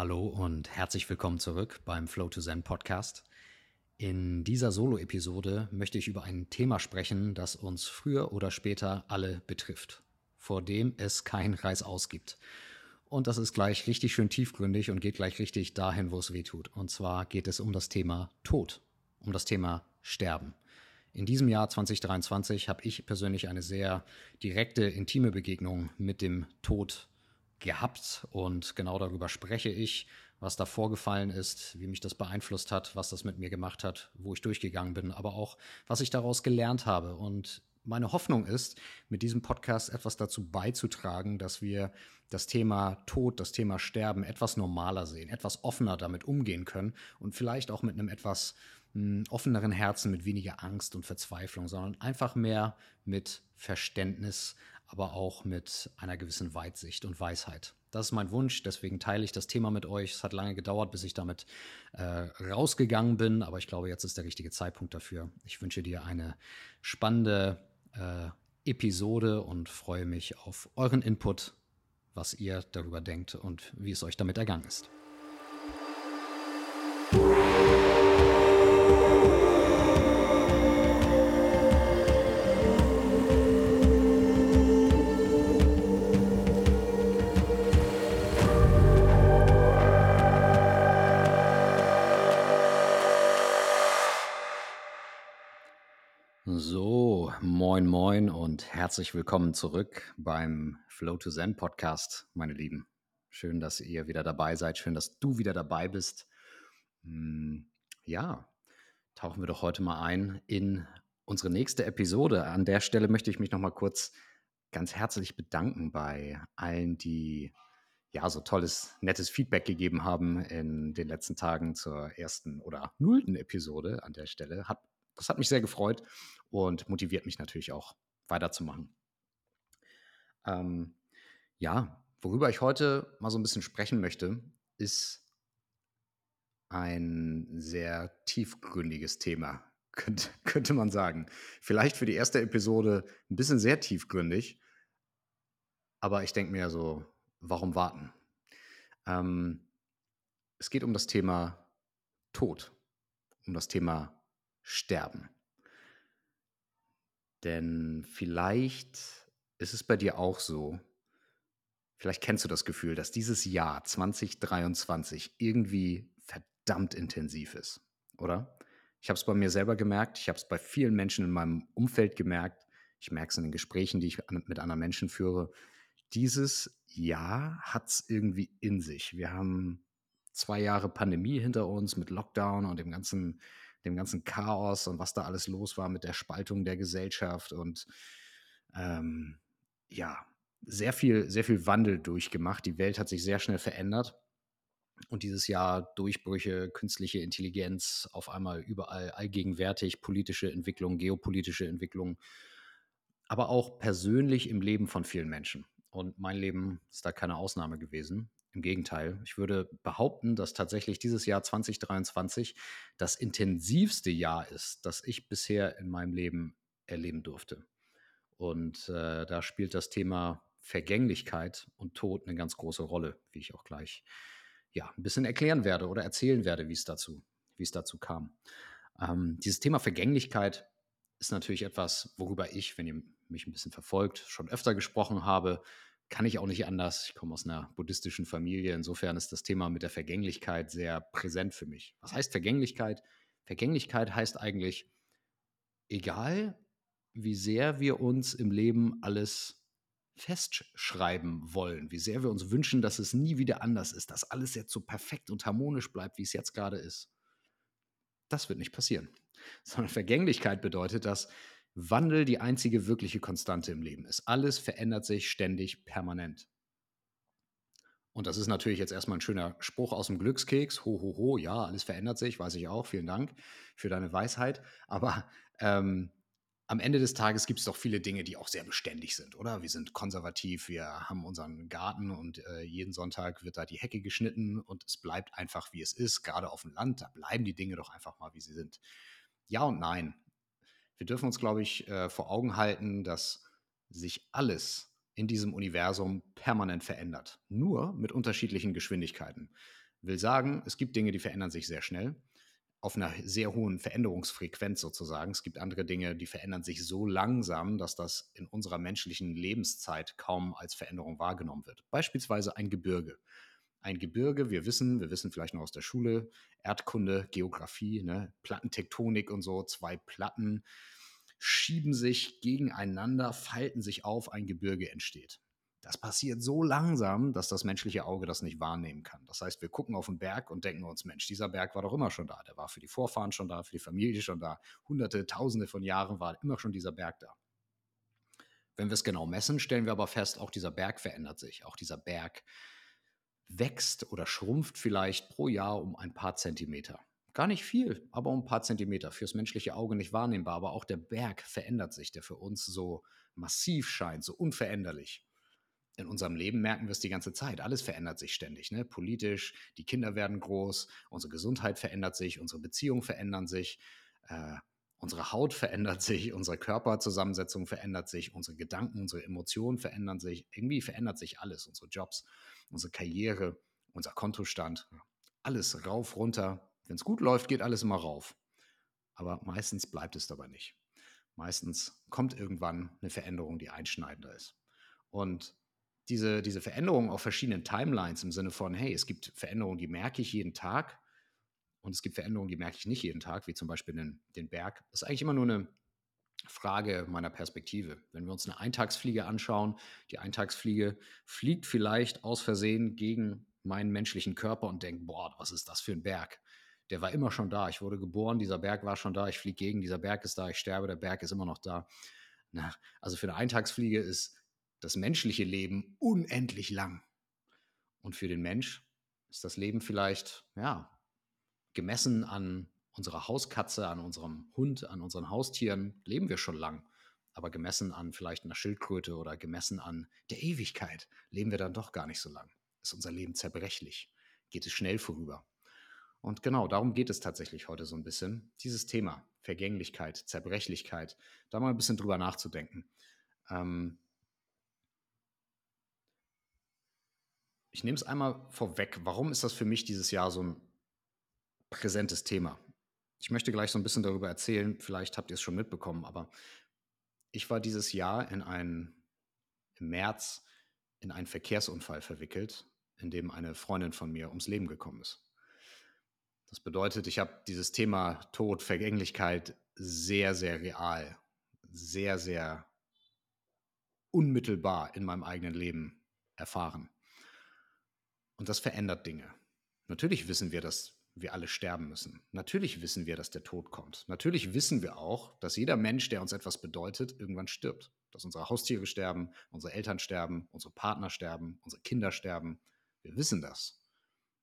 Hallo und herzlich willkommen zurück beim Flow to Zen Podcast. In dieser Solo-Episode möchte ich über ein Thema sprechen, das uns früher oder später alle betrifft, vor dem es kein Reis ausgibt. Und das ist gleich richtig schön tiefgründig und geht gleich richtig dahin, wo es weh tut. Und zwar geht es um das Thema Tod, um das Thema Sterben. In diesem Jahr 2023 habe ich persönlich eine sehr direkte, intime Begegnung mit dem Tod gehabt und genau darüber spreche ich, was da vorgefallen ist, wie mich das beeinflusst hat, was das mit mir gemacht hat, wo ich durchgegangen bin, aber auch, was ich daraus gelernt habe. Und meine Hoffnung ist, mit diesem Podcast etwas dazu beizutragen, dass wir das Thema Tod, das Thema Sterben etwas normaler sehen, etwas offener damit umgehen können und vielleicht auch mit einem etwas hm, offeneren Herzen, mit weniger Angst und Verzweiflung, sondern einfach mehr mit Verständnis, aber auch mit einer gewissen Weitsicht und Weisheit. Das ist mein Wunsch, deswegen teile ich das Thema mit euch. Es hat lange gedauert, bis ich damit äh, rausgegangen bin, aber ich glaube, jetzt ist der richtige Zeitpunkt dafür. Ich wünsche dir eine spannende äh, Episode und freue mich auf euren Input, was ihr darüber denkt und wie es euch damit ergangen ist. Moin, moin und herzlich willkommen zurück beim Flow to Zen Podcast, meine Lieben. Schön, dass ihr wieder dabei seid. Schön, dass du wieder dabei bist. Hm, ja, tauchen wir doch heute mal ein in unsere nächste Episode. An der Stelle möchte ich mich noch mal kurz ganz herzlich bedanken bei allen, die ja so tolles, nettes Feedback gegeben haben in den letzten Tagen zur ersten oder nullten Episode an der Stelle. Hat das hat mich sehr gefreut und motiviert mich natürlich auch weiterzumachen. Ähm, ja, worüber ich heute mal so ein bisschen sprechen möchte, ist ein sehr tiefgründiges Thema, könnte, könnte man sagen. Vielleicht für die erste Episode ein bisschen sehr tiefgründig, aber ich denke mir so, warum warten? Ähm, es geht um das Thema Tod, um das Thema sterben. Denn vielleicht ist es bei dir auch so, vielleicht kennst du das Gefühl, dass dieses Jahr 2023 irgendwie verdammt intensiv ist, oder? Ich habe es bei mir selber gemerkt, ich habe es bei vielen Menschen in meinem Umfeld gemerkt, ich merke es in den Gesprächen, die ich mit anderen Menschen führe. Dieses Jahr hat es irgendwie in sich. Wir haben zwei Jahre Pandemie hinter uns mit Lockdown und dem ganzen dem ganzen Chaos und was da alles los war mit der Spaltung der Gesellschaft und ähm, ja, sehr viel, sehr viel Wandel durchgemacht. Die Welt hat sich sehr schnell verändert. Und dieses Jahr Durchbrüche, künstliche Intelligenz, auf einmal überall allgegenwärtig, politische Entwicklung, geopolitische Entwicklung, aber auch persönlich im Leben von vielen Menschen. Und mein Leben ist da keine Ausnahme gewesen. Im Gegenteil, ich würde behaupten, dass tatsächlich dieses Jahr 2023 das intensivste Jahr ist, das ich bisher in meinem Leben erleben durfte. Und äh, da spielt das Thema Vergänglichkeit und Tod eine ganz große Rolle, wie ich auch gleich ja, ein bisschen erklären werde oder erzählen werde, wie es dazu, wie es dazu kam. Ähm, dieses Thema Vergänglichkeit ist natürlich etwas, worüber ich, wenn ihr mich ein bisschen verfolgt, schon öfter gesprochen habe, kann ich auch nicht anders. Ich komme aus einer buddhistischen Familie. Insofern ist das Thema mit der Vergänglichkeit sehr präsent für mich. Was heißt Vergänglichkeit? Vergänglichkeit heißt eigentlich, egal wie sehr wir uns im Leben alles festschreiben wollen, wie sehr wir uns wünschen, dass es nie wieder anders ist, dass alles jetzt so perfekt und harmonisch bleibt, wie es jetzt gerade ist. Das wird nicht passieren. Sondern Vergänglichkeit bedeutet, dass Wandel die einzige wirkliche Konstante im Leben ist. Alles verändert sich ständig, permanent. Und das ist natürlich jetzt erstmal ein schöner Spruch aus dem Glückskeks. Ho, ho, ho, ja, alles verändert sich, weiß ich auch. Vielen Dank für deine Weisheit. Aber ähm, am Ende des Tages gibt es doch viele Dinge, die auch sehr beständig sind, oder? Wir sind konservativ, wir haben unseren Garten und äh, jeden Sonntag wird da die Hecke geschnitten und es bleibt einfach, wie es ist. Gerade auf dem Land, da bleiben die Dinge doch einfach mal, wie sie sind. Ja und nein wir dürfen uns, glaube ich, äh, vor Augen halten, dass sich alles in diesem Universum permanent verändert. Nur mit unterschiedlichen Geschwindigkeiten. Will sagen, es gibt Dinge, die verändern sich sehr schnell, auf einer sehr hohen Veränderungsfrequenz sozusagen. Es gibt andere Dinge, die verändern sich so langsam, dass das in unserer menschlichen Lebenszeit kaum als Veränderung wahrgenommen wird. Beispielsweise ein Gebirge. Ein Gebirge, wir wissen, wir wissen vielleicht noch aus der Schule, Erdkunde, Geografie, ne, Plattentektonik und so, zwei Platten schieben sich gegeneinander, falten sich auf, ein Gebirge entsteht. Das passiert so langsam, dass das menschliche Auge das nicht wahrnehmen kann. Das heißt, wir gucken auf den Berg und denken uns, Mensch, dieser Berg war doch immer schon da. Der war für die Vorfahren schon da, für die Familie schon da. Hunderte, tausende von Jahren war immer schon dieser Berg da. Wenn wir es genau messen, stellen wir aber fest, auch dieser Berg verändert sich. Auch dieser Berg wächst oder schrumpft vielleicht pro Jahr um ein paar Zentimeter. Gar nicht viel, aber um ein paar Zentimeter. Fürs menschliche Auge nicht wahrnehmbar, aber auch der Berg verändert sich, der für uns so massiv scheint, so unveränderlich. In unserem Leben merken wir es die ganze Zeit. Alles verändert sich ständig. Ne? Politisch, die Kinder werden groß, unsere Gesundheit verändert sich, unsere Beziehungen verändern sich, äh, unsere Haut verändert sich, unsere Körperzusammensetzung verändert sich, unsere Gedanken, unsere Emotionen verändern sich. Irgendwie verändert sich alles. Unsere Jobs, unsere Karriere, unser Kontostand. Alles rauf, runter, wenn es gut läuft, geht alles immer rauf. Aber meistens bleibt es dabei nicht. Meistens kommt irgendwann eine Veränderung, die einschneidender ist. Und diese, diese Veränderung auf verschiedenen Timelines im Sinne von, hey, es gibt Veränderungen, die merke ich jeden Tag und es gibt Veränderungen, die merke ich nicht jeden Tag, wie zum Beispiel den, den Berg. Das ist eigentlich immer nur eine Frage meiner Perspektive. Wenn wir uns eine Eintagsfliege anschauen, die Eintagsfliege fliegt vielleicht aus Versehen gegen meinen menschlichen Körper und denkt, boah, was ist das für ein Berg? der war immer schon da. Ich wurde geboren, dieser Berg war schon da, ich fliege gegen, dieser Berg ist da, ich sterbe, der Berg ist immer noch da. Na, also für eine Eintagsfliege ist das menschliche Leben unendlich lang. Und für den Mensch ist das Leben vielleicht, ja, gemessen an unserer Hauskatze, an unserem Hund, an unseren Haustieren, leben wir schon lang. Aber gemessen an vielleicht einer Schildkröte oder gemessen an der Ewigkeit, leben wir dann doch gar nicht so lang. Ist unser Leben zerbrechlich? Geht es schnell vorüber? Und genau darum geht es tatsächlich heute so ein bisschen. Dieses Thema Vergänglichkeit, Zerbrechlichkeit, da mal ein bisschen drüber nachzudenken. Ähm ich nehme es einmal vorweg. Warum ist das für mich dieses Jahr so ein präsentes Thema? Ich möchte gleich so ein bisschen darüber erzählen. Vielleicht habt ihr es schon mitbekommen, aber ich war dieses Jahr in einen, im März in einen Verkehrsunfall verwickelt, in dem eine Freundin von mir ums Leben gekommen ist. Das bedeutet, ich habe dieses Thema Tod, Vergänglichkeit sehr, sehr real, sehr, sehr unmittelbar in meinem eigenen Leben erfahren. Und das verändert Dinge. Natürlich wissen wir, dass wir alle sterben müssen. Natürlich wissen wir, dass der Tod kommt. Natürlich wissen wir auch, dass jeder Mensch, der uns etwas bedeutet, irgendwann stirbt. Dass unsere Haustiere sterben, unsere Eltern sterben, unsere Partner sterben, unsere Kinder sterben. Wir wissen das.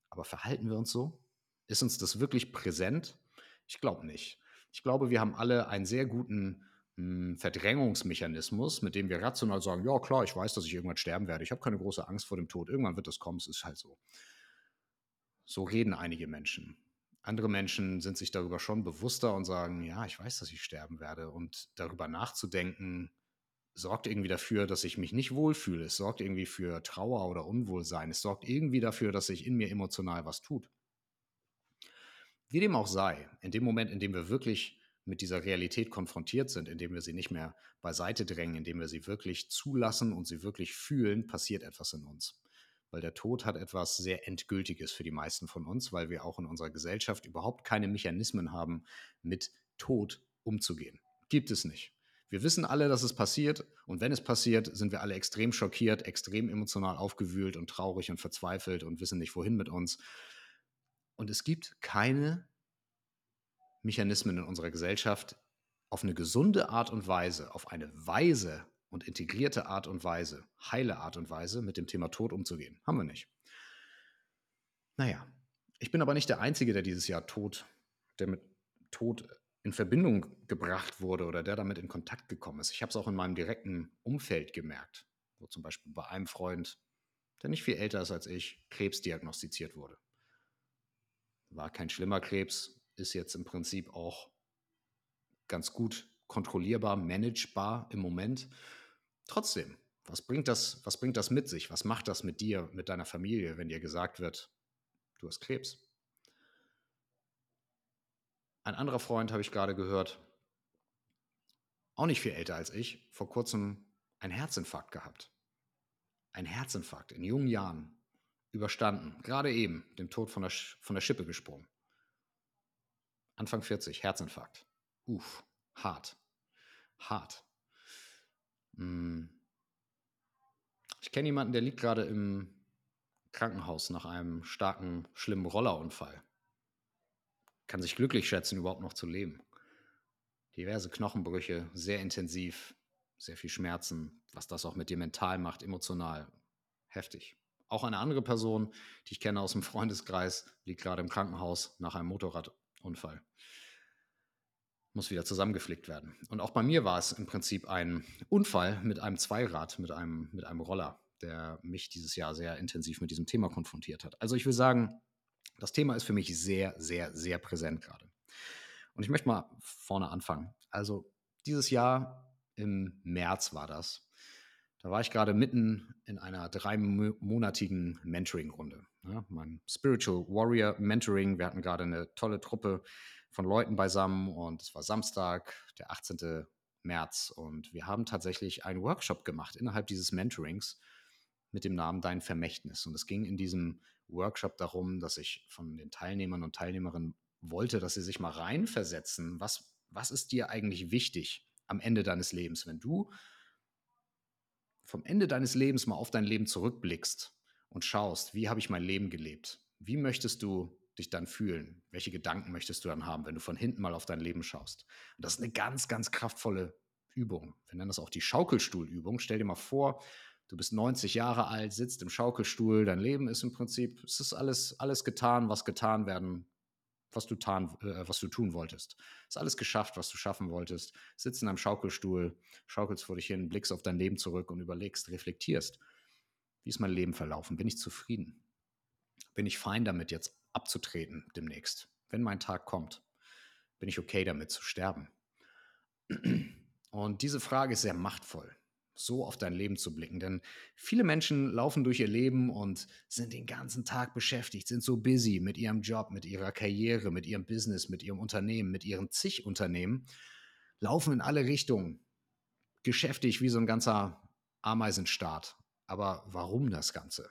Aber verhalten wir uns so? Ist uns das wirklich präsent? Ich glaube nicht. Ich glaube, wir haben alle einen sehr guten mh, hm, Verdrängungsmechanismus, mit dem wir rational sagen, ja klar, ich weiß, dass ich irgendwann sterben werde. Ich habe keine große Angst vor dem Tod. Irgendwann wird das kommen, es ist halt so. So reden einige Menschen. Andere Menschen sind sich darüber schon bewusster und sagen, ja, ich weiß, dass ich sterben werde. Und darüber nachzudenken, sorgt irgendwie dafür, dass ich mich nicht wohlfühle. Es sorgt irgendwie für Trauer oder Unwohlsein. Es sorgt irgendwie dafür, dass sich in mir emotional was tut. Wie dem auch sei, in dem Moment, in dem wir wirklich mit dieser Realität konfrontiert sind, indem wir sie nicht mehr beiseite drängen, indem wir sie wirklich zulassen und sie wirklich fühlen, passiert etwas in uns. Weil der Tod hat etwas sehr Endgültiges für die meisten von uns, weil wir auch in unserer Gesellschaft überhaupt keine Mechanismen haben, mit Tod umzugehen. Gibt es nicht. Wir wissen alle, dass es passiert und wenn es passiert, sind wir alle extrem schockiert, extrem emotional aufgewühlt und traurig und verzweifelt und wissen nicht, wohin mit uns. Und es gibt keine Mechanismen in unserer Gesellschaft, auf eine gesunde Art und Weise, auf eine weise und integrierte Art und Weise, heile Art und Weise mit dem Thema Tod umzugehen. Haben wir nicht. Naja, ich bin aber nicht der Einzige, der dieses Jahr Tod, der mit Tod in Verbindung gebracht wurde oder der damit in Kontakt gekommen ist. Ich habe es auch in meinem direkten Umfeld gemerkt, wo zum Beispiel bei einem Freund, der nicht viel älter ist als ich, Krebs diagnostiziert wurde. War kein schlimmer Krebs, ist jetzt im Prinzip auch ganz gut kontrollierbar, managebar im Moment. Trotzdem, was bringt das, was bringt das mit sich? Was macht das mit dir, mit deiner Familie, wenn dir gesagt wird, du hast Krebs. Ein anderer Freund, habe ich gerade gehört, auch nicht viel älter als ich, vor kurzem einen Herzinfarkt gehabt. Ein Herzinfarkt in jungen Jahren überstanden, gerade eben dem Tod von der, von der Schippe gesprungen. Anfang 40, Herzinfarkt. Uff, hart. Hart. Hm. Ich kenne jemanden, der liegt gerade im Krankenhaus nach einem starken, schlimmen Rollerunfall. Kann sich glücklich schätzen, überhaupt noch zu leben. Diverse Knochenbrüche, sehr intensiv, sehr viel Schmerzen, was das auch mit dir mental macht, emotional. Heftig. Auch eine andere Person, die ich kenne aus dem Freundeskreis, liegt gerade im Krankenhaus nach einem Motorradunfall. Muss wieder zusammengeflickt werden. Und auch bei mir war es im Prinzip ein Unfall mit einem Zweirad, mit einem, mit einem Roller, der mich dieses Jahr sehr intensiv mit diesem Thema konfrontiert hat. Also ich will sagen, das Thema ist für mich sehr, sehr, sehr präsent gerade. Und ich möchte mal vorne anfangen. Also dieses Jahr im März war das. Da war ich gerade mitten in einer dreimonatigen Mentoring-Runde. Ja, mein Spiritual Warrior Mentoring. Wir hatten gerade eine tolle Truppe von Leuten beisammen und es war Samstag, der 18. März. Und wir haben tatsächlich einen Workshop gemacht innerhalb dieses Mentorings mit dem Namen Dein Vermächtnis. Und es ging in diesem Workshop darum, dass ich von den Teilnehmern und Teilnehmerinnen wollte, dass sie sich mal reinversetzen. Was, was ist dir eigentlich wichtig am Ende deines Lebens, wenn du vom Ende deines Lebens mal auf dein Leben zurückblickst und schaust, wie habe ich mein Leben gelebt? Wie möchtest du dich dann fühlen? Welche Gedanken möchtest du dann haben, wenn du von hinten mal auf dein Leben schaust? Und das ist eine ganz, ganz kraftvolle Übung. Wir nennen das auch die Schaukelstuhlübung. Stell dir mal vor, du bist 90 Jahre alt, sitzt im Schaukelstuhl, dein Leben ist im Prinzip, es ist alles, alles getan, was getan werden was du, tan, äh, was du tun wolltest. Ist alles geschafft, was du schaffen wolltest. Sitzt in einem Schaukelstuhl, schaukelst vor dich hin, blickst auf dein Leben zurück und überlegst, reflektierst. Wie ist mein Leben verlaufen? Bin ich zufrieden? Bin ich fein damit, jetzt abzutreten demnächst? Wenn mein Tag kommt, bin ich okay damit zu sterben? Und diese Frage ist sehr machtvoll so auf dein Leben zu blicken. Denn viele Menschen laufen durch ihr Leben und sind den ganzen Tag beschäftigt, sind so busy mit ihrem Job, mit ihrer Karriere, mit ihrem Business, mit ihrem Unternehmen, mit ihren zig Unternehmen, laufen in alle Richtungen, geschäftig wie so ein ganzer Ameisenstaat. Aber warum das Ganze?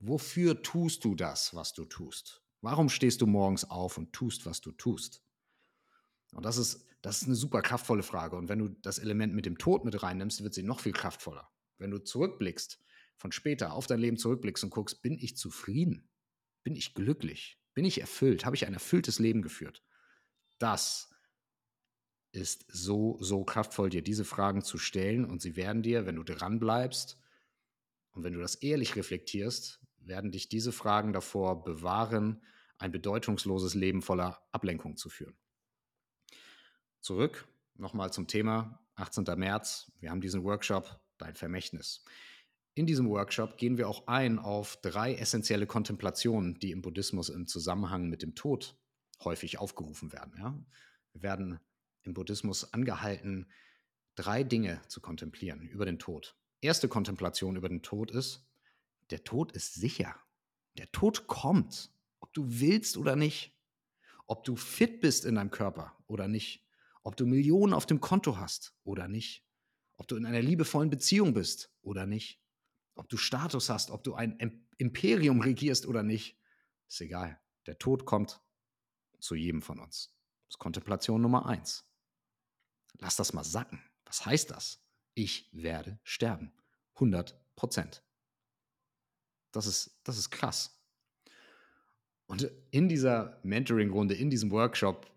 Wofür tust du das, was du tust? Warum stehst du morgens auf und tust, was du tust? Und das ist das ist eine super kraftvolle Frage. Und wenn du das Element mit dem Tod mit reinnimmst, wird sie noch viel kraftvoller. Wenn du zurückblickst, von später auf dein Leben zurückblickst und guckst, bin ich zufrieden? Bin ich glücklich? Bin ich erfüllt? Habe ich ein erfülltes Leben geführt? Das ist so, so kraftvoll, dir diese Fragen zu stellen. Und sie werden dir, wenn du dran bleibst und wenn du das ehrlich reflektierst, werden dich diese Fragen davor bewahren, ein bedeutungsloses Leben voller Ablenkung zu führen zurück, nochmal zum Thema, 18. März, wir haben diesen Workshop, dein Vermächtnis. In diesem Workshop gehen wir auch ein auf drei essentielle Kontemplationen, die im Buddhismus im Zusammenhang mit dem Tod häufig aufgerufen werden. Ja? Wir werden im Buddhismus angehalten, drei Dinge zu kontemplieren über den Tod. Erste Kontemplation über den Tod ist, der Tod ist sicher. Der Tod kommt, du willst oder nicht. Ob du fit bist in deinem Körper oder nicht ob du Millionen auf dem Konto hast oder nicht, ob du in einer liebevollen Beziehung bist oder nicht, ob du Status hast, ob du ein Imperium regierst oder nicht, ist egal. Der Tod kommt zu jedem von uns. Das ist Kontemplation Nummer eins. Lass das mal sacken. Was heißt das? Ich werde sterben. 100 Prozent. Das ist, das ist krass. Und in dieser Mentoring-Runde, in diesem Workshop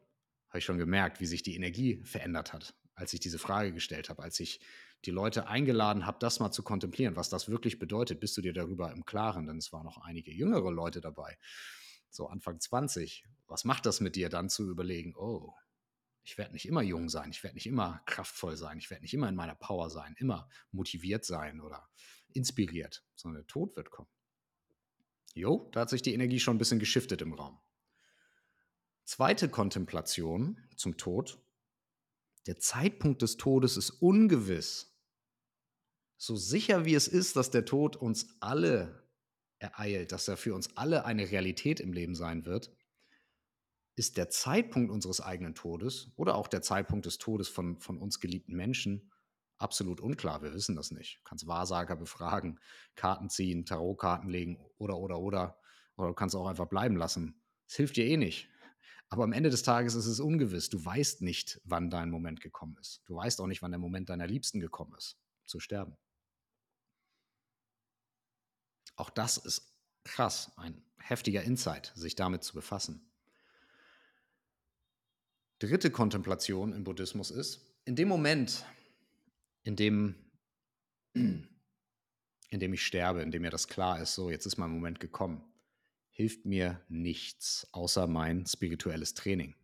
habe ich schon gemerkt, wie sich die Energie verändert hat, als ich diese Frage gestellt habe, als ich die Leute eingeladen habe, das mal zu kontemplieren, was das wirklich bedeutet, bist du dir darüber im Klaren, denn es waren noch einige jüngere Leute dabei, so Anfang 20. Was macht das mit dir dann zu überlegen, oh, ich werde nicht immer jung sein, ich werde nicht immer kraftvoll sein, ich werde nicht immer in meiner Power sein, immer motiviert sein oder inspiriert, sondern der Tod wird kommen. Jo, da hat sich die Energie schon ein bisschen geschiftet im Raum. Zweite Kontemplation zum Tod. Der Zeitpunkt des Todes ist ungewiss. So sicher wie es ist, dass der Tod uns alle ereilt, dass er für uns alle eine Realität im Leben sein wird, ist der Zeitpunkt unseres eigenen Todes oder auch der Zeitpunkt des Todes von, von uns geliebten Menschen absolut unklar. Wir wissen das nicht. Du kannst Wahrsager befragen, Karten ziehen, Tarotkarten legen oder, oder, oder. Oder du kannst auch einfach bleiben lassen. Es hilft dir eh nicht. Aber am Ende des Tages ist es ungewiss. Du weißt nicht, wann dein Moment gekommen ist. Du weißt auch nicht, wann der Moment deiner Liebsten gekommen ist, zu sterben. Auch das ist krass, ein heftiger Insight, sich damit zu befassen. Dritte Kontemplation im Buddhismus ist, in dem Moment, in dem, ich sterbe, in dem mir das klar ist, so, jetzt ist mein Moment gekommen, hilft mir nichts außer mein spirituelles Training.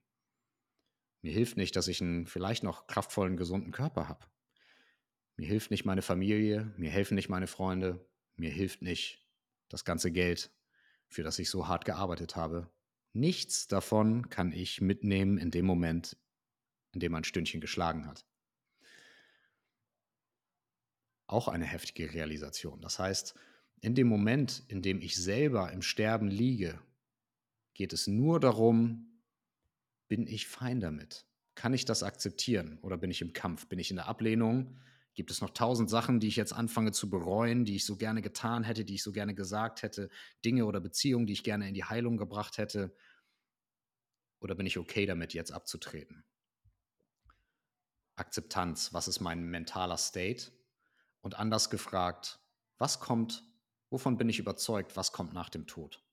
Mir hilft nicht, dass ich einen vielleicht noch kraftvollen, gesunden Körper habe. Mir hilft nicht meine Familie, mir helfen nicht meine Freunde, mir hilft nicht das ganze Geld, für das ich so hart gearbeitet habe. Nichts davon kann ich mitnehmen in dem Moment, in dem ein Stündchen geschlagen hat auch eine heftige Realisation. Das heißt, in dem Moment, in dem ich selber im Sterben liege, geht es nur darum, bin ich fein damit? Kann ich das akzeptieren oder bin ich im Kampf? Bin ich in der Ablehnung? Gibt es noch tausend Sachen, die ich jetzt anfange zu bereuen, die ich so gerne getan hätte, die ich so gerne gesagt hätte, Dinge oder Beziehungen, die ich gerne in die Heilung gebracht hätte? Oder bin ich okay damit, jetzt abzutreten? Akzeptanz, was ist mein mentaler State? Und anders gefragt, was kommt, wovon bin ich überzeugt, was kommt nach dem Tod?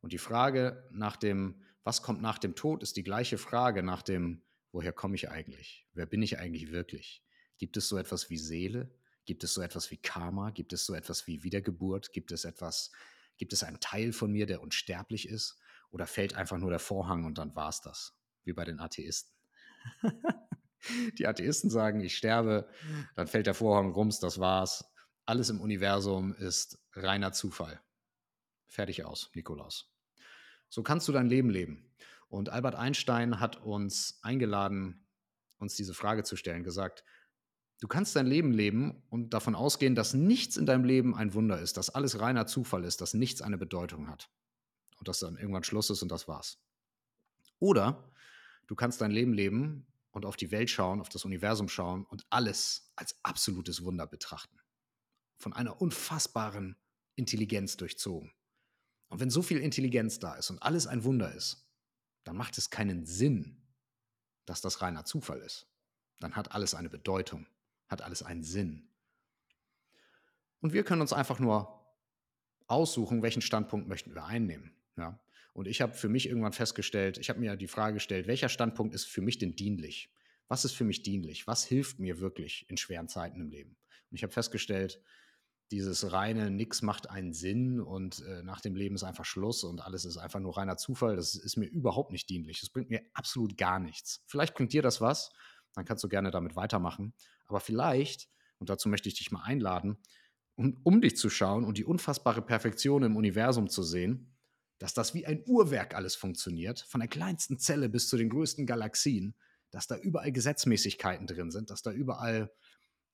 Und die Frage nach dem, was kommt nach dem Tod, ist die gleiche Frage nach dem, woher komme ich eigentlich? Wer bin ich eigentlich wirklich? Gibt es so etwas wie Seele? Gibt es so etwas wie Karma? Gibt es so etwas wie Wiedergeburt? Gibt es etwas, gibt es einen Teil von mir, der unsterblich ist? Oder fällt einfach nur der Vorhang und dann war es das? Wie bei den Atheisten. Die Atheisten sagen, ich sterbe, dann fällt der Vorhang rums, das war's. Alles im Universum ist reiner Zufall. Fertig aus, Nikolaus. So kannst du dein Leben leben. Und Albert Einstein hat uns eingeladen, uns diese Frage zu stellen, gesagt, du kannst dein Leben leben und davon ausgehen, dass nichts in deinem Leben ein Wunder ist, dass alles reiner Zufall ist, dass nichts eine Bedeutung hat. Und dass dann irgendwann Schluss ist und das war's. Oder du kannst dein Leben leben und auf die Welt schauen, auf das Universum schauen und alles als absolutes Wunder betrachten. Von einer unfassbaren Intelligenz durchzogen. Und wenn so viel Intelligenz da ist und alles ein Wunder ist, dann macht es keinen Sinn, dass das reiner Zufall ist. Dann hat alles eine Bedeutung, hat alles einen Sinn. Und wir können uns einfach nur aussuchen, welchen Standpunkt möchten wir einnehmen. Ja? Und ich habe für mich irgendwann festgestellt, ich habe mir die Frage gestellt, welcher Standpunkt ist für mich denn dienlich? Was ist für mich dienlich? Was hilft mir wirklich in schweren Zeiten im Leben? Und ich habe festgestellt, dieses reine Nix macht einen Sinn und äh, nach dem Leben ist einfach Schluss und alles ist einfach nur reiner Zufall, das ist mir überhaupt nicht dienlich. Das bringt mir absolut gar nichts. Vielleicht bringt dir das was, dann kannst du gerne damit weitermachen. Aber vielleicht, und dazu möchte ich dich mal einladen, um, um dich zu schauen und die unfassbare Perfektion im Universum zu sehen, dass das wie ein Uhrwerk alles funktioniert, von der kleinsten Zelle bis zu den größten Galaxien, dass da überall Gesetzmäßigkeiten drin sind, dass da überall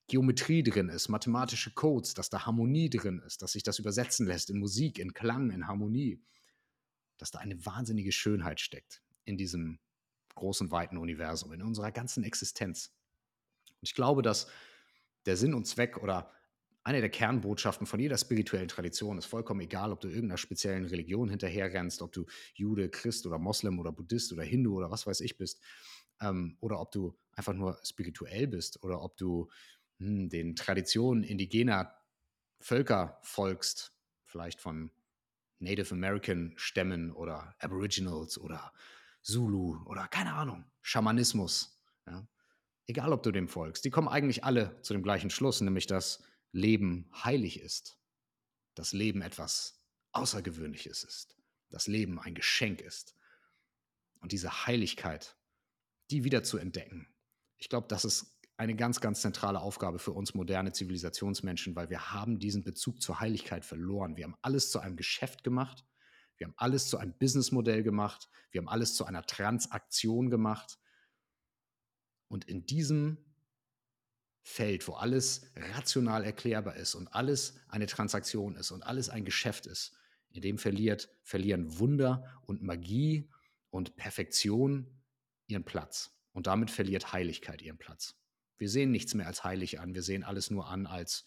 Geometrie drin ist, mathematische Codes, dass da Harmonie drin ist, dass sich das übersetzen lässt in Musik, in Klang, in Harmonie, dass da eine wahnsinnige Schönheit steckt in diesem großen, weiten Universum, in unserer ganzen Existenz. Und ich glaube, dass der Sinn und Zweck oder eine der Kernbotschaften von jeder spirituellen Tradition ist vollkommen egal, ob du irgendeiner speziellen Religion hinterherrennst, ob du Jude, Christ oder Moslem oder Buddhist oder Hindu oder was weiß ich bist, ähm, oder ob du einfach nur spirituell bist oder ob du hm, den Traditionen indigener Völker folgst, vielleicht von Native American Stämmen oder Aboriginals oder Zulu oder keine Ahnung, Schamanismus. Ja? Egal, ob du dem folgst, die kommen eigentlich alle zu dem gleichen Schluss, nämlich dass Leben heilig ist, dass Leben etwas Außergewöhnliches ist, dass Leben ein Geschenk ist. Und diese Heiligkeit, die wieder zu entdecken, ich glaube, das ist eine ganz, ganz zentrale Aufgabe für uns moderne Zivilisationsmenschen, weil wir haben diesen Bezug zur Heiligkeit verloren. Wir haben alles zu einem Geschäft gemacht, wir haben alles zu einem Businessmodell gemacht, wir haben alles zu einer Transaktion gemacht. Und in diesem Feld, wo alles rational erklärbar ist und alles eine Transaktion ist und alles ein Geschäft ist, In dem verliert, verlieren Wunder und Magie und Perfektion ihren Platz. Und damit verliert Heiligkeit ihren Platz. Wir sehen nichts mehr als heilig an. Wir sehen alles nur an als,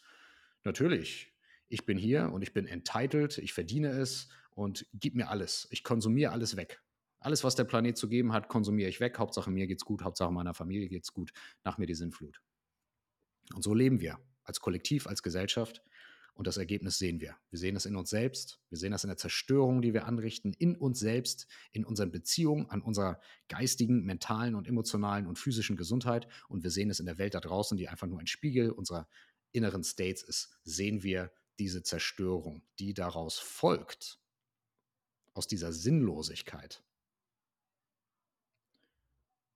natürlich, ich bin hier und ich bin entitled, ich verdiene es und gib mir alles. Ich konsumiere alles weg. Alles, was der Planet zu geben hat, konsumiere ich weg. Hauptsache mir geht's gut, Hauptsache meiner Familie geht's gut. Nach mir die Sinnflut. Und so leben wir als Kollektiv, als Gesellschaft. Und das Ergebnis sehen wir. Wir sehen es in uns selbst. Wir sehen das in der Zerstörung, die wir anrichten, in uns selbst, in unseren Beziehungen, an unserer geistigen, mentalen und emotionalen und physischen Gesundheit. Und wir sehen es in der Welt da draußen, die einfach nur ein Spiegel unserer inneren States ist. Sehen wir diese Zerstörung, die daraus folgt, aus dieser Sinnlosigkeit,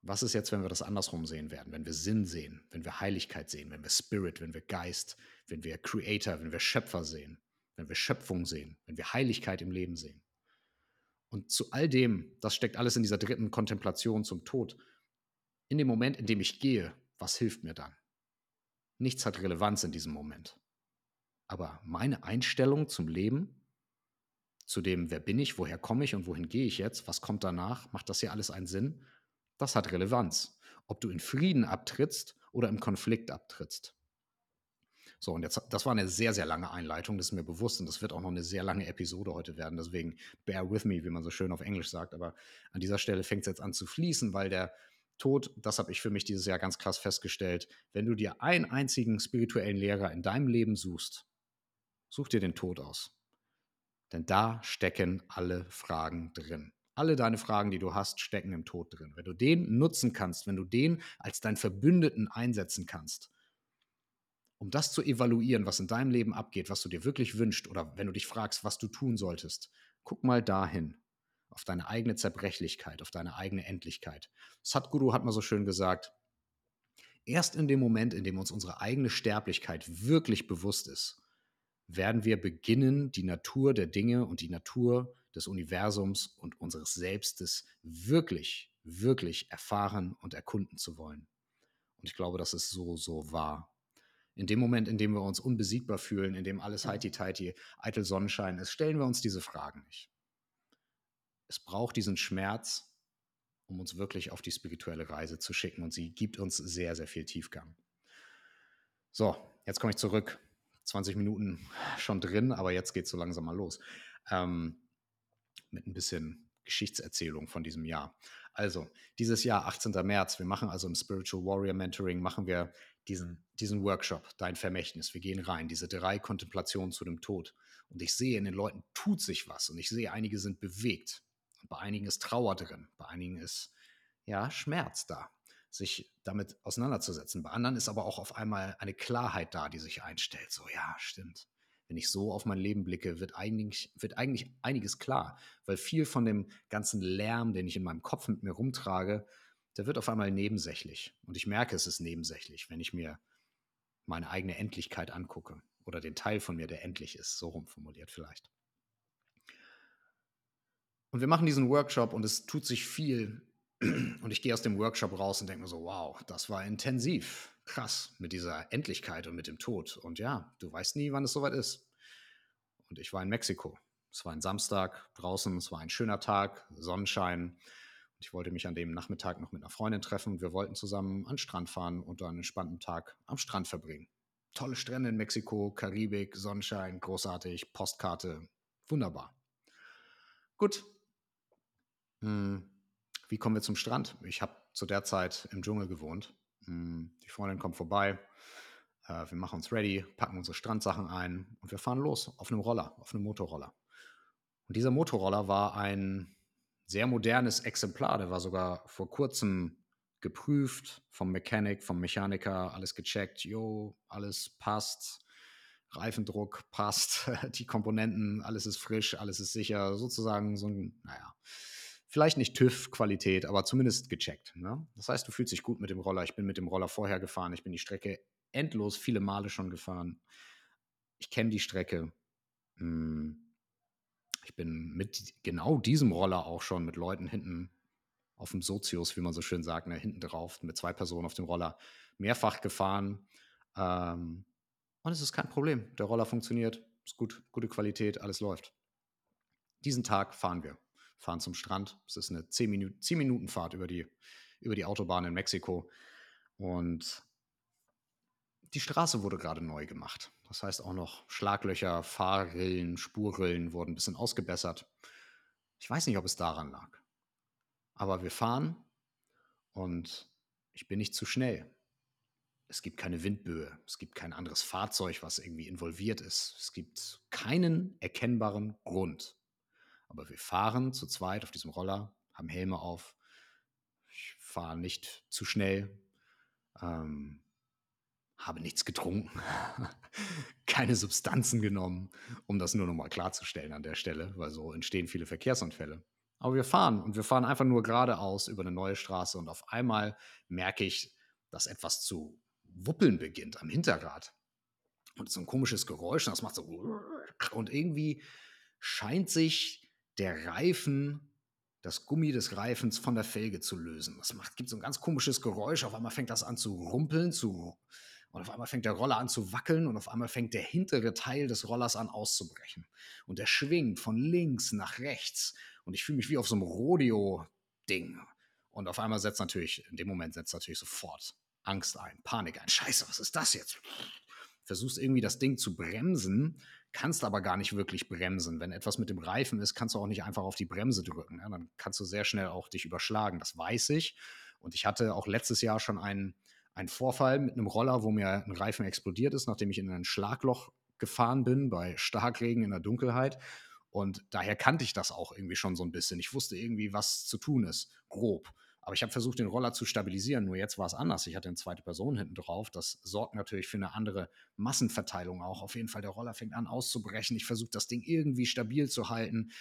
was ist jetzt, wenn wir das andersrum sehen werden? Wenn wir Sinn sehen, wenn wir Heiligkeit sehen, wenn wir Spirit, wenn wir Geist, wenn wir Creator, wenn wir Schöpfer sehen, wenn wir Schöpfung sehen, wenn wir Heiligkeit im Leben sehen. Und zu all dem, das steckt alles in dieser dritten Kontemplation zum Tod. In dem Moment, in dem ich gehe, was hilft mir dann? Nichts hat Relevanz in diesem Moment. Aber meine Einstellung zum Leben, zu dem, wer bin ich, woher komme ich und wohin gehe ich jetzt, was kommt danach, macht das hier alles einen Sinn? Das hat Relevanz, ob du in Frieden abtrittst oder im Konflikt abtrittst. So, und jetzt, das war eine sehr, sehr lange Einleitung, das ist mir bewusst und das wird auch noch eine sehr lange Episode heute werden. Deswegen bear with me, wie man so schön auf Englisch sagt. Aber an dieser Stelle fängt es jetzt an zu fließen, weil der Tod, das habe ich für mich dieses Jahr ganz krass festgestellt, wenn du dir einen einzigen spirituellen Lehrer in deinem Leben suchst, such dir den Tod aus. Denn da stecken alle Fragen drin. Alle deine Fragen, die du hast, stecken im Tod drin. Wenn du den nutzen kannst, wenn du den als deinen Verbündeten einsetzen kannst, um das zu evaluieren, was in deinem Leben abgeht, was du dir wirklich wünschst oder wenn du dich fragst, was du tun solltest, guck mal dahin, auf deine eigene Zerbrechlichkeit, auf deine eigene Endlichkeit. Sadhguru hat mal so schön gesagt, erst in dem Moment, in dem uns unsere eigene Sterblichkeit wirklich bewusst ist, werden wir beginnen, die Natur der Dinge und die Natur des Universums und unseres Selbstes wirklich, wirklich erfahren und erkunden zu wollen. Und ich glaube, das ist so, so wahr. In dem Moment, in dem wir uns unbesiegbar fühlen, in dem alles heiti-teiti, eitel Sonnenschein ist, stellen wir uns diese Fragen nicht. Es braucht diesen Schmerz, um uns wirklich auf die spirituelle Reise zu schicken. Und sie gibt uns sehr, sehr viel Tiefgang. So, jetzt komme ich zurück. 20 Minuten schon drin, aber jetzt geht es so langsam mal los. Ähm, mit ein bisschen Geschichtserzählung von diesem Jahr. Also, dieses Jahr, 18. März, wir machen also im Spiritual Warrior Mentoring, machen wir diesen, diesen Workshop, Dein Vermächtnis. Wir gehen rein, diese drei Kontemplationen zu dem Tod. Und ich sehe, in den Leuten tut sich was. Und ich sehe, einige sind bewegt. Und bei einigen ist Trauer drin. Bei einigen ist, ja, Schmerz da, sich damit auseinanderzusetzen. Bei anderen ist aber auch auf einmal eine Klarheit da, die sich einstellt. So, ja, stimmt wenn ich so auf mein Leben blicke, wird eigentlich, wird eigentlich einiges klar, weil viel von dem ganzen Lärm, den ich in meinem Kopf mit mir rumtrage, der wird auf einmal nebensächlich. Und ich merke, es ist nebensächlich, wenn ich mir meine eigene Endlichkeit angucke oder den Teil von mir, der endlich ist, so rumformuliert vielleicht. Und wir machen diesen Workshop und es tut sich viel. Und ich gehe aus dem Workshop raus und denke mir so, wow, das war intensiv krass mit dieser Endlichkeit und mit dem Tod. Und ja, du weißt nie, wann es soweit ist. Und ich war in Mexiko. Es war ein Samstag draußen, es war ein schöner Tag, Sonnenschein. Und ich wollte mich an dem Nachmittag noch mit einer Freundin treffen. Wir wollten zusammen an den Strand fahren und einen entspannten Tag am Strand verbringen. Tolle Strände in Mexiko, Karibik, Sonnenschein, großartig, Postkarte, wunderbar. Gut. Hm. Wie kommen wir zum Strand? Ich habe zu der Zeit im Dschungel gewohnt die Freundin kommt vorbei. Äh, wir machen uns ready, packen unsere Strandsachen ein und wir fahren los auf einem Roller, auf einem Motorroller. Und dieser Motorroller war ein sehr modernes Exemplar. Der war sogar vor kurzem geprüft vom Mechanic, vom Mechaniker, alles gecheckt. Jo, alles passt. Reifendruck passt, die Komponenten, alles ist frisch, alles ist sicher, sozusagen so ein, naja, vielleicht nicht TÜV-Qualität, aber zumindest gecheckt. Ne? Das heißt, du fühlst dich gut mit dem Roller. Ich bin mit dem Roller vorher gefahren. Ich bin die Strecke endlos viele Male schon gefahren. Ich kenne die Strecke. Hm. Ich bin mit genau diesem Roller auch schon mit Leuten hinten auf dem Sozius, wie man so schön sagt, ne, hinten drauf, mit zwei Personen auf dem Roller, mehrfach gefahren. Ähm, und es ist kein Problem. Der Roller funktioniert, ist gut, gute Qualität, alles läuft. diesen Tag fahren wir. Fahren zum Strand. Es ist eine 10 Minuten, 10 Minuten Fahrt über die, über die Autobahn in Mexiko. Und die Straße wurde gerade neu gemacht. Das heißt auch noch Schlaglöcher, Fahrrillen, Spurrillen wurden ein bisschen ausgebessert. Ich weiß nicht, ob es daran lag. Aber wir fahren und ich bin nicht zu schnell. Es gibt keine Windböe, es gibt kein anderes Fahrzeug, was irgendwie involviert ist. Es gibt keinen erkennbaren Grund. Aber wir fahren zu zweit auf diesem Roller, haben Helme auf. Ich fahre nicht zu schnell. Ähm, habe nichts getrunken, keine Substanzen genommen, um das nur nochmal klarzustellen an der Stelle, weil so entstehen viele Verkehrsunfälle. Aber wir fahren und wir fahren einfach nur geradeaus über eine neue Straße und auf einmal merke ich, dass etwas zu wuppeln beginnt am Hinterrad. Und so ein komisches Geräusch, und das macht so und irgendwie scheint sich der Reifen, das Gummi des Reifens von der Felge zu lösen. Das macht, gibt so ein ganz komisches Geräusch. Auf einmal fängt das an zu rumpeln, zu und auf einmal fängt der Roller an zu wackeln und auf einmal fängt der hintere Teil des Rollers an auszubrechen. Und der schwingt von links nach rechts. Und ich fühle mich wie auf so einem Rodeo-Ding. Und auf einmal setzt natürlich, in dem Moment setzt natürlich sofort Angst ein, Panik ein. Scheiße, was ist das jetzt? Versuchst irgendwie das Ding zu bremsen, kannst aber gar nicht wirklich bremsen. Wenn etwas mit dem Reifen ist, kannst du auch nicht einfach auf die Bremse drücken. Ja, dann kannst du sehr schnell auch dich überschlagen. Das weiß ich. Und ich hatte auch letztes Jahr schon einen ein Vorfall mit einem Roller, wo mir ein Reifen explodiert ist, nachdem ich in ein Schlagloch gefahren bin bei Starkregen in der Dunkelheit. Und daher kannte ich das auch irgendwie schon so ein bisschen. Ich wusste irgendwie, was zu tun ist, grob. Aber ich habe versucht, den Roller zu stabilisieren. Nur jetzt war es anders. Ich hatte eine zweite Person hinten drauf. Das sorgt natürlich für eine andere Massenverteilung auch. Auf jeden Fall, der Roller fängt an auszubrechen. Ich versuche, das Ding irgendwie stabil zu halten.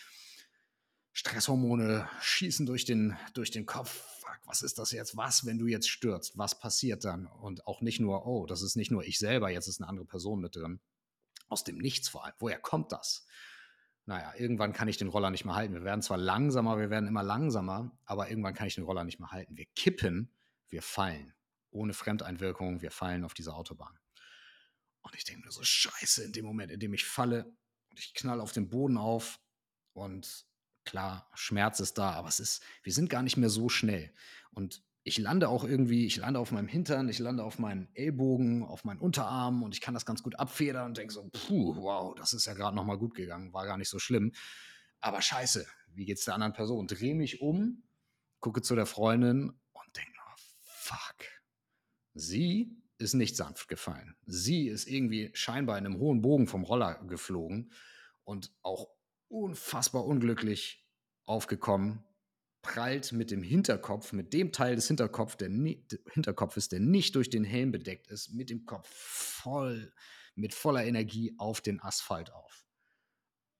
Stresshormone schießen durch den, durch den Kopf. Fuck, was ist das jetzt? Was, wenn du jetzt stürzt? Was passiert dann? Und auch nicht nur, oh, das ist nicht nur ich selber, jetzt ist eine andere Person mit drin. Aus dem Nichts vor allem. Woher kommt das? Naja, irgendwann kann ich den Roller nicht mehr halten. Wir werden zwar langsamer, wir werden immer langsamer, aber irgendwann kann ich den Roller nicht mehr halten. Wir kippen, wir fallen. Ohne Fremdeinwirkung, wir fallen auf diese Autobahn. Und ich denke mir so, scheiße, in dem Moment, in dem ich falle und ich knall auf den Boden auf und klar, Schmerz ist da, aber es ist, wir sind gar nicht mehr so schnell. Und ich lande auch irgendwie, ich lande auf meinem Hintern, ich lande auf meinen Ellbogen, auf meinen Unterarm und ich kann das ganz gut abfedern und denke so, puh, wow, das ist ja gerade nochmal gut gegangen, war gar nicht so schlimm. Aber scheiße, wie geht's der anderen Person? Drehe mich um, gucke zu der Freundin und denke, oh, fuck. Sie ist nicht sanft gefallen. Sie ist irgendwie scheinbar in einem hohen Bogen vom Roller geflogen und auch unfassbar unglücklich aufgekommen, prallt mit dem Hinterkopf, mit dem Teil des Hinterkopf, der Hinterkopfes, der nicht durch den Helm bedeckt ist, mit dem Kopf voll, mit voller Energie auf den Asphalt auf.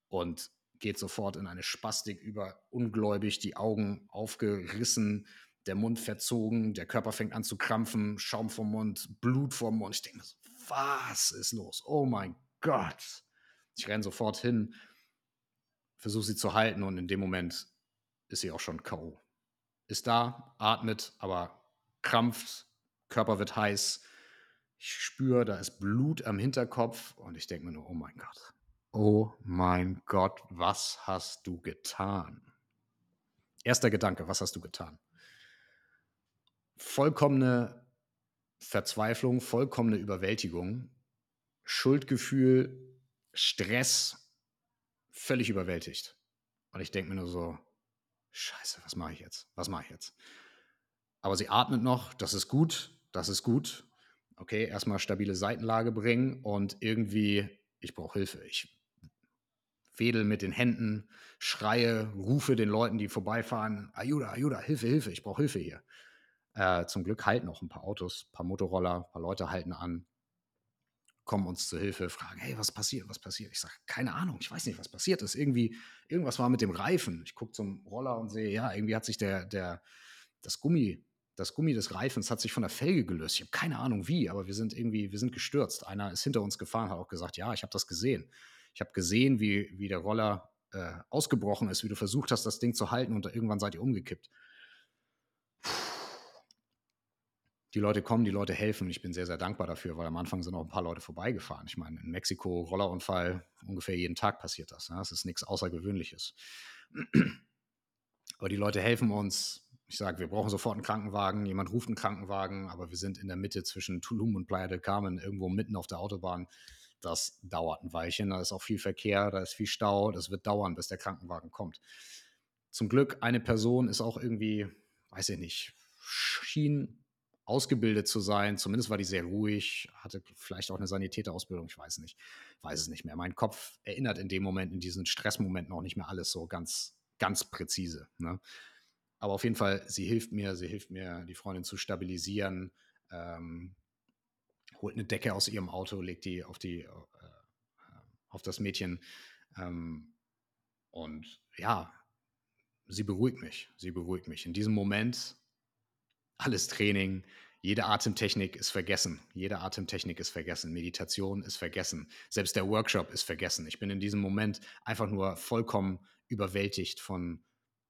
Und geht sofort in eine Spastik über, ungläubig, die Augen aufgerissen, der Mund verzogen, der Körper fängt an zu krampfen, Schaum vom Mund, Blut vom Mund. Ich denke mir so, was ist los? Oh mein Gott. Ich renne sofort hin, versuche sie zu halten und in dem Moment ist sie auch schon K.O. Ist da, atmet, aber krampft, Körper wird heiß. Ich spüre, da ist Blut am Hinterkopf und ich denke mir nur, oh mein Gott. Oh mein Gott, was hast du getan? Erster Gedanke, was hast du getan? Vollkommene Verzweiflung, vollkommene Überwältigung, Schuldgefühl, Stress, völlig überwältigt. Und ich denke mir nur so, scheiße, was mache ich jetzt? Was mache ich jetzt? Aber sie atmet noch, das ist gut, das ist gut. Okay, erstmal stabile Seitenlage bringen und irgendwie, ich brauche Hilfe. Ich wedel mit den Händen, schreie, rufe den Leuten, die vorbeifahren, Ayuda, Ayuda, Hilfe, Hilfe, ich brauche Hilfe hier. Äh, zum Glück halten noch ein paar Autos, ein paar Motorroller, ein paar Leute halten an kommen uns zu Hilfe, fragen, hey, was passiert, was passiert? Ich sage, keine Ahnung, ich weiß nicht, was passiert ist. Irgendwie, irgendwas war mit dem Reifen. Ich gucke zum Roller und sehe, ja, irgendwie hat sich der, der, das Gummi, das Gummi des Reifens hat sich von der Felge gelöst. Ich habe keine Ahnung wie, aber wir sind irgendwie, wir sind gestürzt. Einer ist hinter uns gefahren, hat auch gesagt, ja, ich habe das gesehen. Ich habe gesehen, wie, wie der Roller äh, ausgebrochen ist, wie du versucht hast, das Ding zu halten und irgendwann seid ihr umgekippt. Die Leute kommen, die Leute helfen. Ich bin sehr, sehr dankbar dafür, weil am Anfang sind auch ein paar Leute vorbeigefahren. Ich meine, in Mexiko, Rollerunfall, ungefähr jeden Tag passiert das. Ne? Das ist nichts Außergewöhnliches. Aber die Leute helfen uns. Ich sage, wir brauchen sofort einen Krankenwagen. Jemand ruft einen Krankenwagen, aber wir sind in der Mitte zwischen Tulum und Playa del Carmen, irgendwo mitten auf der Autobahn. Das dauert ein Weilchen. Da ist auch viel Verkehr, da ist viel Stau. Das wird dauern, bis der Krankenwagen kommt. Zum Glück, eine Person ist auch irgendwie, weiß ich nicht, schien ausgebildet zu sein. Zumindest war die sehr ruhig, hatte vielleicht auch eine Sanitäterausbildung, ich weiß nicht, weiß es nicht mehr. Mein Kopf erinnert in dem Moment, in diesen Stressmomenten auch nicht mehr alles so ganz ganz präzise. Ne? Aber auf jeden Fall, sie hilft mir, sie hilft mir, die Freundin zu stabilisieren, ähm, holt eine Decke aus ihrem Auto, legt die auf, die, äh, auf das Mädchen. Ähm, und ja, sie beruhigt mich, sie beruhigt mich. In diesem Moment, alles Training, jede Atemtechnik ist vergessen. Jede Atemtechnik ist vergessen. Meditation ist vergessen. Selbst der Workshop ist vergessen. Ich bin in diesem Moment einfach nur vollkommen überwältigt von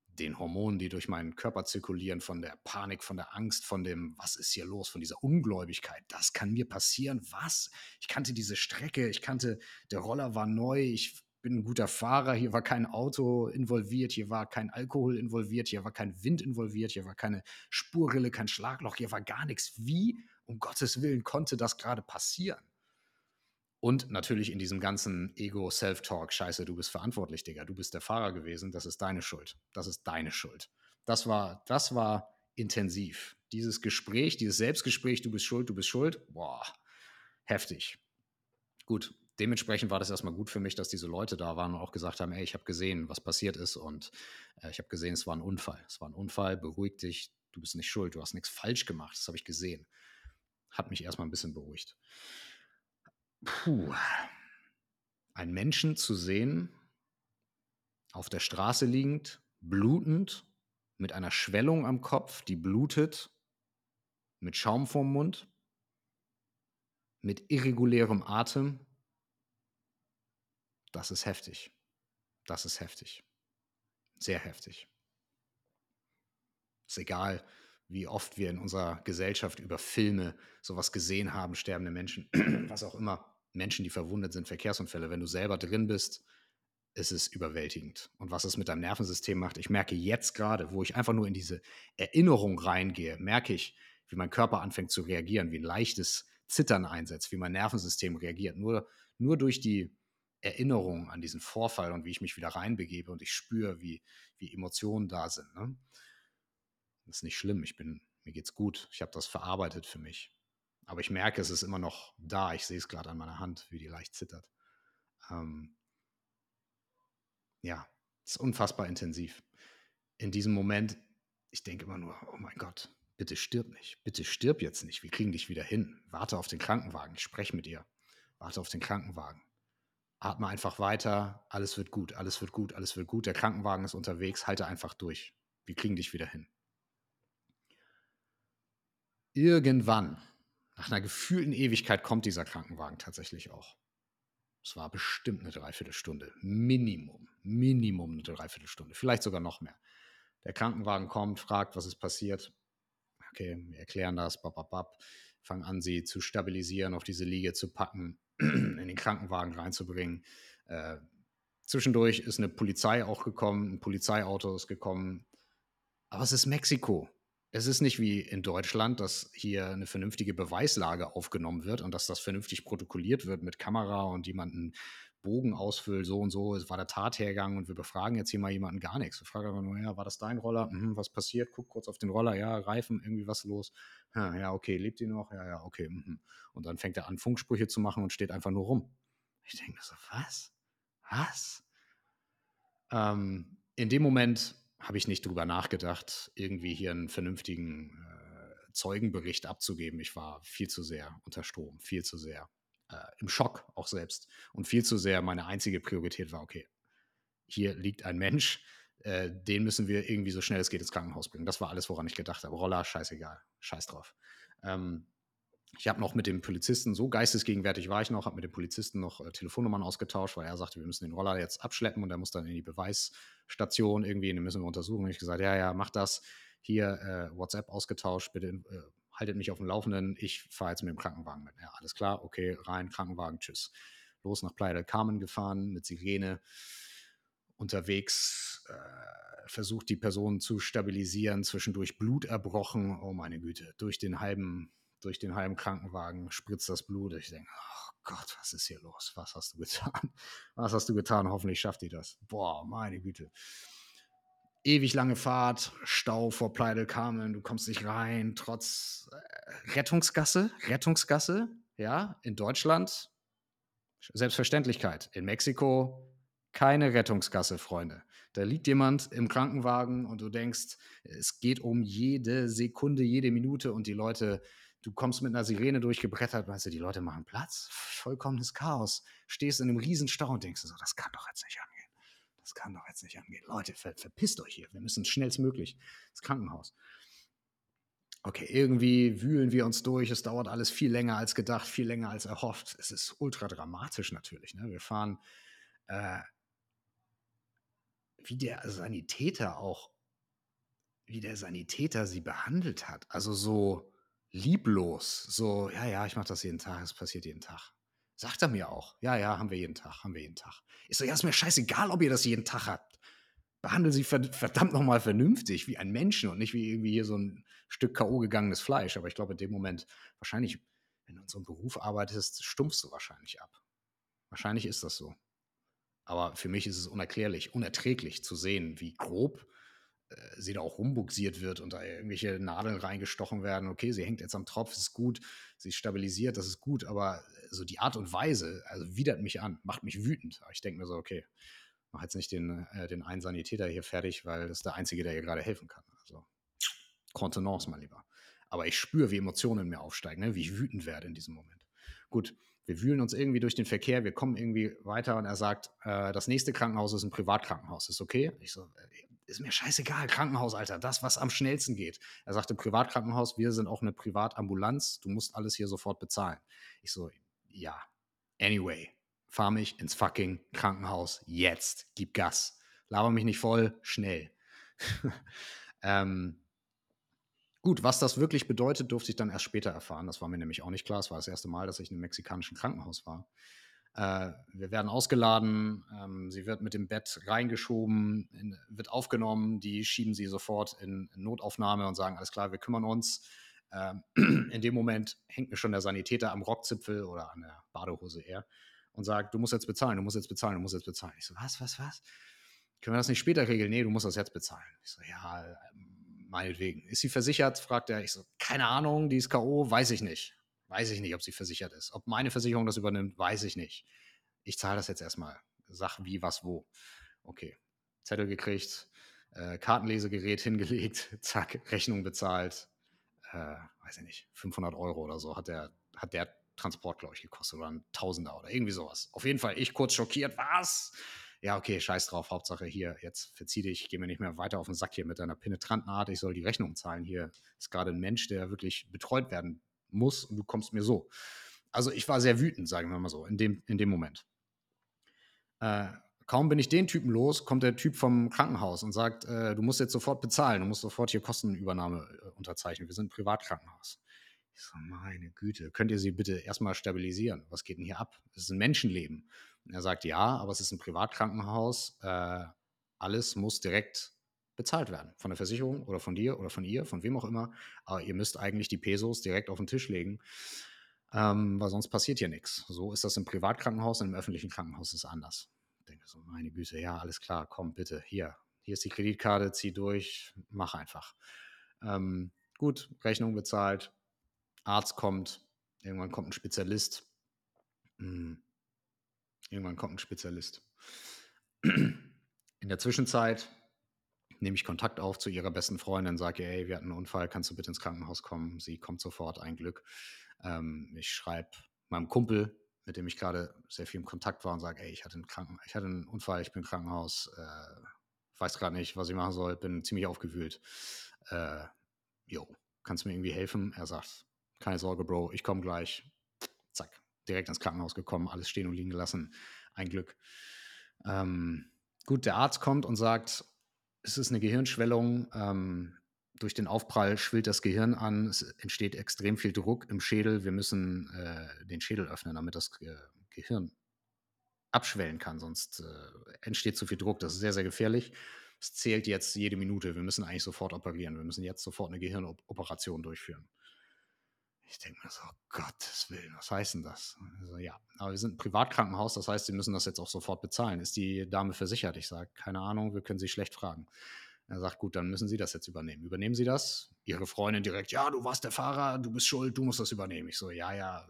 den Hormonen, die durch meinen Körper zirkulieren, von der Panik, von der Angst, von dem, was ist hier los, von dieser Ungläubigkeit. Das kann mir passieren. Was? Ich kannte diese Strecke, ich kannte, der Roller war neu, ich bin ein guter Fahrer, hier war kein Auto involviert, hier war kein Alkohol involviert, hier war kein Wind involviert, hier war keine Spurrille, kein Schlagloch, hier war gar nichts. Wie, um Gottes Willen, konnte das gerade passieren? Und natürlich in diesem ganzen Ego-Self-Talk, scheiße, du bist verantwortlich, Digga, du bist der Fahrer gewesen, das ist deine Schuld. Das ist deine Schuld. Das war, das war intensiv. Dieses Gespräch, dieses Selbstgespräch, du bist schuld, du bist schuld, boah, heftig. Gut, dementsprechend war das erstmal gut für mich, dass diese Leute da waren und auch gesagt haben, ey, ich habe gesehen, was passiert ist und äh, ich habe gesehen, es war ein Unfall. Es war ein Unfall, beruhig dich, du bist nicht schuld, du hast nichts falsch gemacht, das habe ich gesehen. Hat mich erstmal ein bisschen beruhigt. Puh. Einen Menschen zu sehen, auf der Straße liegend, blutend, mit einer Schwellung am Kopf, die blutet, mit Schaum vorm Mund, mit irregulärem Atem, das ist heftig. Das ist heftig. Sehr heftig. Ist egal, wie oft wir in unserer Gesellschaft über Filme sowas gesehen haben, sterbende Menschen, was auch immer, Menschen, die verwundet sind, Verkehrsunfälle. Wenn du selber drin bist, ist es überwältigend. Und was es mit deinem Nervensystem macht, ich merke jetzt gerade, wo ich einfach nur in diese Erinnerung reingehe, merke ich, wie mein Körper anfängt zu reagieren, wie ein leichtes Zittern einsetzt, wie mein Nervensystem reagiert. Nur, nur durch die Erinnerung an diesen Vorfall und wie ich mich wieder reinbegebe und ich spüre, wie, wie Emotionen da sind. Ne? Das ist nicht schlimm. Ich bin, mir geht's gut. Ich habe das verarbeitet für mich. Aber ich merke, es ist immer noch da. Ich sehe es gerade an meiner Hand, wie die leicht zittert. Ähm, ja, es ist unfassbar intensiv. In diesem Moment, ich denke immer nur, oh mein Gott, bitte stirb nicht. Bitte stirb jetzt nicht. Wir kriegen dich wieder hin. Warte auf den Krankenwagen. Ich spreche mit dir. Warte auf den Krankenwagen. Atme einfach weiter. Alles wird gut. Alles wird gut. Alles wird gut. Der Krankenwagen ist unterwegs. Halte einfach durch. Wir kriegen dich wieder hin irgendwann, nach einer gefühlten Ewigkeit, kommt dieser Krankenwagen tatsächlich auch. Es war bestimmt eine Dreiviertelstunde. Minimum. Minimum eine Dreiviertelstunde. Vielleicht sogar noch mehr. Der Krankenwagen kommt, fragt, was ist passiert. Okay, wir erklären das, bap. Fangen an, sie zu stabilisieren, auf diese Liege zu packen, in den Krankenwagen reinzubringen. Äh, zwischendurch ist eine Polizei auch gekommen, ein Polizeiauto ist gekommen. Aber es ist Mexiko es ist nicht wie in Deutschland, dass hier eine vernünftige Beweislage aufgenommen wird und dass das vernünftig protokolliert wird mit Kamera und jemanden Bogen ausfüllt, so und so, es war der Tathergang und wir befragen jetzt hier mal jemanden gar nichts. Wir fragen einfach nur, ja, war das dein Roller? Mhm, was passiert? Guck kurz auf den Roller, ja, Reifen, irgendwie was los. Ja, ja okay, lebt ihr noch? Ja, ja, okay. Mhm. Und dann fängt er an, Funksprüche zu machen und steht einfach nur rum. Ich denke so, was? Was? Ähm, in dem Moment habe ich nicht drüber nachgedacht, irgendwie hier einen vernünftigen äh, Zeugenbericht abzugeben. Ich war viel zu sehr unter Strom, viel zu sehr im Schock auch selbst und viel zu sehr meine einzige Priorität war, okay, hier liegt ein Mensch, äh, den müssen wir irgendwie so schnell es geht ins Krankenhaus bringen. Das war alles, woran ich gedacht habe. Roller, scheißegal, scheiß drauf. Ähm, ich habe noch mit dem Polizisten, so geistesgegenwärtig war ich noch, habe mit dem Polizisten noch äh, Telefonnummern ausgetauscht, weil er sagte, wir müssen den Roller jetzt abschleppen und er muss dann in die Beweisstation irgendwie, den müssen wir untersuchen. Und ich gesagt, ja, ja, mach das. Hier äh, WhatsApp ausgetauscht, bitte äh, haltet mich auf dem Laufenden, ich fahre jetzt mit dem Krankenwagen mit. Ja, alles klar, okay, rein, Krankenwagen, tschüss. Los nach Playa del Carmen gefahren mit Sirene. Unterwegs äh, versucht die Person zu stabilisieren, zwischendurch Blut erbrochen. Oh meine Güte, durch den halben, durch den halben Krankenwagen spritzt das Blut. Ich denke, oh Gott, was ist hier los? Was hast du getan? Was hast du getan? Hoffentlich schafft die das. Boah, meine Güte ewig lange Fahrt, Stau vor Playa del Carmen, du kommst nicht rein, trotz äh, Rettungsgasse, Rettungsgasse, ja, in Deutschland Selbstverständlichkeit. In Mexiko keine Rettungsgasse, Freunde. Da liegt jemand im Krankenwagen und du denkst, es geht um jede Sekunde, jede Minute und die Leute, du kommst mit einer Sirene durchgebrettert, weißt du, die Leute machen Platz, vollkommenes Chaos, stehst in einem Riesenstau und denkst so, das kann doch jetzt nicht angehen das kann doch jetzt nicht angehen. Leute, ver verpisst euch hier. Wir müssen schnellstmöglich ins Krankenhaus. Okay, irgendwie wühlen wir uns durch. Es dauert alles viel länger als gedacht, viel länger als erhofft. Es ist ultra dramatisch natürlich. Ne? Wir fahren, äh, wie der Sanitäter auch, wie der Sanitäter sie behandelt hat. Also so lieblos, so, ja, ja, ich mache das jeden Tag, es passiert jeden Tag. Sagt er mir auch. Ja, ja, haben wir jeden Tag, haben wir jeden Tag. Ich so, ja, ist mir scheißegal, ob ihr das jeden Tag habt. Behandelt sie verdammt nochmal vernünftig, wie ein Menschen und nicht wie irgendwie hier so ein Stück K.O. gegangenes Fleisch. Aber ich glaube, in dem Moment, wahrscheinlich, wenn du in so einem Beruf arbeitest, stumpfst du wahrscheinlich ab. Wahrscheinlich ist das so. Aber für mich ist es unerklärlich, unerträglich zu sehen, wie grob sie da auch rumbuxiert wird und da irgendwelche Nadeln reingestochen werden. Okay, sie hängt jetzt am Tropf, ist gut, sie stabilisiert, das ist gut, aber so die Art und Weise, also widert mich an, macht mich wütend. Aber ich denke mir so, okay, mach jetzt nicht den, äh, den einen Sanitäter hier fertig, weil das ist der Einzige, der hier gerade helfen kann. Also, Kontenance, mein Lieber. Aber ich spüre, wie Emotionen in mir aufsteigen, ne? wie ich wütend werde in diesem Moment. Gut, wir wühlen uns irgendwie durch den Verkehr, wir kommen irgendwie weiter und er sagt, äh, das nächste Krankenhaus ist ein Privatkrankenhaus, ist okay? Ich so, äh, ist mir scheißegal, Krankenhaus, Alter, das, was am schnellsten geht. Er sagte, Privatkrankenhaus, wir sind auch eine Privatambulanz, du musst alles hier sofort bezahlen. Ich so, ja, anyway, fahr mich ins fucking Krankenhaus jetzt, gib Gas. Laber mich nicht voll, schnell. ähm, gut, was das wirklich bedeutet, durfte ich dann erst später erfahren. Das war mir nämlich auch nicht klar. Es war das erste Mal, dass ich in einem mexikanischen Krankenhaus war. Äh, wir werden ausgeladen, ähm, sie wird mit dem Bett reingeschoben, in, wird aufgenommen, die schieben sie sofort in, in, Notaufnahme und sagen, alles klar, wir kümmern uns. Ähm, in dem Moment hängt mir schon der Sanitäter am Rockzipfel oder an der Badehose eher und sagt, du musst jetzt bezahlen, du musst jetzt bezahlen, du musst jetzt bezahlen. Ich so, was, was, was? Können wir das nicht später regeln? Nee, du musst das jetzt bezahlen. Ich so, ja, ähm, meinetwegen. Ist sie versichert? fragt er. Ich so, keine Ahnung, die ist K.O., weiß ich nicht. Weiß ich nicht, ob sie versichert ist. Ob meine Versicherung das übernimmt, weiß ich nicht. Ich zahle das jetzt erstmal. Sag wie, was, wo. Okay. Zettel gekriegt, äh, Kartenlesegerät hingelegt, zack, Rechnung bezahlt. Äh, weiß ich nicht, 500 Euro oder so hat der, hat der Transport, glaube ich, gekostet oder ein Tausender oder irgendwie sowas. Auf jeden Fall, ich kurz schockiert, was? Ja, okay, scheiß drauf, Hauptsache hier, jetzt verzieh dich, geh mir nicht mehr weiter auf den Sack hier mit deiner penetranten Art, ich soll die Rechnung zahlen. Hier ist gerade ein Mensch, der wirklich betreut werden muss und du kommst mir so. Also ich war sehr wütend, sagen wir mal so, in dem, in dem Moment. Äh, kaum bin ich den Typen los, kommt der Typ vom Krankenhaus und sagt, äh, du musst jetzt sofort bezahlen, du musst sofort hier Kostenübernahme äh, unterzeichnen. Wir sind ein Privatkrankenhaus. Ich so, meine Güte, könnt ihr sie bitte erstmal stabilisieren? Was geht denn hier ab? Es ist ein Menschenleben. Und er sagt, ja, aber es ist ein Privatkrankenhaus. Äh, alles muss direkt bezahlt werden. Von der Versicherung oder von dir oder von ihr, von wem auch immer. Aber ihr müsst eigentlich die Pesos direkt auf den Tisch legen, ähm, weil sonst passiert hier nichts. So ist das im Privatkrankenhaus, und im öffentlichen Krankenhaus ist es anders. Ich denke so, meine Güte, ja, alles klar, komm bitte, hier. Hier ist die Kreditkarte, zieh durch, mach einfach. Ähm, gut, Rechnung bezahlt, Arzt kommt, irgendwann kommt ein Spezialist. Hm. Irgendwann kommt ein Spezialist. In der Zwischenzeit nehme ich Kontakt auf zu ihrer besten Freundin, sage, hey, wir hatten einen Unfall, kannst du bitte ins Krankenhaus kommen? Sie kommt sofort, ein Glück. Ähm, ich schreibe meinem Kumpel, mit dem ich gerade sehr viel im Kontakt war und sage, ey, ich hatte einen, Kranken ich hatte einen Unfall, ich bin im Krankenhaus, äh, weiß gerade nicht, was ich machen soll, bin ziemlich aufgewühlt. Äh, jo, kannst du mir irgendwie helfen? Er sagt, keine Sorge, Bro, ich komme gleich. Zack, direkt ins Krankenhaus gekommen, alles stehen und liegen gelassen. Ein Glück. Ähm, gut, der Arzt kommt und sagt, es ist eine Gehirnschwellung. Ähm, durch den Aufprall schwillt das Gehirn an, es entsteht extrem viel Druck im Schädel. Wir müssen äh, den Schädel öffnen, damit das Ge Gehirn abschwellen kann, sonst äh, entsteht zu viel Druck. Das ist sehr, sehr gefährlich. Es zählt jetzt jede Minute. Wir müssen eigentlich sofort operieren. Wir müssen jetzt sofort eine Gehirnoperation durchführen. Ich denke mir so, oh Gottes Willen, was heißt denn das? Also, ja, aber wir sind ein Privatkrankenhaus, das heißt, Sie müssen das jetzt auch sofort bezahlen. Ist die Dame versichert? Ich sage, keine Ahnung, wir können Sie schlecht fragen. Er sagt, gut, dann müssen Sie das jetzt übernehmen. Übernehmen Sie das? Ihre Freundin direkt, ja, du warst der Fahrer, du bist schuld, du musst das übernehmen. Ich so, ja, ja,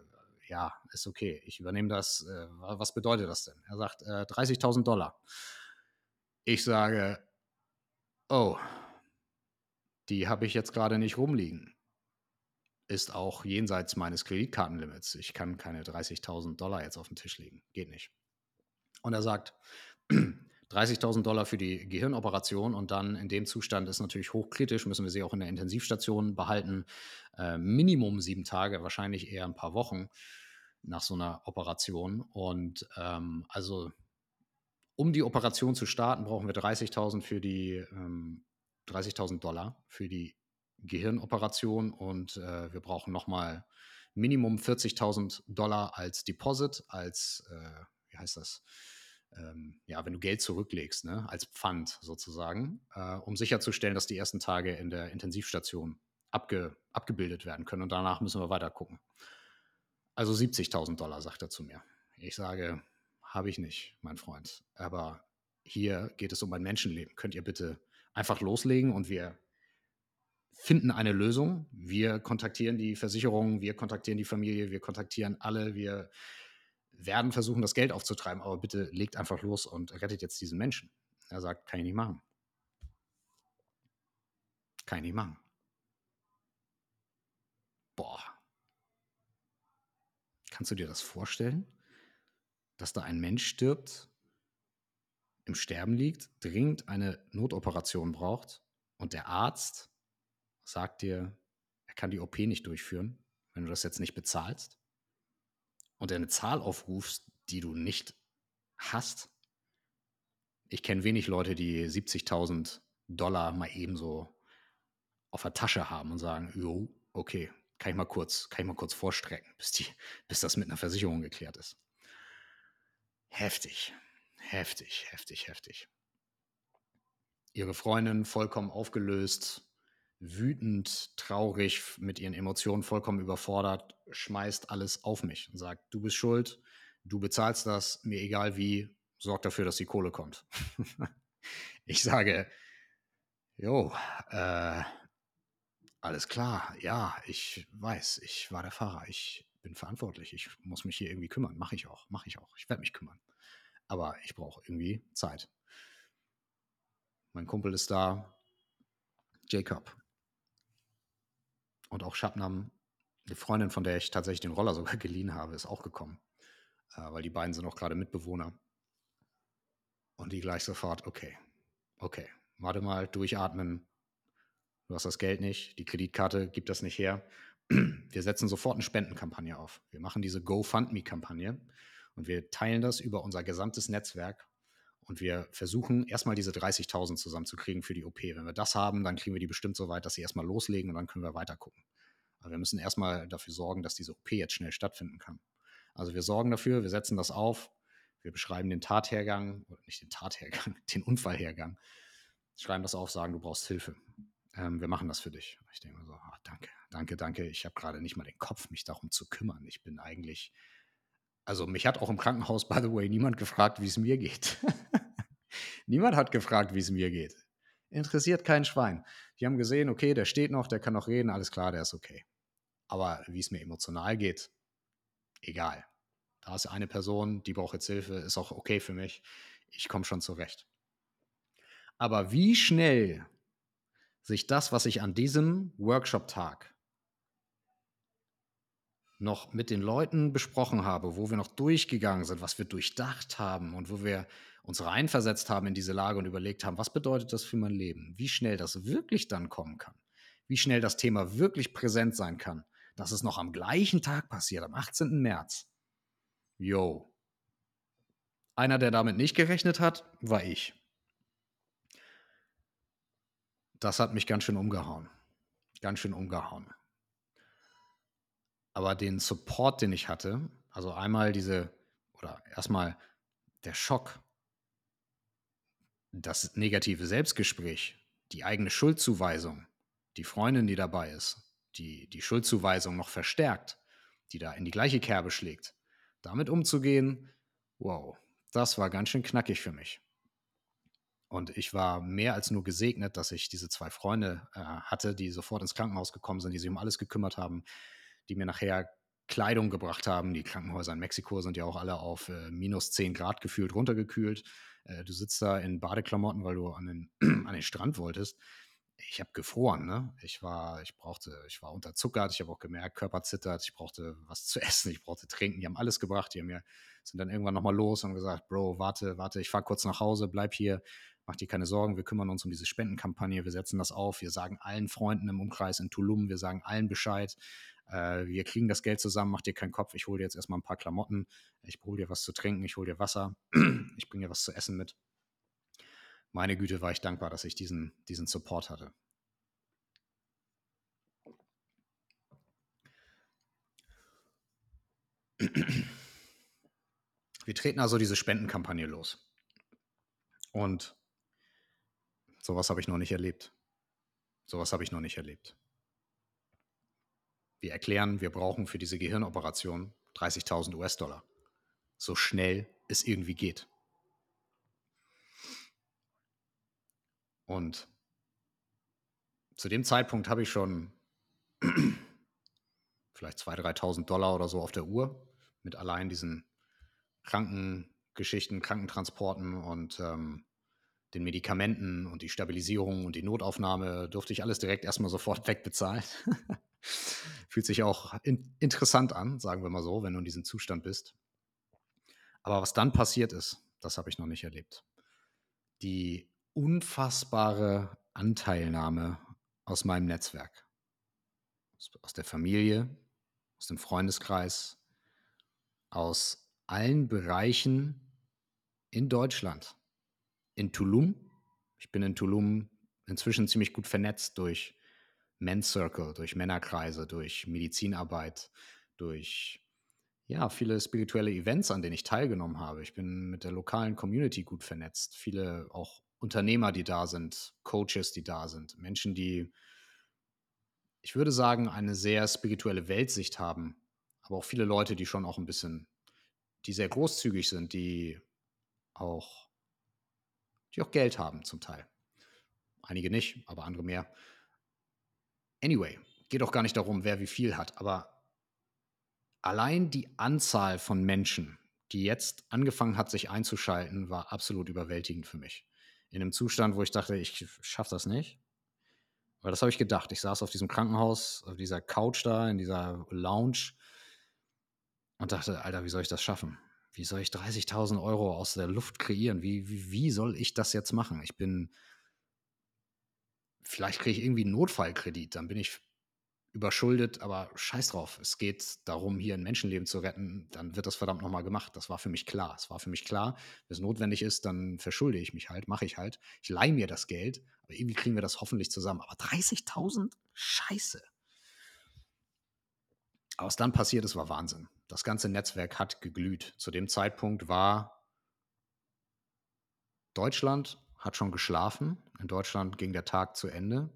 ja, ist okay. Ich übernehme das. Äh, was bedeutet das denn? Er sagt, äh, 30.000 Dollar. Ich sage, oh, die habe ich jetzt gerade nicht rumliegen ist auch jenseits meines Kreditkartenlimits. Ich kann keine 30.000 Dollar jetzt auf den Tisch legen. Geht nicht. Und er sagt, 30.000 Dollar für die Gehirnoperation und dann in dem Zustand ist natürlich hochkritisch, müssen wir sie auch in der Intensivstation behalten. Äh, Minimum sieben Tage, wahrscheinlich eher ein paar Wochen nach so einer Operation. Und ähm, also um die Operation zu starten, brauchen wir 30.000 für die ähm, 30.000 Dollar für die Gehirnoperation und äh, wir brauchen nochmal Minimum 40.000 Dollar als Deposit, als, äh, wie heißt das? Ähm, ja, wenn du Geld zurücklegst, ne, als Pfand sozusagen, äh, um sicherzustellen, dass die ersten Tage in der Intensivstation abge, abgebildet werden können und danach müssen wir weiter gucken. Also 70.000 Dollar, sagt er zu mir. Ich sage, habe ich nicht, mein Freund. Aber hier geht es um ein Menschenleben. Könnt ihr bitte einfach loslegen und wir finden eine Lösung. Wir kontaktieren die Versicherung, wir kontaktieren die Familie, wir kontaktieren alle, wir werden versuchen, das Geld aufzutreiben, aber bitte legt einfach los und rettet jetzt diesen Menschen. Er sagt, kann ich nicht machen. Kann ich nicht machen. Boah. Kannst du dir das vorstellen? Dass da ein Mensch stirbt, im Sterben liegt, dringend eine Notoperation braucht und der Arzt sagt dir, er kann die OP nicht durchführen, wenn du das jetzt nicht bezahlst und eine Zahl aufrufst, die du nicht hast. Ich kenne wenig Leute, die 70.000 Dollar mal ebenso auf der Tasche haben und sagen, jo, okay, kann ich mal kurz, kann ich mal kurz vorstrecken, bis, die, bis das mit einer Versicherung geklärt ist. Heftig, heftig, heftig, heftig. Ihre Freundin vollkommen aufgelöst, wütend, traurig, mit ihren Emotionen vollkommen überfordert, schmeißt alles auf mich und sagt, du bist schuld, du bezahlst das, mir egal wie, sorg dafür, dass die Kohle kommt. ich sage, jo, äh, alles klar, ja, ich weiß, ich war der Fahrer, ich bin verantwortlich, ich muss mich hier irgendwie kümmern, mache ich auch, mache ich auch, ich werde mich kümmern. Aber ich brauche irgendwie Zeit. Mein Kumpel ist da, Jacob, und auch Shabnam, die Freundin, von der ich tatsächlich den Roller sogar geliehen habe, ist auch gekommen. Äh, weil die beiden sind auch gerade Mitbewohner. Und die gleich sofort, okay, okay, warte mal, durchatmen. Du hast das Geld nicht, die Kreditkarte gibt das nicht her. Wir setzen sofort eine Spendenkampagne auf. Wir machen diese GoFundMe-Kampagne und wir teilen das über unser gesamtes Netzwerk und wir versuchen erstmal diese 30.000 zusammenzukriegen für die OP. Wenn wir das haben, dann kriegen wir die bestimmt so weit, dass sie erstmal loslegen und dann können wir weiter gucken. Aber wir müssen erstmal dafür sorgen, dass diese OP jetzt schnell stattfinden kann. Also wir sorgen dafür, wir setzen das auf, wir beschreiben den Tathergang, oder nicht den Tathergang, den Unfallhergang, schreiben das auf, sagen, du brauchst Hilfe. Ähm, wir machen das für dich. Ich denke so, ah, danke, danke, danke. Ich habe gerade nicht mal den Kopf, mich darum zu kümmern. Ich bin eigentlich also mich hat auch im Krankenhaus, by the way, niemand gefragt, wie es mir geht. niemand hat gefragt, wie es mir geht. Interessiert kein Schwein. Die haben gesehen, okay, der steht noch, der kann noch reden, alles klar, der ist okay. Aber wie es mir emotional geht, egal. Da ist eine Person, die braucht jetzt Hilfe, ist auch okay für mich. Ich komme schon zurecht. Aber wie schnell sich das, was ich an diesem Workshop-Tag noch mit den Leuten besprochen habe, wo wir noch durchgegangen sind, was wir durchdacht haben und wo wir uns reinversetzt haben in diese Lage und überlegt haben, was bedeutet das für mein Leben? Wie schnell das wirklich dann kommen kann? Wie schnell das Thema wirklich präsent sein kann? Dass es noch am gleichen Tag passiert, am 18. März. Yo. Einer, der damit nicht gerechnet hat, war ich. Das hat mich ganz schön umgehauen. ganz schön umgehauen. Aber den Support, den ich hatte, also einmal diese, oder erstmal der Schock, das negative Selbstgespräch, die eigene Schuldzuweisung, die Freundin, die dabei ist, die die Schuldzuweisung noch verstärkt, die da in die gleiche Kerbe schlägt, damit umzugehen, wow, das war ganz schön knackig für mich. Und ich war mehr als nur gesegnet, dass ich diese zwei Freunde äh, hatte, die sofort ins Krankenhaus gekommen sind, die sich um alles gekümmert haben, die mir nachher Kleidung gebracht haben. Die Krankenhäuser in Mexiko sind ja auch alle auf äh, minus 10 Grad gefühlt runtergekühlt. Äh, du sitzt da in Badeklamotten, weil du an den, an den Strand wolltest. Ich habe gefroren, ne? Ich war, ich brauchte, ich war unterzuckert, ich habe auch gemerkt, Körper zittert, ich brauchte was zu essen, ich brauchte trinken, die haben alles gebracht, die haben mir, sind dann irgendwann nochmal los und gesagt, Bro, warte, warte, ich fahre kurz nach Hause, bleib hier, mach dir keine Sorgen, wir kümmern uns um diese Spendenkampagne, wir setzen das auf, wir sagen allen Freunden im Umkreis in Tulum, wir sagen allen Bescheid, äh, wir kriegen das Geld zusammen, mach dir keinen Kopf, ich hole dir jetzt erstmal ein paar Klamotten, ich hole dir was zu trinken, ich hole dir Wasser, ich bringe dir was zu essen mit. Meine Güte, war ich dankbar, dass ich diesen, diesen Support hatte. Wir treten also diese Spendenkampagne los. Und sowas habe ich noch nicht erlebt. Sowas habe ich noch nicht erlebt. Wir erklären, wir brauchen für diese Gehirnoperation 30.000 US-Dollar. So schnell es irgendwie geht. Und zu dem Zeitpunkt habe ich schon vielleicht 2.000, 3.000 Dollar oder so auf der Uhr mit allein diesen Krankengeschichten, Krankentransporten und ähm, den Medikamenten und die Stabilisierung und die Notaufnahme durfte ich alles direkt erstmal sofort wegbezahlen. Fühlt sich auch in interessant an, sagen wir mal so, wenn du in diesem Zustand bist. Aber was dann passiert ist, das habe ich noch nicht erlebt. Die unfassbare Anteilnahme aus meinem Netzwerk, aus der Familie, aus dem Freundeskreis, aus allen Bereichen in Deutschland, in Tulum. Ich bin in Tulum inzwischen ziemlich gut vernetzt durch Men's Circle, durch Männerkreise, durch Medizinarbeit, durch ja, viele spirituelle Events, an denen ich teilgenommen habe. Ich bin mit der lokalen Community gut vernetzt. Viele auch Unternehmer, die da sind, Coaches, die da sind, Menschen, die, ich würde sagen, eine sehr spirituelle Weltsicht haben, aber auch viele Leute, die schon auch ein bisschen, die sehr großzügig sind, die auch, die auch Geld haben zum Teil. Einige nicht, aber andere mehr. Anyway, geht auch gar nicht darum, wer wie viel hat, aber allein die Anzahl von Menschen, die jetzt angefangen hat, sich einzuschalten, war absolut überwältigend für mich. In einem Zustand, wo ich dachte, ich schaffe das nicht. Weil das habe ich gedacht. Ich saß auf diesem Krankenhaus, auf dieser Couch da, in dieser Lounge und dachte, Alter, wie soll ich das schaffen? Wie soll ich 30.000 Euro aus der Luft kreieren? Wie, wie, wie soll ich das jetzt machen? Ich bin vielleicht kriege ich irgendwie einen Notfallkredit, dann bin ich überschuldet, aber scheiß drauf. Es geht darum, hier ein Menschenleben zu retten, dann wird das verdammt nochmal gemacht. Das war für mich klar. Es war für mich klar, wenn es notwendig ist, dann verschulde ich mich halt, mache ich halt. Ich leihe mir das Geld, aber irgendwie kriegen wir das hoffentlich zusammen. Aber 30.000? Scheiße. Was dann passiert ist, war Wahnsinn. Das ganze Netzwerk hat geglüht. Zu dem Zeitpunkt war Deutschland hat schon geschlafen. In Deutschland ging der Tag zu Ende.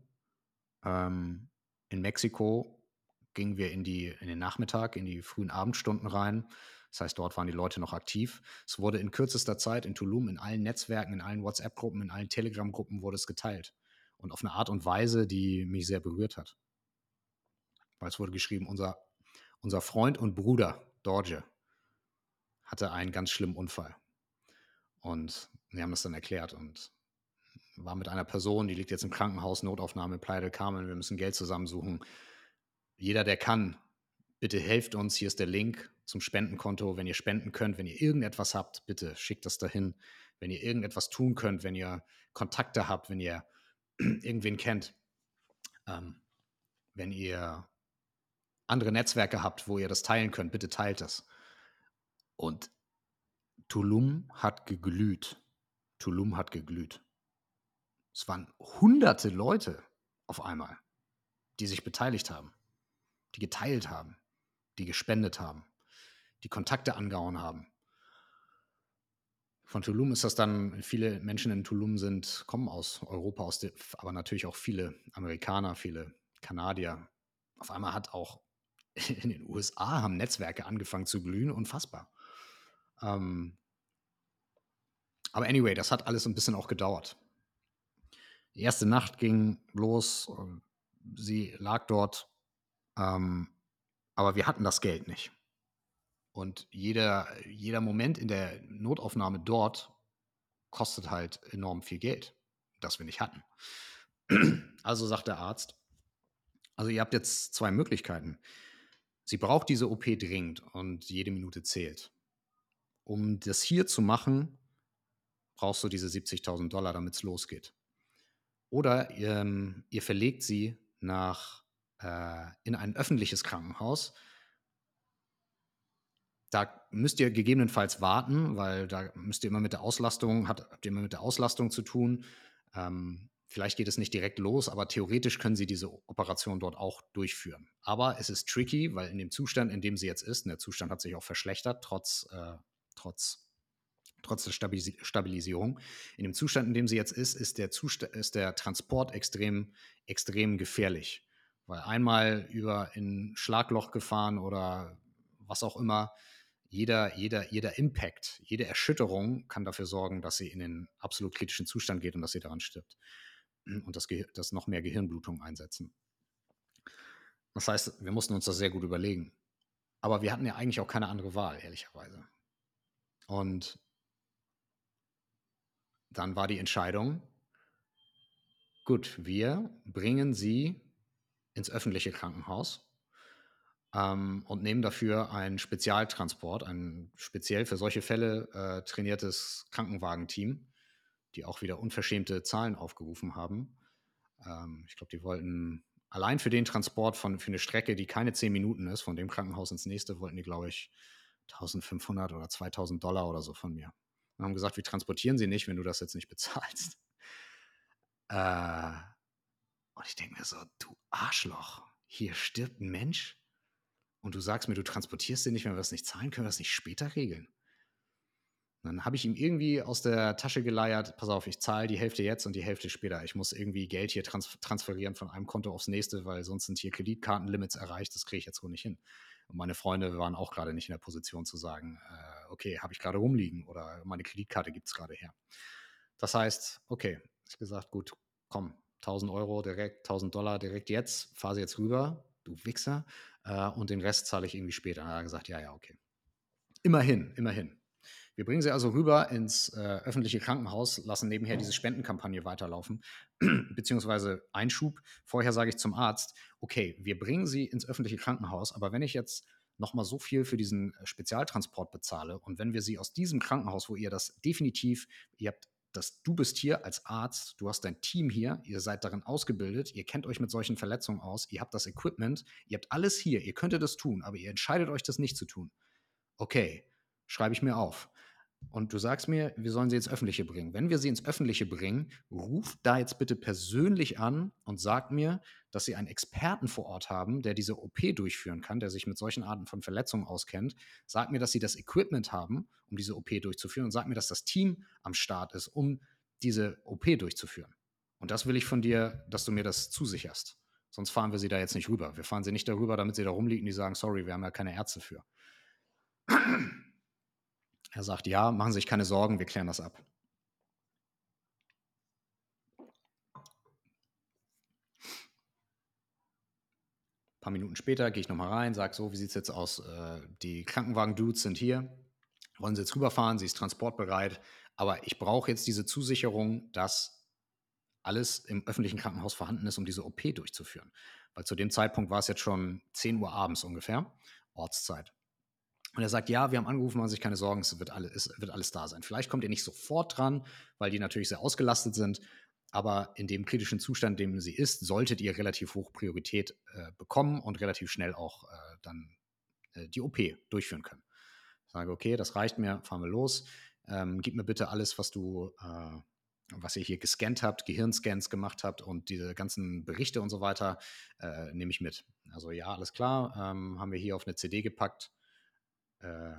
Ähm, in Mexiko gingen wir in, die, in den Nachmittag, in die frühen Abendstunden rein. Das heißt, dort waren die Leute noch aktiv. Es wurde in kürzester Zeit in Tulum in allen Netzwerken, in allen WhatsApp-Gruppen, in allen Telegram-Gruppen wurde es geteilt. Und auf eine Art und Weise, die mich sehr berührt hat. Weil es wurde geschrieben, unser, unser Freund und Bruder, Dorje, hatte einen ganz schlimmen Unfall. Und wir haben das dann erklärt und war mit einer Person, die liegt jetzt im Krankenhaus, Notaufnahme, Playa del Carmen, wir müssen Geld zusammensuchen. Jeder, der kann, bitte helft uns, hier ist der Link zum Spendenkonto. Wenn ihr spenden könnt, wenn ihr irgendetwas habt, bitte schickt das dahin. Wenn ihr irgendetwas tun könnt, wenn ihr Kontakte habt, wenn ihr irgendwen kennt, ähm, wenn ihr andere Netzwerke habt, wo ihr das teilen könnt, bitte teilt das. Und Tulum hat geglüht. Tulum hat geglüht. Es waren hunderte Leute auf einmal. die sich beteiligt haben, die geteilt haben, die gespendet haben, die Kontakte angehauen haben. Von Tulum ist das dann, viele Menschen in Tulum sind, kommen aus Europa, aus der, aber natürlich auch viele Amerikaner, viele Kanadier. Auf einmal hat auch in den USA haben Netzwerke angefangen zu glühen, unfassbar. Ähm, aber anyway, das hat alles ein bisschen auch gedauert. Die erste Nacht ging los, sie lag dort, ähm, aber wir hatten das Geld nicht. Und jeder, jeder Moment in der Notaufnahme dort kostet halt enorm viel Geld, das wir nicht hatten. Also sagt der Arzt, also ihr habt jetzt zwei Möglichkeiten. Sie braucht diese OP dringend und jede Minute zählt. Um das hier zu machen, brauchst du diese 70.000 Dollar, damit es losgeht. Oder ähm, ihr verlegt sie nach, äh, in ein öffentliches Krankenhaus. Da müsst ihr gegebenenfalls warten, weil da müsst ihr immer mit der Auslastung, habt, habt ihr immer mit der Auslastung zu tun. Ähm, Vielleicht geht es nicht direkt los, aber theoretisch können Sie diese Operation dort auch durchführen. Aber es ist tricky, weil in dem Zustand, in dem sie jetzt ist, und der Zustand hat sich auch verschlechtert, trotz, äh, trotz, trotz der Stabilis Stabilisierung, in dem Zustand, in dem sie jetzt ist, ist der, Zustand, ist der Transport extrem, extrem gefährlich. Weil einmal über ein Schlagloch gefahren oder was auch immer, jeder, jeder, jeder Impact, jede Erschütterung kann dafür sorgen, dass sie in den absolut kritischen Zustand geht und dass sie daran stirbt und das, das noch mehr Gehirnblutung einsetzen. Das heißt, wir mussten uns das sehr gut überlegen. Aber wir hatten ja eigentlich auch keine andere Wahl, ehrlicherweise. Und dann war die Entscheidung, gut, wir bringen sie ins öffentliche Krankenhaus ähm, und nehmen dafür einen Spezialtransport, ein speziell für solche Fälle äh, trainiertes Krankenwagenteam die auch wieder unverschämte Zahlen aufgerufen haben. Ähm, ich glaube, die wollten allein für den Transport von, für eine Strecke, die keine zehn Minuten ist, von dem Krankenhaus ins nächste, wollten die, glaube ich, 1500 oder 2000 Dollar oder so von mir. Und haben gesagt, wir transportieren sie nicht, wenn du das jetzt nicht bezahlst. Äh, und ich denke mir so, du Arschloch, hier stirbt ein Mensch und du sagst mir, du transportierst den nicht, wenn wir das nicht zahlen, können wir das nicht später regeln? dann habe ich ihm irgendwie aus der Tasche geleiert, pass auf, ich zahle die Hälfte jetzt und die Hälfte später. Ich muss irgendwie Geld hier trans transferieren von einem Konto aufs nächste, weil sonst sind hier Kreditkartenlimits erreicht. Das kriege ich jetzt wohl nicht hin. Und meine Freunde waren auch gerade nicht in der Position zu sagen, äh, okay, habe ich gerade rumliegen oder meine Kreditkarte gibt es gerade her. Das heißt, okay, ich gesagt, gut, komm, 1000 Euro direkt, 1000 Dollar direkt jetzt, fahre sie jetzt rüber, du Wichser, äh, und den Rest zahle ich irgendwie später. Hat er gesagt, ja, ja, okay. Immerhin, immerhin. Wir bringen sie also rüber ins äh, öffentliche Krankenhaus, lassen nebenher diese Spendenkampagne weiterlaufen, beziehungsweise Einschub. Vorher sage ich zum Arzt, okay, wir bringen sie ins öffentliche Krankenhaus, aber wenn ich jetzt nochmal so viel für diesen äh, Spezialtransport bezahle und wenn wir sie aus diesem Krankenhaus, wo ihr das definitiv, ihr habt das, du bist hier als Arzt, du hast dein Team hier, ihr seid darin ausgebildet, ihr kennt euch mit solchen Verletzungen aus, ihr habt das Equipment, ihr habt alles hier, ihr könntet das tun, aber ihr entscheidet euch, das nicht zu tun. Okay, schreibe ich mir auf und du sagst mir, wir sollen sie ins Öffentliche bringen. Wenn wir sie ins Öffentliche bringen, ruf da jetzt bitte persönlich an und sag mir, dass sie einen Experten vor Ort haben, der diese OP durchführen kann, der sich mit solchen Arten von Verletzungen auskennt. Sag mir, dass sie das Equipment haben, um diese OP durchzuführen und sag mir, dass das Team am Start ist, um diese OP durchzuführen. Und das will ich von dir, dass du mir das zusicherst. Sonst fahren wir sie da jetzt nicht rüber. Wir fahren sie nicht darüber, damit sie da rumliegen, die sagen, sorry, wir haben ja keine Ärzte für. Er sagt, ja, machen Sie sich keine Sorgen, wir klären das ab. Ein paar Minuten später gehe ich nochmal rein, sage so, wie sieht es jetzt aus? Äh, die Krankenwagen-Dudes sind hier. Wollen Sie jetzt rüberfahren? Sie ist transportbereit. Aber ich brauche jetzt diese Zusicherung, dass alles im öffentlichen Krankenhaus vorhanden ist, um diese OP durchzuführen. Weil zu dem Zeitpunkt war es jetzt schon 10 Uhr abends ungefähr, Ortszeit. Und er sagt, ja, wir haben angerufen, machen sich keine Sorgen, es wird, alle, es wird alles da sein. Vielleicht kommt ihr nicht sofort dran, weil die natürlich sehr ausgelastet sind, aber in dem kritischen Zustand, in dem sie ist, solltet ihr relativ hoch Priorität äh, bekommen und relativ schnell auch äh, dann äh, die OP durchführen können. Ich sage, okay, das reicht mir, fahren wir los. Ähm, gib mir bitte alles, was du, äh, was ihr hier gescannt habt, Gehirnscans gemacht habt und diese ganzen Berichte und so weiter, äh, nehme ich mit. Also ja, alles klar, ähm, haben wir hier auf eine CD gepackt. Äh,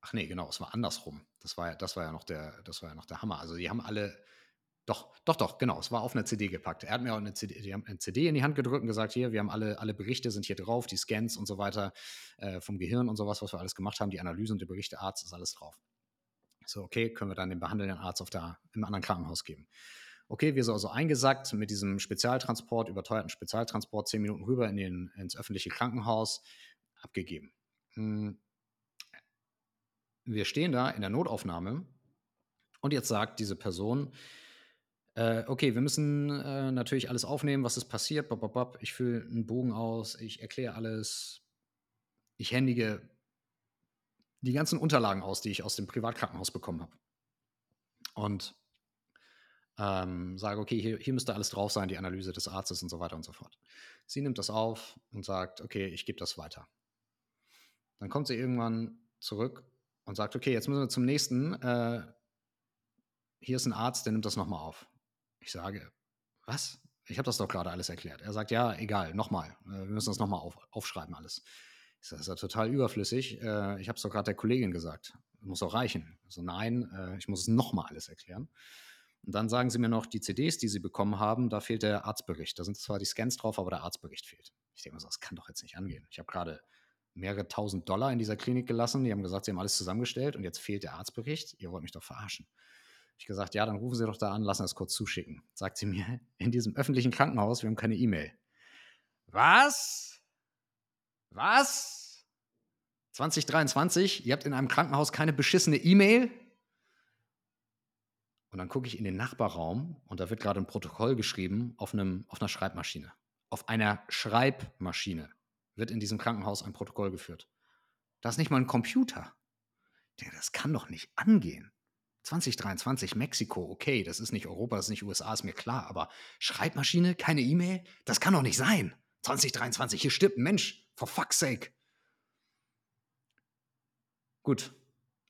ach nee, genau, es war andersrum. Das war, das war ja noch der, das war ja noch der Hammer. Also die haben alle, doch, doch, doch, genau, es war auf eine CD gepackt. Er hat mir auch eine CD, die haben eine CD in die Hand gedrückt und gesagt, hier, wir haben alle, alle Berichte sind hier drauf, die Scans und so weiter äh, vom Gehirn und sowas, was wir alles gemacht haben, die Analysen und die Berichte, Arzt, ist alles drauf. So, okay, können wir dann den behandelnden Arzt auf der, im anderen Krankenhaus geben. Okay, wir sind also eingesackt mit diesem Spezialtransport, überteuerten Spezialtransport, zehn Minuten rüber in den, ins öffentliche Krankenhaus, abgegeben. Hm. Wir stehen da in der Notaufnahme und jetzt sagt diese Person, äh, okay, wir müssen äh, natürlich alles aufnehmen, was ist passiert. Bop. Ich fülle einen Bogen aus, ich erkläre alles, ich händige die ganzen Unterlagen aus, die ich aus dem Privatkrankenhaus bekommen habe. Und ähm, sage, okay, hier, hier müsste alles drauf sein, die Analyse des Arztes und so weiter und so fort. Sie nimmt das auf und sagt, okay, ich gebe das weiter. Dann kommt sie irgendwann zurück und sagt, okay, jetzt müssen wir zum nächsten. Äh, hier ist ein Arzt, der nimmt das nochmal auf. Ich sage, was? Ich habe das doch gerade alles erklärt. Er sagt, ja, egal, nochmal. Äh, wir müssen das nochmal auf, aufschreiben alles. Ich sage, das ist ja total überflüssig. Äh, ich habe es doch gerade der Kollegin gesagt. Muss auch reichen. Also nein, äh, ich muss es nochmal alles erklären. Und dann sagen sie mir noch, die CDs, die sie bekommen haben, da fehlt der Arztbericht. Da sind zwar die Scans drauf, aber der Arztbericht fehlt. Ich denke mir so, das kann doch jetzt nicht angehen. Ich habe gerade mehrere tausend Dollar in dieser Klinik gelassen. Die haben gesagt, sie haben alles zusammengestellt und jetzt fehlt der Arztbericht. Ihr wollt mich doch verarschen. Ich gesagt, ja, dann rufen Sie doch da an, lassen das kurz zuschicken. Sagt sie mir, in diesem öffentlichen Krankenhaus, wir haben keine E-Mail. Was? Was? 2023, ihr habt in einem Krankenhaus keine beschissene E-Mail? Und dann gucke ich in den Nachbarraum und da wird gerade ein Protokoll geschrieben auf, einem, auf einer Schreibmaschine. Auf einer Schreibmaschine wird in diesem Krankenhaus ein Protokoll geführt. Da ist nicht mal ein Computer. Das kann doch nicht angehen. 2023 Mexiko, okay, das ist nicht Europa, das ist nicht USA, ist mir klar, aber Schreibmaschine, keine E-Mail, das kann doch nicht sein. 2023, hier stirbt ein Mensch, for fuck's sake. Gut,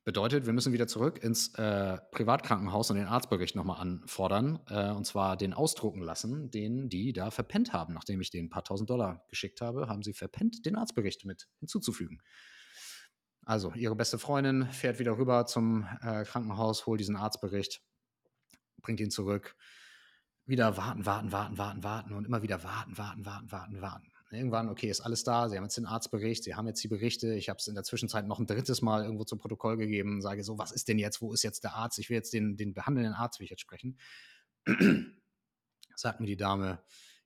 bedeutet, wir müssen wieder zurück ins äh, Privatkrankenhaus und den Arztbericht nochmal anfordern, äh, und zwar den ausdrucken lassen, den die da verpennt haben. Nachdem ich den paar tausend Dollar geschickt habe, haben sie verpennt, den Arztbericht mit hinzuzufügen. Also, ihre beste Freundin fährt wieder rüber zum äh, Krankenhaus, holt diesen Arztbericht, bringt ihn zurück. Wieder warten, warten, warten, warten, warten und immer wieder warten, warten, warten, warten, warten. Irgendwann, okay, ist alles da. Sie haben jetzt den Arztbericht, Sie haben jetzt die Berichte. Ich habe es in der Zwischenzeit noch ein drittes Mal irgendwo zum Protokoll gegeben, sage so, was ist denn jetzt? Wo ist jetzt der Arzt? Ich will jetzt den, den behandelnden Arzt, will ich jetzt sprechen. Sagt mir die Dame,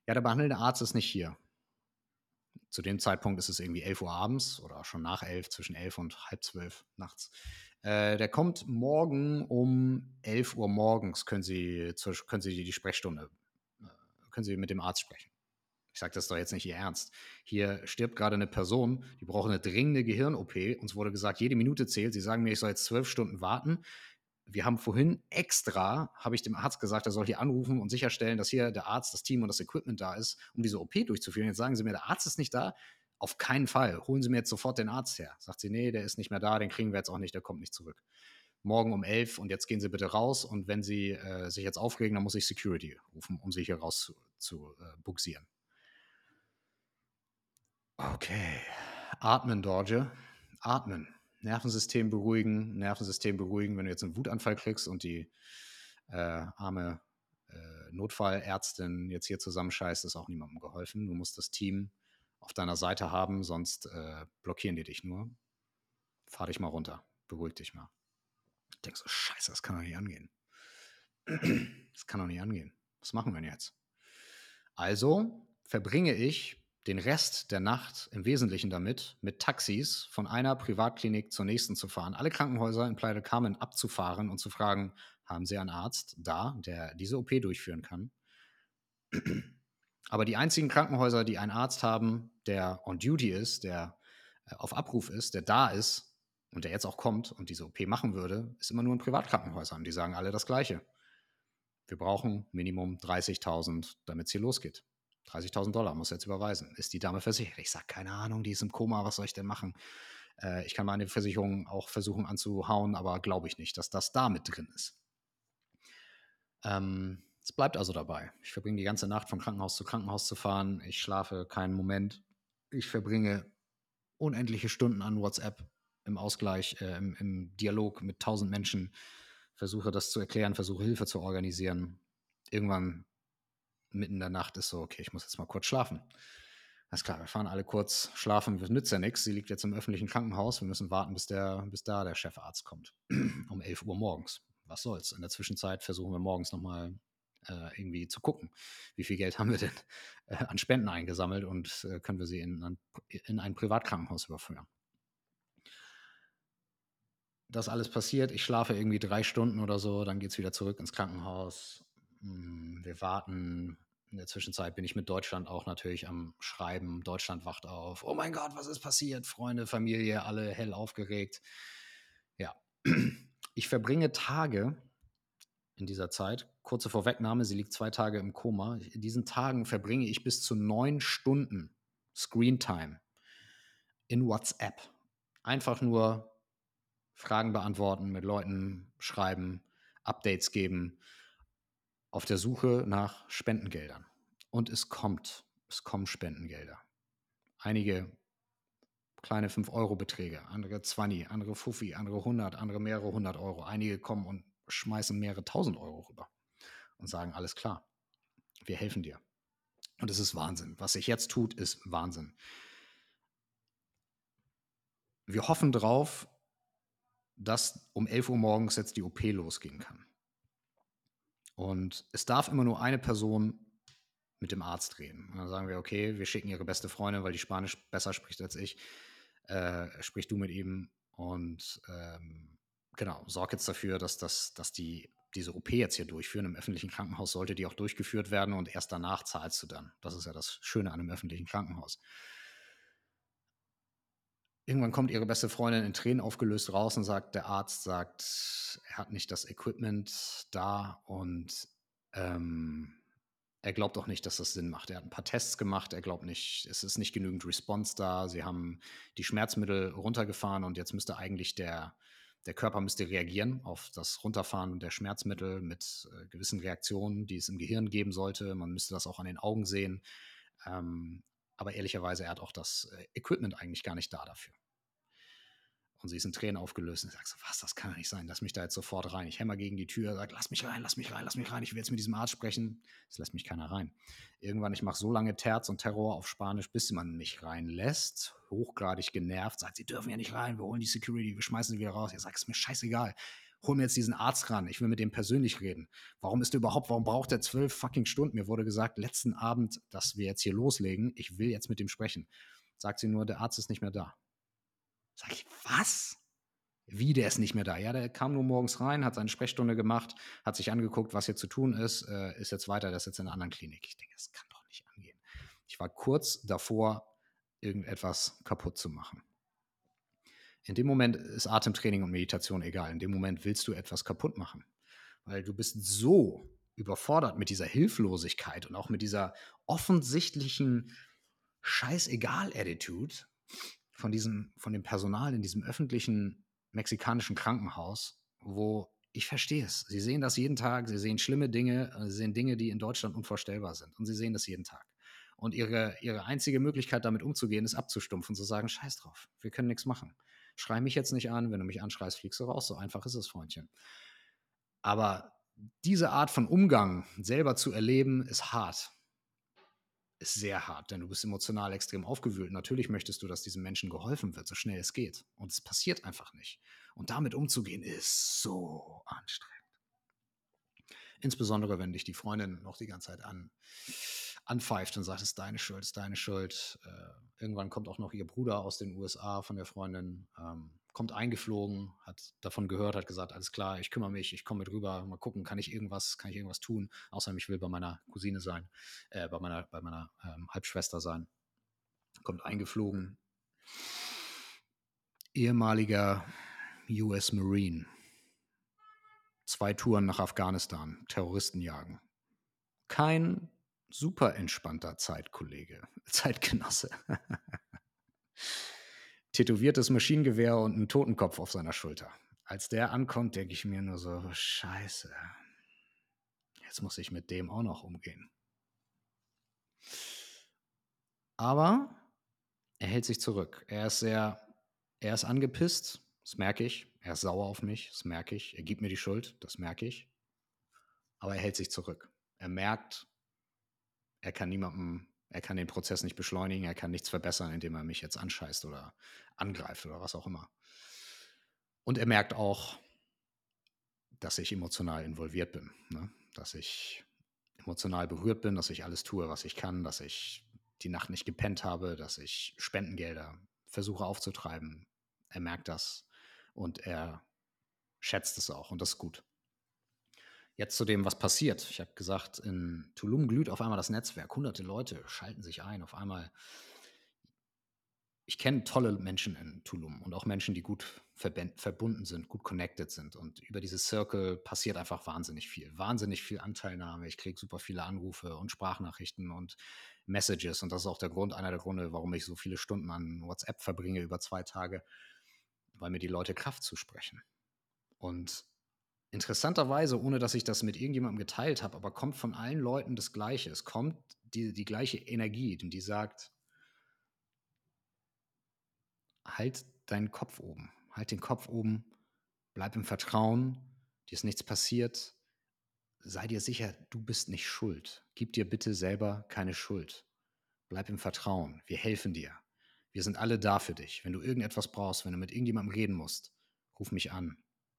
ja, der behandelnde Arzt ist nicht hier zu dem Zeitpunkt ist es irgendwie 11 Uhr abends oder schon nach 11, zwischen 11 und halb 12 nachts. Äh, der kommt morgen um 11 Uhr morgens, können Sie, können Sie die Sprechstunde, äh, können Sie mit dem Arzt sprechen. Ich sage das doch jetzt nicht Ihr Ernst. Hier stirbt gerade eine Person, die braucht eine dringende Gehirn-OP. Uns wurde gesagt, jede Minute zählt. Sie sagen mir, ich soll jetzt zwölf Stunden warten wir haben vorhin extra, habe ich dem Arzt gesagt, er soll hier anrufen und sicherstellen, dass hier der Arzt, das Team und das Equipment da ist, um diese OP durchzuführen. Jetzt sagen Sie mir, der Arzt ist nicht da. Auf keinen Fall. Holen Sie mir jetzt sofort den Arzt her. Sagt sie, nee, der ist nicht mehr da, den kriegen wir jetzt auch nicht, der kommt nicht zurück. Morgen um elf und jetzt gehen Sie bitte raus und wenn Sie äh, sich jetzt aufregen, dann muss ich Security rufen, um Sie hier raus zu, zu äh, buxieren. Okay. Atmen, Dorje. Atmen. Nervensystem beruhigen, Nervensystem beruhigen, wenn du jetzt einen Wutanfall kriegst und die äh, arme äh, Notfallärztin jetzt hier zusammenscheißt, ist auch niemandem geholfen. Du musst das Team auf deiner Seite haben, sonst äh, blockieren die dich nur. Fahr dich mal runter, beruhig dich mal. Ich denke so, scheiße, das kann doch nicht angehen. Das kann doch nicht angehen. Was machen wir denn jetzt? Also verbringe ich den Rest der Nacht im Wesentlichen damit, mit Taxis von einer Privatklinik zur nächsten zu fahren, alle Krankenhäuser in del Carmen abzufahren und zu fragen, haben Sie einen Arzt da, der diese OP durchführen kann? Aber die einzigen Krankenhäuser, die einen Arzt haben, der on duty ist, der äh, auf Abruf ist, der da ist und der jetzt auch kommt und diese OP machen würde, ist immer nur in Privatkrankenhäusern. Die sagen alle das Gleiche. Wir brauchen Minimum 30.000, damit es hier losgeht. 30.000 Dollar muss jetzt überweisen. Ist die Dame versichert? Ich sage, keine Ahnung, die ist im Koma, was soll ich denn machen? Äh, ich kann meine Versicherung auch versuchen anzuhauen, aber glaube ich nicht, dass das da mit drin ist. Ähm, es bleibt also dabei. Ich verbringe die ganze Nacht von Krankenhaus zu Krankenhaus zu fahren. Ich schlafe keinen Moment. Ich verbringe unendliche Stunden an WhatsApp im Ausgleich, äh, im, im Dialog mit tausend Menschen. Versuche das zu erklären, versuche Hilfe zu organisieren. Irgendwann mitten in der Nacht ist so, okay, ich muss jetzt mal kurz schlafen. Alles klar, wir fahren alle kurz schlafen, das nützt ja nichts. Sie liegt jetzt im öffentlichen Krankenhaus. Wir müssen warten, bis, der, bis da der Chefarzt kommt. um 11 Uhr morgens. Was soll's? In der Zwischenzeit versuchen wir morgens nochmal äh, irgendwie zu gucken, wie viel Geld haben wir denn äh, an Spenden eingesammelt und äh, können wir sie in in ein Privatkrankenhaus überführen. Das alles passiert, ich schlafe irgendwie drei Stunden oder so, dann geht es wieder zurück ins Krankenhaus. Hm, wir warten. In der Zwischenzeit bin ich mit Deutschland auch natürlich am Schreiben. Deutschland wacht auf. Oh mein Gott, was ist passiert? Freunde, Familie, alle hell aufgeregt. Ja, ich verbringe Tage in dieser Zeit. Kurze Vorwegnahme, sie liegt zwei Tage im Koma. In diesen Tagen verbringe ich bis zu neun Stunden Screentime in WhatsApp. Einfach nur Fragen beantworten, mit Leuten schreiben, Updates geben, auf der Suche nach Spendengeldern. Und es kommt, es kommen Spendengelder. Einige kleine 5-Euro-Beträge, andere 20, andere Fuffi, andere 100, andere mehrere hundert Euro. Einige kommen und schmeißen mehrere tausend Euro rüber und sagen, alles klar, wir helfen dir. Und es ist Wahnsinn. Was sich jetzt tut, ist Wahnsinn. Wir hoffen drauf, dass um 11 Uhr morgens jetzt die OP losgehen kann. Und es darf immer nur eine Person mit dem Arzt reden. Und dann sagen wir, okay, wir schicken ihre beste Freundin, weil die Spanisch besser spricht als ich, äh, sprich du mit ihm und ähm, genau, sorg jetzt dafür, dass, das, dass die diese OP jetzt hier durchführen. Im öffentlichen Krankenhaus sollte die auch durchgeführt werden und erst danach zahlst du dann. Das ist ja das Schöne an einem öffentlichen Krankenhaus. Irgendwann kommt ihre beste Freundin in Tränen aufgelöst raus und sagt, der Arzt sagt, er hat nicht das Equipment da und ähm, er glaubt auch nicht, dass das Sinn macht. Er hat ein paar Tests gemacht, er glaubt nicht, es ist nicht genügend Response da. Sie haben die Schmerzmittel runtergefahren und jetzt müsste eigentlich der, der Körper müsste reagieren auf das Runterfahren der Schmerzmittel mit äh, gewissen Reaktionen, die es im Gehirn geben sollte. Man müsste das auch an den Augen sehen. Ähm, aber ehrlicherweise, er hat auch das äh, Equipment eigentlich gar nicht da dafür. Und sie ist in Tränen aufgelöst und sagt so, was, das kann doch nicht sein, lass mich da jetzt sofort rein. Ich hämmer gegen die Tür, sage, lass mich rein, lass mich rein, lass mich rein, ich will jetzt mit diesem Arzt sprechen. Es lässt mich keiner rein. Irgendwann, ich mache so lange Terz und Terror auf Spanisch, bis man mich reinlässt. Hochgradig genervt, sagt, sie dürfen ja nicht rein, wir holen die Security, wir schmeißen sie wieder raus. Ich sage, es ist mir scheißegal. Hol mir jetzt diesen Arzt ran, ich will mit dem persönlich reden. Warum ist er überhaupt, warum braucht er zwölf fucking Stunden? Mir wurde gesagt, letzten Abend, dass wir jetzt hier loslegen, ich will jetzt mit dem sprechen. Sagt sie nur, der Arzt ist nicht mehr da. Sag ich, was? Wie, der ist nicht mehr da? Ja, der kam nur morgens rein, hat seine Sprechstunde gemacht, hat sich angeguckt, was hier zu tun ist, äh, ist jetzt weiter, der ist jetzt in einer anderen Klinik. Ich denke, das kann doch nicht angehen. Ich war kurz davor, irgendetwas kaputt zu machen. In dem Moment ist Atemtraining und Meditation egal. In dem Moment willst du etwas kaputt machen, weil du bist so überfordert mit dieser Hilflosigkeit und auch mit dieser offensichtlichen Scheißegal-Attitude von diesem, von dem Personal in diesem öffentlichen mexikanischen Krankenhaus, wo ich verstehe es. Sie sehen das jeden Tag, sie sehen schlimme Dinge, äh, sie sehen Dinge, die in Deutschland unvorstellbar sind. Und sie sehen das jeden Tag. Und ihre, ihre einzige Möglichkeit, damit umzugehen, ist abzustumpfen, zu sagen, scheiß drauf, wir können nichts machen. Schrei mich jetzt nicht an, wenn du mich anschreist, fliegst du raus. So einfach ist es, Freundchen. Aber diese Art von Umgang selber zu erleben, ist hart ist sehr hart, denn du bist emotional extrem aufgewühlt. Natürlich möchtest du, dass diesen Menschen geholfen wird, so schnell es geht. Und es passiert einfach nicht. Und damit umzugehen, ist so anstrengend. Insbesondere, wenn dich die Freundin noch die ganze Zeit an, anpfeift und sagt, es ist deine Schuld, es ist deine Schuld. Äh, irgendwann kommt auch noch ihr Bruder aus den USA von der Freundin. Ähm, kommt eingeflogen, hat davon gehört, hat gesagt, alles klar, ich kümmere mich, ich komme mit rüber, mal gucken, kann ich irgendwas, kann ich irgendwas tun, außer ich will bei meiner Cousine sein, äh, bei meiner, bei meiner ähm, Halbschwester sein. Kommt eingeflogen. Ehemaliger US Marine. Zwei Touren nach Afghanistan, Terroristen jagen. Kein super entspannter Zeitkollege, Zeitgenosse. tätowiertes Maschinengewehr und einen Totenkopf auf seiner Schulter. Als der ankommt, denke ich mir nur so, scheiße. jetzt muss ich mit dem auch noch umgehen. Aber er hält sich zurück. Er ist sehr, er ist angepisst, das merke ich. Er ist sauer auf mich, das merke ich. Er gibt mir die Schuld, das merke ich. Aber er hält sich zurück. Er merkt, er kann niemandem, er kann den Prozess nicht beschleunigen, er kann nichts verbessern, indem er mich jetzt anscheißt oder angreift oder was auch immer. Und er merkt auch, dass ich emotional involviert bin, ne? dass ich emotional berührt bin, dass ich alles tue, was ich kann, dass ich die Nacht nicht gepennt habe, dass ich Spendengelder versuche aufzutreiben. Er merkt das und er schätzt es auch und das ist gut. Jetzt zu dem, was passiert. Ich habe gesagt, in Tulum glüht auf einmal das Netzwerk. Hunderte Leute schalten sich ein. Auf einmal ich kenne tolle Menschen in Tulum und auch Menschen, die gut verbunden sind, gut connected sind. Und über diese Circle passiert einfach wahnsinnig viel. Wahnsinnig viel Anteilnahme. Ich kriege super viele Anrufe und Sprachnachrichten und Messages. Und das ist auch der Grund, einer der Gründe, warum ich so viele Stunden an WhatsApp verbringe über zwei Tage, weil mir die Leute Kraft zusprechen. Und interessanterweise, ohne dass ich das mit irgendjemandem geteilt habe, aber kommt von allen Leuten das Gleiche. Es kommt die, die gleiche Energie, die sagt, halt deinen Kopf oben. Halt den Kopf oben, bleib im Vertrauen, dir ist nichts passiert. Sei dir sicher, du bist nicht schuld. Gib dir bitte selber keine Schuld. Bleib im Vertrauen. Wir helfen dir. Wir sind alle da für dich. Wenn du irgendetwas brauchst, wenn du mit irgendjemandem reden musst, ruf mich an.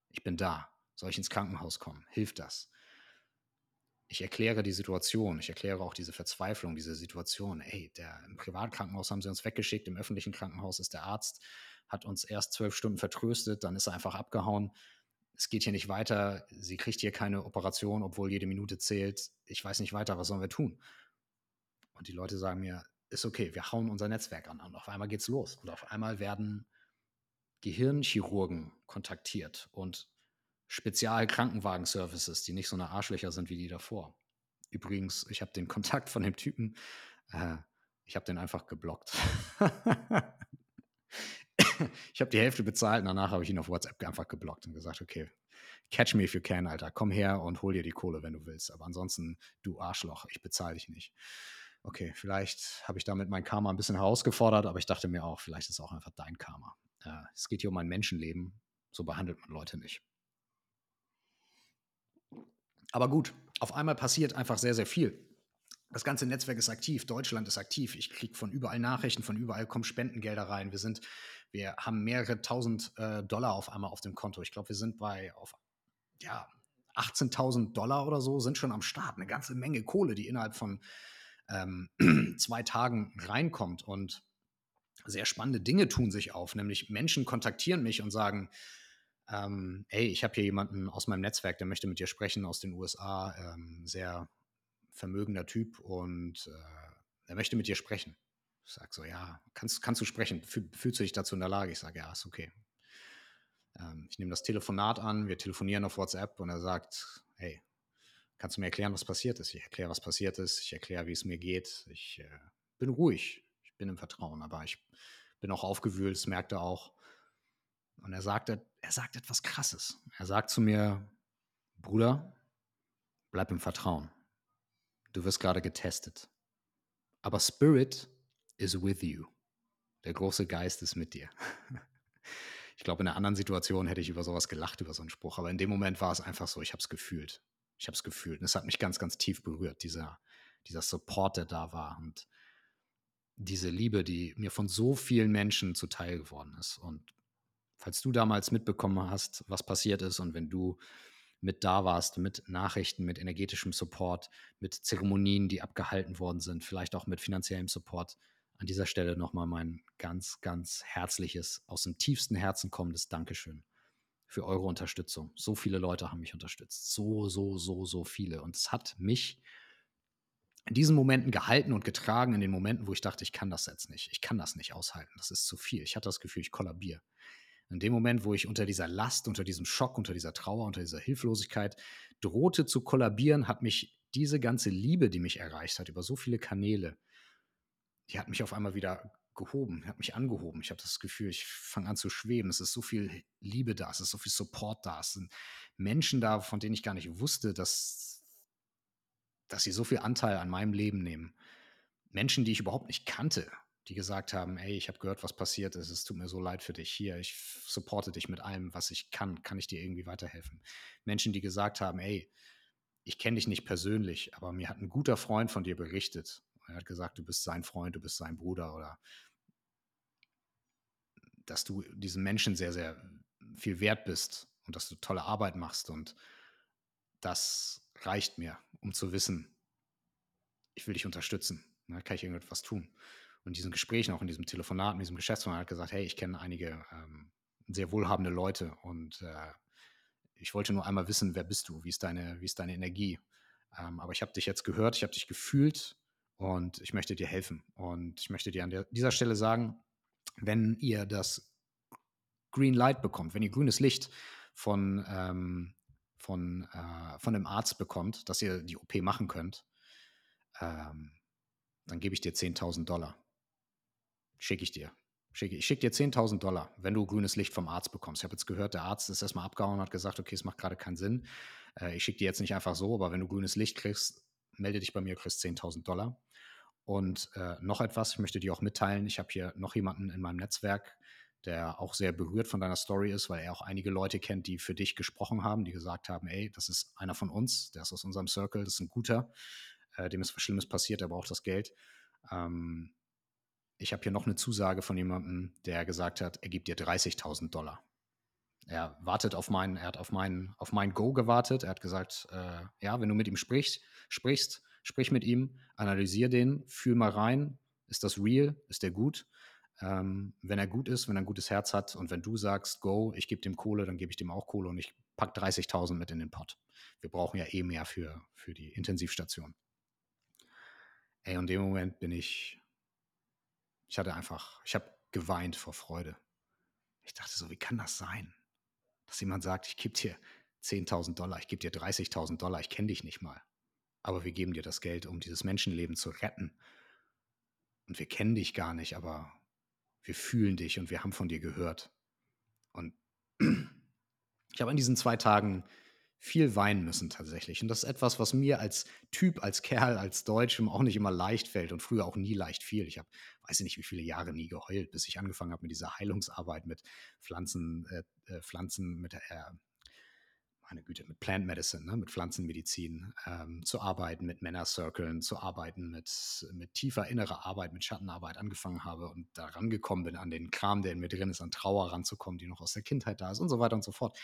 Ich bin da. Soll ich ins Krankenhaus kommen? Hilft das? ich erkläre die Situation, ich erkläre auch diese Verzweiflung, diese Situation. Ey, der, im Privatkrankenhaus haben sie uns weggeschickt, im öffentlichen Krankenhaus ist der Arzt, hat uns erst zwölf Stunden vertröstet, dann ist er einfach abgehauen. Es geht hier nicht weiter, sie kriegt hier keine Operation, obwohl jede Minute zählt. Ich weiß nicht weiter, was sollen wir tun? Und die Leute sagen mir, ist okay, wir hauen unser Netzwerk an. Und auf einmal geht's los. Und auf einmal werden Gehirnchirurgen kontaktiert und Spezial-Krankenwagen-Services, die nicht so eine Arschlöcher sind wie die davor. Übrigens, ich habe den Kontakt von dem Typen, äh, ich habe den einfach geblockt. ich habe die Hälfte bezahlt und danach habe ich ihn auf WhatsApp einfach geblockt und gesagt, okay, catch me if you can, Alter. Komm her und hol dir die Kohle, wenn du willst. Aber ansonsten, du Arschloch, ich bezahle dich nicht. Okay, vielleicht habe ich damit mein Karma ein bisschen herausgefordert, aber ich dachte mir auch, vielleicht ist es auch einfach dein Karma. Äh, es geht hier um ein Menschenleben. So behandelt man Leute nicht. Aber gut, auf einmal passiert einfach sehr, sehr viel. Das ganze Netzwerk ist aktiv, Deutschland ist aktiv. Ich kriege von überall Nachrichten, von überall kommen Spendengelder rein. Wir sind, wir haben mehrere tausend äh, Dollar auf einmal auf dem Konto. Ich glaube, wir sind bei auf ja 18.000 Dollar oder so sind schon am Start. Eine ganze Menge Kohle, die innerhalb von ähm, zwei Tagen reinkommt. Und sehr spannende Dinge tun sich auf. Nämlich Menschen kontaktieren mich und sagen, ähm, hey, ich habe hier jemanden aus meinem Netzwerk, der möchte mit dir sprechen aus den USA, ähm, sehr vermögender Typ und äh, er möchte mit dir sprechen. Ich sage so, ja, kannst, kannst du sprechen? Fühlst du dich dazu in der Lage? Ich sage, ja, ist okay. Ähm, ich nehme das Telefonat an, wir telefonieren auf WhatsApp und er sagt, hey, kannst du mir erklären, was passiert ist? Ich erkläre, was passiert ist, ich erkläre, wie es mir geht. Ich äh, bin ruhig, ich bin im Vertrauen, aber ich bin auch aufgewühlt, das merkt er auch. Und er sagt, er sagt etwas Krasses. Er sagt zu mir, Bruder, bleib im Vertrauen. Du wirst gerade getestet. Aber Spirit is with you. Der große Geist ist mit dir. Ich glaube, in einer anderen Situation hätte ich über sowas gelacht, über so einen Spruch. Aber in dem Moment war es einfach so, ich habe es gefühlt. Ich habe es gefühlt. Und es hat mich ganz, ganz tief berührt, dieser, dieser Support, der da war. Und diese Liebe, die mir von so vielen Menschen zuteil geworden ist. Und falls du damals mitbekommen hast, was passiert ist und wenn du mit da warst, mit Nachrichten, mit energetischem Support, mit Zeremonien, die abgehalten worden sind, vielleicht auch mit finanziellem Support. An dieser Stelle nochmal mein ganz, ganz herzliches, aus dem tiefsten Herzen kommendes Dankeschön für eure Unterstützung. So viele Leute haben mich unterstützt. So, so, so, so viele. Und es hat mich in diesen Momenten gehalten und getragen, in den Momenten, wo ich dachte, ich kann das jetzt nicht. Ich kann das nicht aushalten. Das ist zu viel. Ich hatte das Gefühl, ich kollabiere. In dem Moment, wo ich unter dieser Last, unter diesem Schock, unter dieser Trauer, unter dieser Hilflosigkeit drohte zu kollabieren, hat mich diese ganze Liebe, die mich erreicht hat, über so viele Kanäle, die hat mich auf einmal wieder gehoben, hat mich angehoben. Ich habe das Gefühl, ich fange an zu schweben. Es ist so viel Liebe da, es ist so viel Support da, es sind Menschen da, von denen ich gar nicht wusste, dass, dass sie so viel Anteil an meinem Leben nehmen. Menschen, die ich überhaupt nicht kannte, die gesagt haben, ey, ich habe gehört, was passiert ist, es tut mir so leid für dich hier, ich supporte dich mit allem, was ich kann, kann ich dir irgendwie weiterhelfen. Menschen, die gesagt haben, ey, ich kenne dich nicht persönlich, aber mir hat ein guter Freund von dir berichtet. Er hat gesagt, du bist sein Freund, du bist sein Bruder oder dass du diesen Menschen sehr, sehr viel wert bist und dass du tolle Arbeit machst. Und das reicht mir, um zu wissen, ich will dich unterstützen. Ne, kann ich irgendetwas tun. Und diesen Gesprächen, auch in diesem Telefonat, in diesem Geschäftsmann hat gesagt, hey, ich kenne einige ähm, sehr wohlhabende Leute und äh, ich wollte nur einmal wissen, wer bist du, wie ist deine, wie ist deine Energie. Ähm, aber ich habe dich jetzt gehört, ich habe dich gefühlt und ich möchte dir helfen. Und ich möchte dir an der, dieser Stelle sagen, wenn ihr das Green Light bekommt, wenn ihr grünes Licht von, ähm, von, äh, von dem Arzt bekommt, dass ihr die OP machen könnt, ähm, dann gebe ich dir 10.000 Dollar. Schicke ich dir. Schicke, ich schicke dir 10.000 Dollar, wenn du grünes Licht vom Arzt bekommst. Ich habe jetzt gehört, der Arzt ist erstmal abgehauen und hat gesagt, okay, es macht gerade keinen Sinn. Äh, ich schicke dir jetzt nicht einfach so, aber wenn du grünes Licht kriegst, melde dich bei mir, kriegst 10.000 Dollar. Und äh, noch etwas, ich möchte dir auch mitteilen, ich habe hier noch jemanden in meinem Netzwerk, der auch sehr berührt von deiner Story ist, weil er auch einige Leute kennt, die für dich gesprochen haben, die gesagt haben, ey, das ist einer von uns, der ist aus unserem Circle, das ist ein guter, äh, dem ist was Schlimmes passiert, er braucht das Geld. Ähm, ich habe hier noch eine Zusage von jemandem, der gesagt hat, er gibt dir 30.000 Dollar. Er wartet auf meinen, er hat auf mein, auf mein Go gewartet. Er hat gesagt, äh, ja, wenn du mit ihm sprichst, sprichst, sprich mit ihm, analysier den, fühl mal rein, ist das real, ist der gut? Ähm, wenn er gut ist, wenn er ein gutes Herz hat und wenn du sagst, go, ich gebe dem Kohle, dann gebe ich dem auch Kohle und ich packe 30.000 mit in den Pott. Wir brauchen ja eh mehr für, für die Intensivstation. Ey, und in dem Moment bin ich, ich hatte einfach, ich habe geweint vor Freude. Ich dachte so, wie kann das sein? Dass jemand sagt, ich gebe dir 10.000 Dollar, ich gebe dir 30.000 Dollar, ich kenne dich nicht mal. Aber wir geben dir das Geld, um dieses Menschenleben zu retten. Und wir kennen dich gar nicht, aber wir fühlen dich und wir haben von dir gehört. Und ich habe an diesen zwei Tagen viel weinen müssen tatsächlich. Und das ist etwas, was mir als Typ, als Kerl, als Deutschem auch nicht immer leicht fällt und früher auch nie leicht fiel. Ich habe, weiß ich nicht, wie viele Jahre nie geheult, bis ich angefangen habe mit dieser Heilungsarbeit mit Pflanzen, äh, äh Pflanzen, mit, äh, meine Güte, mit Plant Medicine, ne, mit Pflanzenmedizin ähm, zu arbeiten, mit Männercirkeln zu arbeiten, mit, mit tiefer innerer Arbeit, mit Schattenarbeit angefangen habe und da rangekommen bin an den Kram, der in mir drin ist, an Trauer ranzukommen, die noch aus der Kindheit da ist und so weiter und so fort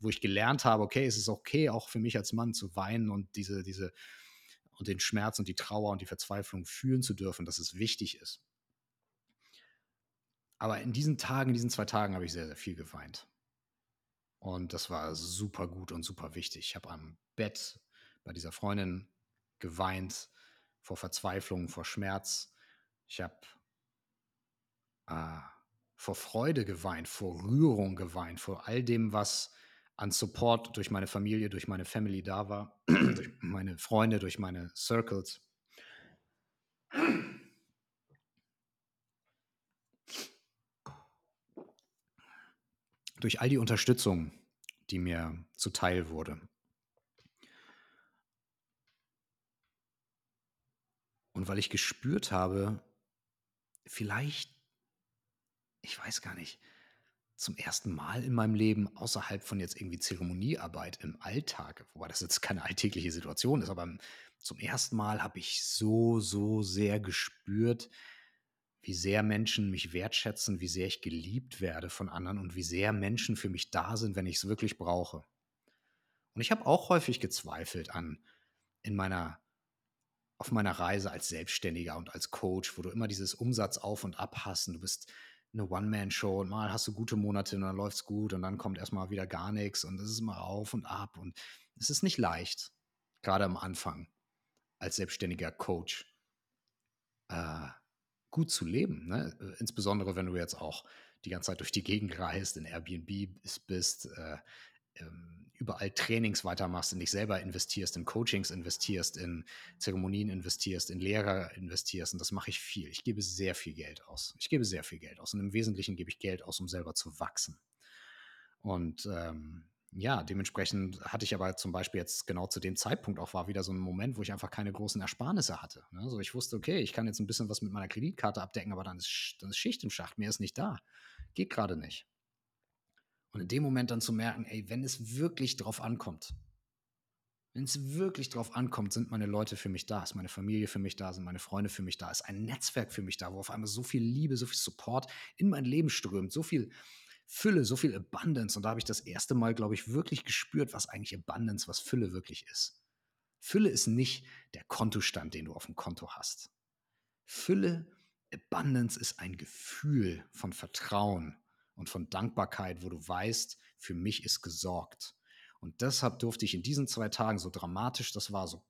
wo ich gelernt habe, okay, es ist okay, auch für mich als Mann zu weinen und diese, diese, und den Schmerz und die Trauer und die Verzweiflung fühlen zu dürfen, dass es wichtig ist. Aber in diesen Tagen, in diesen zwei Tagen habe ich sehr, sehr viel geweint. Und das war super gut und super wichtig. Ich habe am Bett bei dieser Freundin geweint vor Verzweiflung, vor Schmerz. Ich habe äh, vor Freude geweint, vor Rührung geweint, vor all dem, was an Support durch meine Familie, durch meine Family da war, durch meine Freunde, durch meine Circles. Durch all die Unterstützung, die mir zuteil wurde. Und weil ich gespürt habe, vielleicht, ich weiß gar nicht, zum ersten Mal in meinem Leben außerhalb von jetzt irgendwie Zeremoniearbeit im Alltag, wobei das jetzt keine alltägliche Situation ist, aber zum ersten Mal habe ich so, so sehr gespürt, wie sehr Menschen mich wertschätzen, wie sehr ich geliebt werde von anderen und wie sehr Menschen für mich da sind, wenn ich es wirklich brauche. Und ich habe auch häufig gezweifelt an in meiner auf meiner Reise als Selbstständiger und als Coach, wo du immer dieses Umsatz auf und ab hast und du bist eine One-Man-Show und mal hast du gute Monate und dann läuft es gut und dann kommt erstmal wieder gar nichts und es ist immer auf und ab und es ist nicht leicht, gerade am Anfang als selbstständiger Coach äh, gut zu leben. Ne? Äh, insbesondere wenn du jetzt auch die ganze Zeit durch die Gegend reist, in Airbnb bist, äh, überall Trainings weitermachst, in dich selber investierst, in Coachings investierst, in Zeremonien investierst, in Lehrer investierst. Und das mache ich viel. Ich gebe sehr viel Geld aus. Ich gebe sehr viel Geld aus. Und im Wesentlichen gebe ich Geld aus, um selber zu wachsen. Und ähm, ja, dementsprechend hatte ich aber zum Beispiel jetzt genau zu dem Zeitpunkt auch war wieder so ein Moment, wo ich einfach keine großen Ersparnisse hatte. Ne? Also ich wusste, okay, ich kann jetzt ein bisschen was mit meiner Kreditkarte abdecken, aber dann ist, dann ist Schicht im Schacht, mehr ist nicht da. Geht gerade nicht. Und in dem Moment dann zu merken, ey, wenn es wirklich drauf ankommt, wenn es wirklich drauf ankommt, sind meine Leute für mich da, ist meine Familie für mich da, sind meine Freunde für mich da, ist ein Netzwerk für mich da, wo auf einmal so viel Liebe, so viel Support in mein Leben strömt, so viel Fülle, so viel Abundance. Und da habe ich das erste Mal, glaube ich, wirklich gespürt, was eigentlich Abundance, was Fülle wirklich ist. Fülle ist nicht der Kontostand, den du auf dem Konto hast. Fülle, Abundance ist ein Gefühl von Vertrauen und von Dankbarkeit, wo du weißt, für mich ist gesorgt. Und deshalb durfte ich in diesen zwei Tagen so dramatisch, das war so,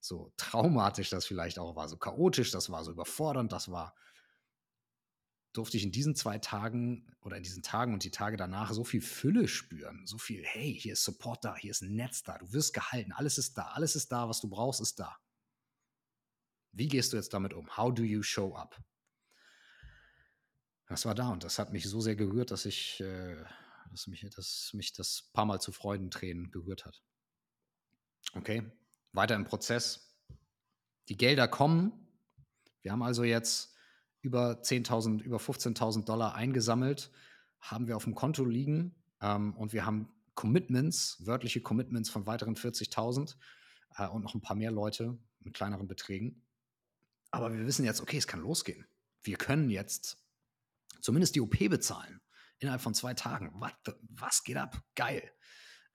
so traumatisch, das vielleicht auch war, so chaotisch, das war so überfordernd, das war durfte ich in diesen zwei Tagen oder in diesen Tagen und die Tage danach so viel Fülle spüren. So viel, hey, hier ist Support da, hier ist ein Netz da, du wirst gehalten, alles ist da, alles ist da, was du brauchst, ist da. Wie gehst du jetzt damit um? How do you show up? Das war da und das hat mich so sehr gerührt, dass ich, äh, dass mich, dass mich das paar Mal zu Freudentränen gerührt hat. Okay, weiter im Prozess. Die Gelder kommen. Wir haben also jetzt über 10.000, über 15.000 Dollar eingesammelt, haben wir auf dem Konto liegen ähm, und wir haben Commitments, wörtliche Commitments von weiteren 40.000 äh, und noch ein paar mehr Leute mit kleineren Beträgen. Aber wir wissen jetzt, okay, es kann losgehen. Wir können jetzt zumindest die OP bezahlen innerhalb von zwei Tagen. What the, was geht ab? Geil.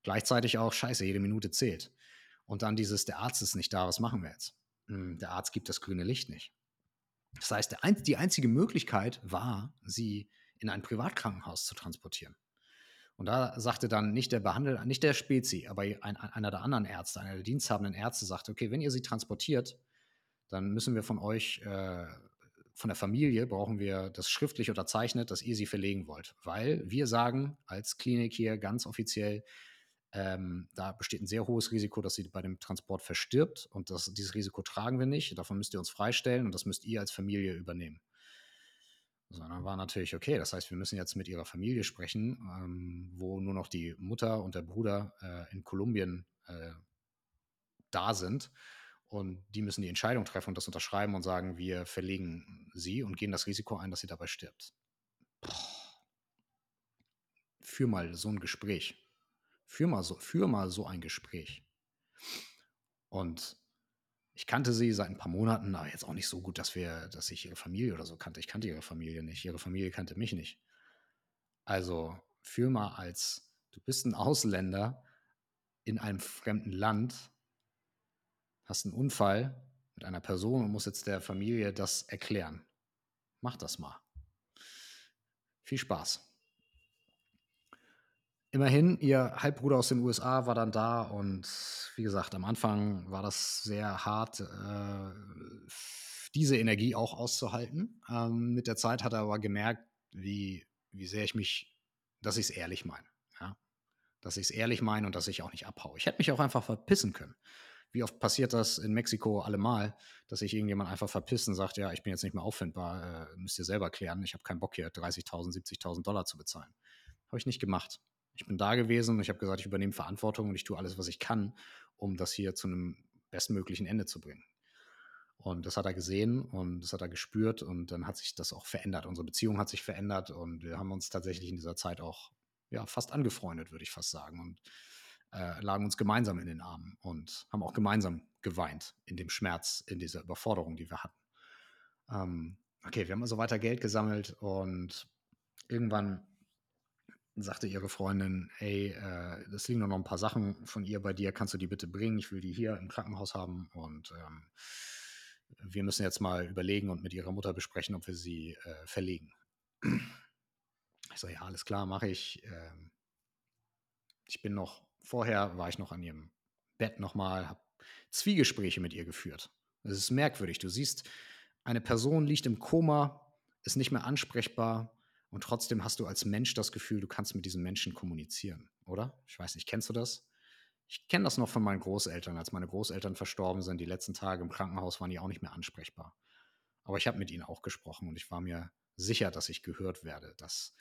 Gleichzeitig auch, scheiße, jede Minute zählt. Und dann dieses, der Arzt ist nicht da, was machen wir jetzt? Hm, der Arzt gibt das grüne Licht nicht. Das heißt, die einzige Möglichkeit war, sie in ein Privatkrankenhaus zu transportieren. Und da sagte dann nicht der Behandler, nicht der Spezi, aber ein, einer der anderen Ärzte, einer der diensthabenden Ärzte sagte, okay, wenn ihr sie transportiert, dann müssen wir von euch, äh, von der Familie, brauchen wir das schriftlich unterzeichnet, dass ihr sie verlegen wollt. Weil wir sagen als Klinik hier ganz offiziell, ähm, da besteht ein sehr hohes Risiko, dass sie bei dem Transport verstirbt und das, dieses Risiko tragen wir nicht. Davon müsst ihr uns freistellen und das müsst ihr als Familie übernehmen. So, dann war natürlich okay. Das heißt, wir müssen jetzt mit ihrer Familie sprechen, ähm, wo nur noch die Mutter und der Bruder äh, in Kolumbien äh, da sind. Und die müssen die Entscheidung treffen und das unterschreiben und sagen, wir verlegen sie und gehen das Risiko ein, dass sie dabei stirbt. Boah. Für mal so ein Gespräch. Führ mal so, führ mal so ein Gespräch. Und ich kannte sie seit ein paar Monaten, aber jetzt auch nicht so gut, dass wir, dass ich ihre Familie oder so kannte. Ich kannte ihre Familie nicht. Ihre Familie kannte mich nicht. Also führ mal als, du bist ein Ausländer in einem fremden Land, hast einen Unfall mit einer Person und musst jetzt der Familie das erklären. Mach das mal. Viel Spaß. Immerhin, ihr Halbbruder aus den USA war dann da und wie gesagt, am Anfang war das sehr hart, äh, diese Energie auch auszuhalten. Ähm, mit der Zeit hat er aber gemerkt, wie, wie sehr ich mich, dass ich es ehrlich meine. Ja? Dass ich es ehrlich meine und dass ich auch nicht abhaue. Ich hätte mich auch einfach verpissen können. Wie oft passiert das in Mexiko allemal, dass sich irgendjemand einfach verpisst und sagt, ja, ich bin jetzt nicht mehr auffindbar, äh, müsst ihr selber klären, ich habe keinen Bock hier 30.000, 70.000 Dollar zu bezahlen. Habe ich nicht gemacht. Ich bin da gewesen und ich habe gesagt, ich übernehme Verantwortung und ich tue alles, was ich kann, um das hier zu einem bestmöglichen Ende zu bringen. Und das hat er gesehen und das hat er gespürt und dann hat sich das auch verändert. Unsere Beziehung hat sich verändert und wir haben uns tatsächlich in dieser Zeit auch ja, fast angefreundet, würde ich fast sagen. Und äh, lagen uns gemeinsam in den Armen und haben auch gemeinsam geweint in dem Schmerz, in dieser Überforderung, die wir hatten. Ähm, okay, wir haben also weiter Geld gesammelt und irgendwann sagte ihre Freundin, hey, äh, das liegen noch ein paar Sachen von ihr bei dir, kannst du die bitte bringen? Ich will die hier im Krankenhaus haben und ähm, wir müssen jetzt mal überlegen und mit ihrer Mutter besprechen, ob wir sie äh, verlegen. Ich so, ja, alles klar, mache ich. Ähm, ich bin noch, vorher war ich noch an ihrem Bett nochmal, habe Zwiegespräche mit ihr geführt. Es ist merkwürdig. Du siehst, eine Person liegt im Koma, ist nicht mehr ansprechbar, und trotzdem hast du als Mensch das Gefühl, du kannst mit diesen Menschen kommunizieren, oder? Ich weiß nicht, kennst du das? Ich kenne das noch von meinen Großeltern. Als meine Großeltern verstorben sind, die letzten Tage im Krankenhaus waren die auch nicht mehr ansprechbar. Aber ich habe mit ihnen auch gesprochen und ich war mir sicher, dass ich gehört werde, dass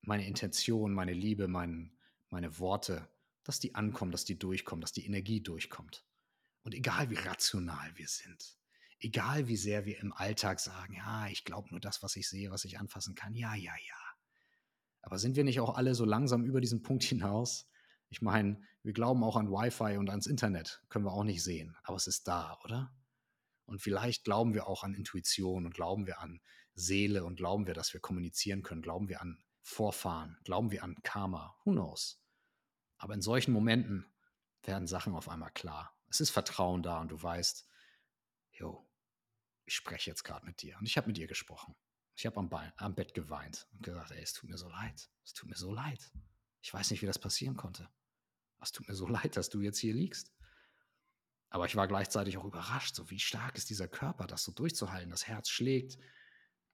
meine Intention, meine Liebe, mein, meine Worte, dass die ankommen, dass die durchkommen, dass die Energie durchkommt. Und egal wie rational wir sind, egal wie sehr wir im Alltag sagen, ja, ich glaube nur das, was ich sehe, was ich anfassen kann, ja, ja, ja. Aber sind wir nicht auch alle so langsam über diesen Punkt hinaus? Ich meine, wir glauben auch an Wi-Fi und ans Internet, können wir auch nicht sehen, aber es ist da, oder? Und vielleicht glauben wir auch an Intuition und glauben wir an Seele und glauben wir, dass wir kommunizieren können, glauben wir an Vorfahren, glauben wir an Karma, who knows? Aber in solchen Momenten werden Sachen auf einmal klar. Es ist Vertrauen da und du weißt, jo, ich spreche jetzt gerade mit dir. Und ich habe mit ihr gesprochen. Ich habe am, am, Bett geweint und gesagt, ey, es tut mir so leid. Es tut mir so leid. Ich weiß nicht, wie das passieren konnte. Es tut mir so leid, dass du jetzt hier liegst. Aber ich war gleichzeitig auch überrascht, so wie stark ist dieser Körper, das so durchzuhalten. Das Herz schlägt,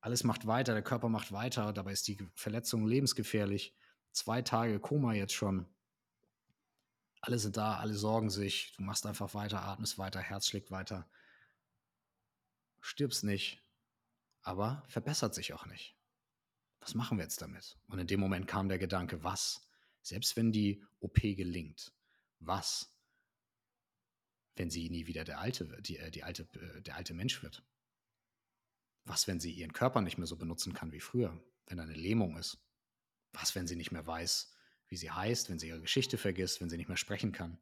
alles macht weiter, der Körper macht weiter, dabei ist die Verletzung lebensgefährlich. Zwei Tage Koma jetzt schon. Alle sind da, alle sorgen sich. Du machst einfach weiter, atmest weiter, Herz schlägt weiter. Stirbst nicht, aber verbessert sich auch nicht. Was machen wir jetzt damit? Und in dem Moment kam der Gedanke, was? Selbst wenn die OP gelingt, was, wenn sie nie wieder der alte, die, äh, die alte, äh, der alte Mensch wird? Was, wenn sie ihren Körper nicht mehr so benutzen kann wie früher, wenn eine Lähmung ist? Was, wenn sie nicht mehr weiß, wie sie heißt, wenn sie ihre Geschichte vergisst, wenn sie nicht mehr sprechen kann?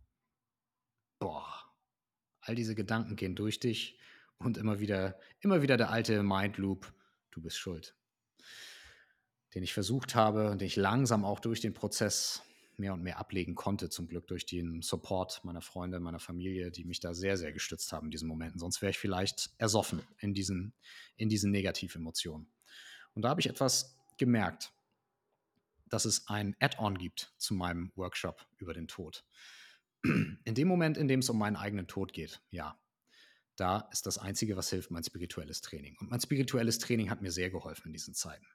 Boah, all diese Gedanken gehen durch dich und immer wieder, immer wieder der alte Mindloop, du bist schuld. Den ich versucht habe und den ich langsam auch durch den Prozess mehr und mehr ablegen konnte, zum Glück durch den Support meiner Freunde, meiner Familie, die mich da sehr, sehr gestützt haben in diesen Momenten. Sonst wäre ich vielleicht ersoffen in diesen, in diesen Negativemotionen. Und da habe ich etwas gemerkt, dass es ein Add-on gibt zu meinem Workshop über den Tod. In dem Moment, in dem es um meinen eigenen Tod geht, ja, da ist das Einzige, was hilft, mein spirituelles Training. Und mein spirituelles Training hat mir sehr geholfen in diesen Zeiten.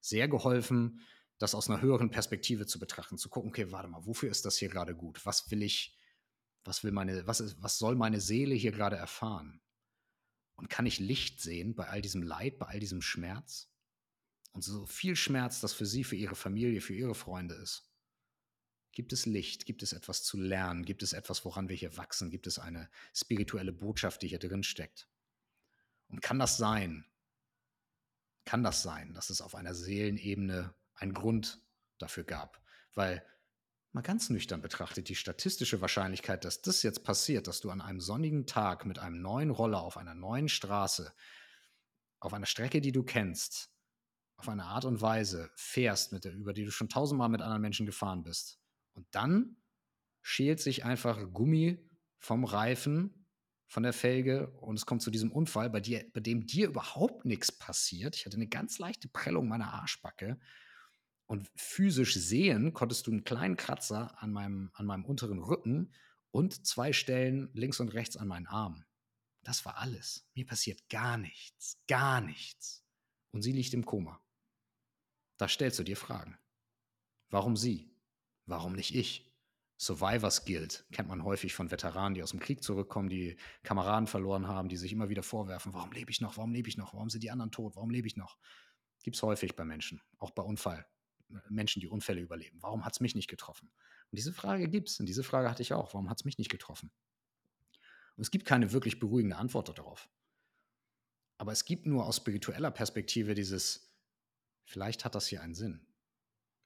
Sehr geholfen, das aus einer höheren Perspektive zu betrachten, zu gucken, okay, warte mal, wofür ist das hier gerade gut? Was will ich, was will meine, was ist, was soll meine Seele hier gerade erfahren? Und kann ich Licht sehen bei all diesem Leid, bei all diesem Schmerz? Und so viel Schmerz, das für sie, für ihre Familie, für ihre Freunde ist. Gibt es Licht? Gibt es etwas zu lernen? Gibt es etwas, woran wir hier wachsen? Gibt es eine spirituelle Botschaft, die hier drin steckt? Und kann das sein? Kann das sein, dass es auf einer Seelenebene einen Grund dafür gab. Weil mal ganz nüchtern betrachtet, die statistische Wahrscheinlichkeit, dass das jetzt passiert, dass du an einem sonnigen Tag mit einem neuen Roller auf einer neuen Straße, auf einer Strecke, die du kennst, auf eine Art und Weise fährst, mit der, über die du schon tausendmal mit anderen Menschen gefahren bist. Und dann schält sich einfach Gummi vom Reifen, von der Felge und es kommt zu diesem Unfall, bei, dir, bei dem dir überhaupt nichts passiert. Ich hatte eine ganz leichte Prellung meiner Arschbacke und physisch sehen konntest du einen kleinen Kratzer an meinem, an meinem unteren Rücken und zwei Stellen links und rechts an meinen Armen. Das war alles. Mir passiert gar nichts, gar nichts. Und sie liegt im Koma. Da stellst du dir Fragen. Warum sie? Warum nicht ich? Survivors Guild kennt man häufig von Veteranen, die aus dem Krieg zurückkommen, die Kameraden verloren haben, die sich immer wieder vorwerfen, warum lebe ich noch, warum lebe ich noch, warum sind die anderen tot, warum lebe ich noch? Gibt es häufig bei Menschen, auch bei Unfall, Menschen, die Unfälle überleben. Warum hat es mich nicht getroffen? Und diese Frage gibt es. Und diese Frage hatte ich auch. Warum hat es mich nicht getroffen? Und es gibt keine wirklich beruhigende Antwort darauf. Aber es gibt nur aus spiritueller Perspektive dieses, vielleicht hat das hier einen Sinn.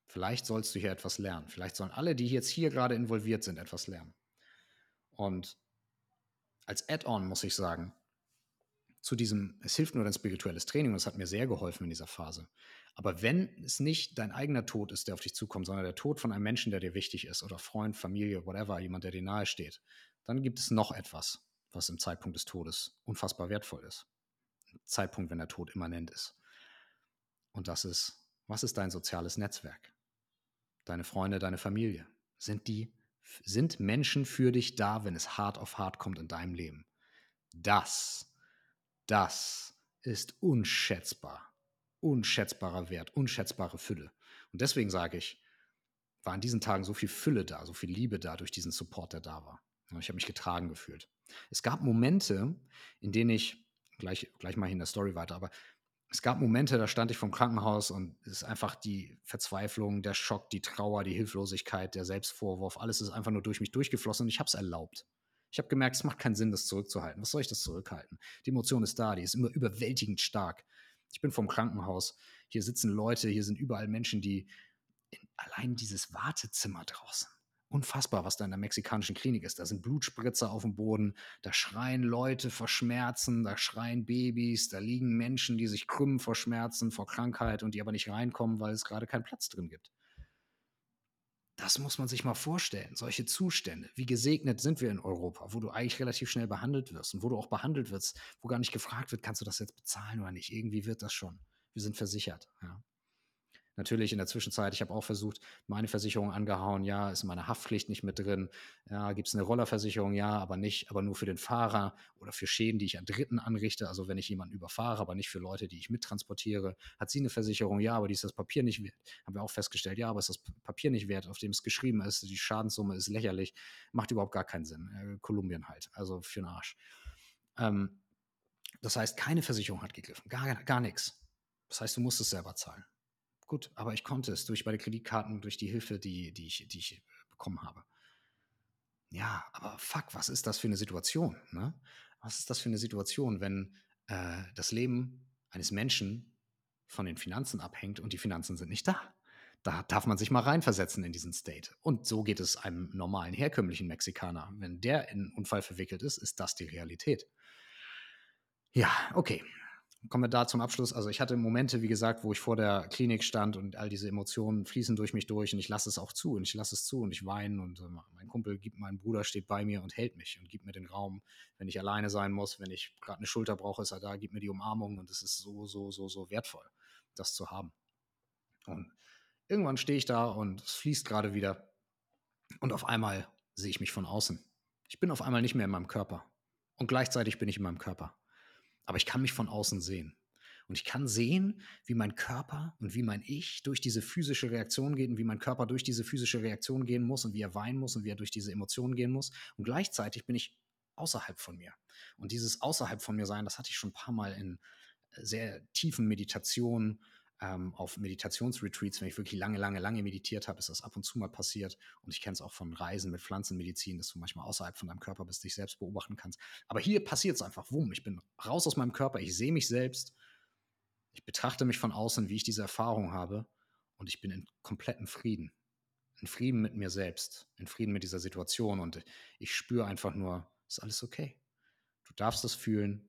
Vielleicht sollst du hier etwas lernen. Vielleicht sollen alle, die jetzt hier gerade involviert sind, etwas lernen. Und als Add-on muss ich sagen, zu diesem, es hilft nur dein spirituelles Training und das hat mir sehr geholfen in dieser Phase. Aber wenn es nicht dein eigener Tod ist, der auf dich zukommt, sondern der Tod von einem Menschen, der dir wichtig ist oder Freund, Familie, whatever, jemand, der dir nahe steht, dann gibt es noch etwas, was im Zeitpunkt des Todes unfassbar wertvoll ist. Zeitpunkt, wenn der Tod immanent ist. Und das ist, was ist dein soziales Netzwerk? Deine Freunde, deine Familie. Sind die, sind Menschen für dich da, wenn es hart auf hart kommt in deinem Leben? Das, das ist unschätzbar unschätzbarer Wert, unschätzbare Fülle. Und deswegen sage ich, war an diesen Tagen so viel Fülle da, so viel Liebe da durch diesen Support, der da war. Ich habe mich getragen gefühlt. Es gab Momente, in denen ich, gleich, gleich mal in der Story weiter, aber es gab Momente, da stand ich vorm Krankenhaus und es ist einfach die Verzweiflung, der Schock, die Trauer, die Hilflosigkeit, der Selbstvorwurf, alles ist einfach nur durch mich durchgeflossen und ich habe es erlaubt. Ich habe gemerkt, es macht keinen Sinn, das zurückzuhalten. Was soll ich das zurückhalten? Die Emotion ist da, die ist immer überwältigend stark. Ich bin vom Krankenhaus. Hier sitzen Leute, hier sind überall Menschen, die allein dieses Wartezimmer draußen. Unfassbar, was da in der mexikanischen Klinik ist. Da sind Blutspritzer auf dem Boden, da schreien Leute vor Schmerzen, da schreien Babys, da liegen Menschen, die sich krümmen vor Schmerzen, vor Krankheit und die aber nicht reinkommen, weil es gerade keinen Platz drin gibt. Das muss man sich mal vorstellen, solche Zustände. Wie gesegnet sind wir in Europa, wo du eigentlich relativ schnell behandelt wirst und wo du auch behandelt wirst, wo gar nicht gefragt wird, kannst du das jetzt bezahlen oder nicht. Irgendwie wird das schon. Wir sind versichert. Ja. Natürlich in der Zwischenzeit, ich habe auch versucht, meine Versicherung angehauen, ja, ist meine Haftpflicht nicht mit drin. Ja, gibt es eine Rollerversicherung, ja, aber nicht, aber nur für den Fahrer oder für Schäden, die ich an Dritten anrichte. Also wenn ich jemanden überfahre, aber nicht für Leute, die ich mittransportiere. Hat sie eine Versicherung? Ja, aber die ist das Papier nicht wert. Haben wir auch festgestellt, ja, aber ist das Papier nicht wert, auf dem es geschrieben ist. Die Schadenssumme ist lächerlich. Macht überhaupt gar keinen Sinn. Äh, Kolumbien halt. Also für den Arsch. Ähm, das heißt, keine Versicherung hat gegriffen. Gar, gar nichts. Das heißt, du musst es selber zahlen. Gut, aber ich konnte es durch meine Kreditkarten, durch die Hilfe, die, die, ich, die ich bekommen habe. Ja, aber fuck, was ist das für eine Situation? Ne? Was ist das für eine Situation, wenn äh, das Leben eines Menschen von den Finanzen abhängt und die Finanzen sind nicht da? Da darf man sich mal reinversetzen in diesen State. Und so geht es einem normalen, herkömmlichen Mexikaner. Wenn der in einen Unfall verwickelt ist, ist das die Realität. Ja, okay kommen wir da zum Abschluss. Also ich hatte Momente, wie gesagt, wo ich vor der Klinik stand und all diese Emotionen fließen durch mich durch und ich lasse es auch zu und ich lasse es zu und ich weine und äh, mein Kumpel gibt, mein Bruder steht bei mir und hält mich und gibt mir den Raum, wenn ich alleine sein muss, wenn ich gerade eine Schulter brauche, ist er da, gibt mir die Umarmung und es ist so, so, so, so wertvoll, das zu haben. Und irgendwann stehe ich da und es fließt gerade wieder und auf einmal sehe ich mich von außen. Ich bin auf einmal nicht mehr in meinem Körper und gleichzeitig bin ich in meinem Körper aber ich kann mich von außen sehen. Und ich kann sehen, wie mein Körper und wie mein Ich durch diese physische Reaktion geht und wie mein Körper durch diese physische Reaktion gehen muss und wie er weinen muss und wie er durch diese Emotionen gehen muss. Und gleichzeitig bin ich außerhalb von mir. Und dieses außerhalb von mir sein, das hatte ich schon ein paar Mal in sehr tiefen Meditationen ähm, auf Meditationsretreats, wenn ich wirklich lange, lange, lange meditiert habe, ist das ab und zu mal passiert. Und ich kenne es auch von Reisen mit Pflanzenmedizin, dass du manchmal außerhalb von deinem Körper bist, dich selbst beobachten kannst. Aber hier passiert es einfach, wumm, ich bin raus aus meinem Körper, ich sehe mich selbst, ich betrachte mich von außen, wie ich diese Erfahrung habe und ich bin in komplettem Frieden. In Frieden mit mir selbst, in Frieden mit dieser Situation und ich spüre einfach nur, ist alles okay. Du darfst es fühlen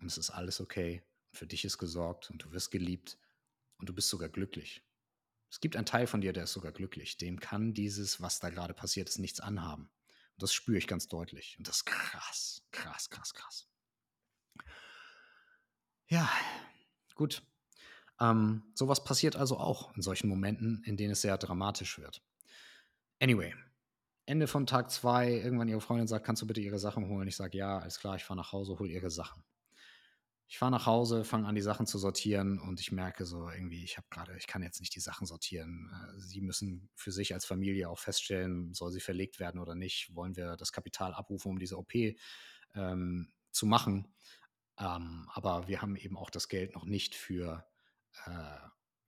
und es ist alles okay. Und für dich ist gesorgt und du wirst geliebt und du bist sogar glücklich. Es gibt einen Teil von dir, der ist sogar glücklich. Dem kann dieses, was da gerade passiert ist, nichts anhaben. Und das spüre ich ganz deutlich. Und das ist krass, krass, krass, krass. Ja, gut. Ähm, sowas passiert also auch in solchen Momenten, in denen es sehr dramatisch wird. Anyway, Ende von Tag zwei, irgendwann ihre Freundin sagt, kannst du bitte ihre Sachen holen? Ich sage, ja, alles klar, ich fahre nach Hause, hol ihre Sachen ich fahre nach Hause, fange an, die Sachen zu sortieren und ich merke so irgendwie, ich habe gerade, ich kann jetzt nicht die Sachen sortieren. Äh, sie müssen für sich als Familie auch feststellen, soll sie verlegt werden oder nicht? Wollen wir das Kapital abrufen, um diese OP ähm, zu machen? Ähm, aber wir haben eben auch das Geld noch nicht für, äh,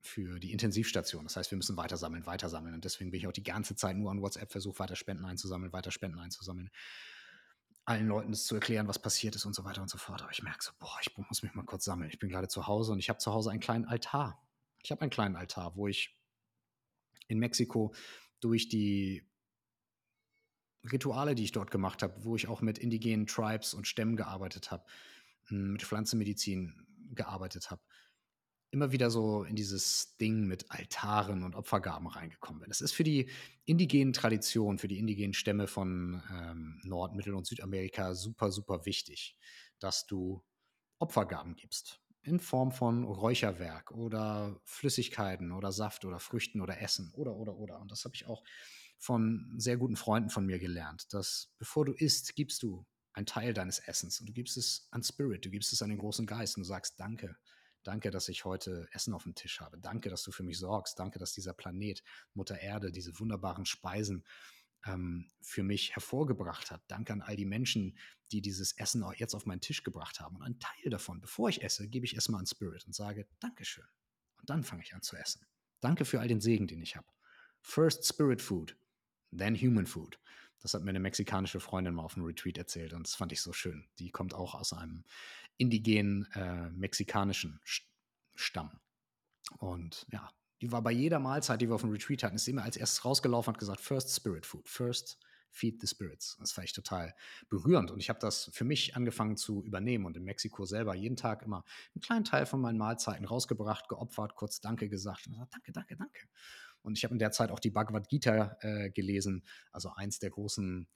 für die Intensivstation. Das heißt, wir müssen weiter sammeln, weiter sammeln. Und deswegen bin ich auch die ganze Zeit nur an WhatsApp versucht, weiter Spenden einzusammeln, weiter Spenden einzusammeln allen Leuten das zu erklären, was passiert ist und so weiter und so fort. Aber ich merke so, boah, ich muss mich mal kurz sammeln. Ich bin gerade zu Hause und ich habe zu Hause einen kleinen Altar. Ich habe einen kleinen Altar, wo ich in Mexiko durch die Rituale, die ich dort gemacht habe, wo ich auch mit indigenen Tribes und Stämmen gearbeitet habe, mit Pflanzenmedizin gearbeitet habe, immer wieder so in dieses Ding mit Altaren und Opfergaben reingekommen bin. Es ist für die indigenen Traditionen, für die indigenen Stämme von ähm, Nord-, Mittel- und Südamerika super, super wichtig, dass du Opfergaben gibst. In Form von Räucherwerk oder Flüssigkeiten oder Saft oder Früchten oder Essen oder, oder, oder. Und das habe ich auch von sehr guten Freunden von mir gelernt, dass bevor du isst, gibst du einen Teil deines Essens und du gibst es an Spirit, du gibst es an den großen Geist und du sagst Danke Danke, dass ich heute Essen auf dem Tisch habe. Danke, dass du für mich sorgst. Danke, dass dieser Planet, Mutter Erde, diese wunderbaren Speisen ähm, für mich hervorgebracht hat. Danke an all die Menschen, die dieses Essen auch jetzt auf meinen Tisch gebracht haben. Und ein Teil davon, bevor ich esse, gebe ich erstmal an Spirit und sage Dankeschön. Und dann fange ich an zu essen. Danke für all den Segen, den ich habe. First Spirit Food, then Human Food. Das hat mir eine mexikanische Freundin mal auf einem Retreat erzählt und das fand ich so schön. Die kommt auch aus einem indigenen äh, mexikanischen Stamm. Und ja, die war bei jeder Mahlzeit, die wir auf dem Retreat hatten, ist immer als erstes rausgelaufen und hat gesagt, First Spirit Food, First Feed the Spirits. Das fand ich total berührend und ich habe das für mich angefangen zu übernehmen und in Mexiko selber jeden Tag immer einen kleinen Teil von meinen Mahlzeiten rausgebracht, geopfert, kurz Danke gesagt und gesagt, danke, danke, danke. Und ich habe in der Zeit auch die Bhagavad Gita äh, gelesen, also eins der großen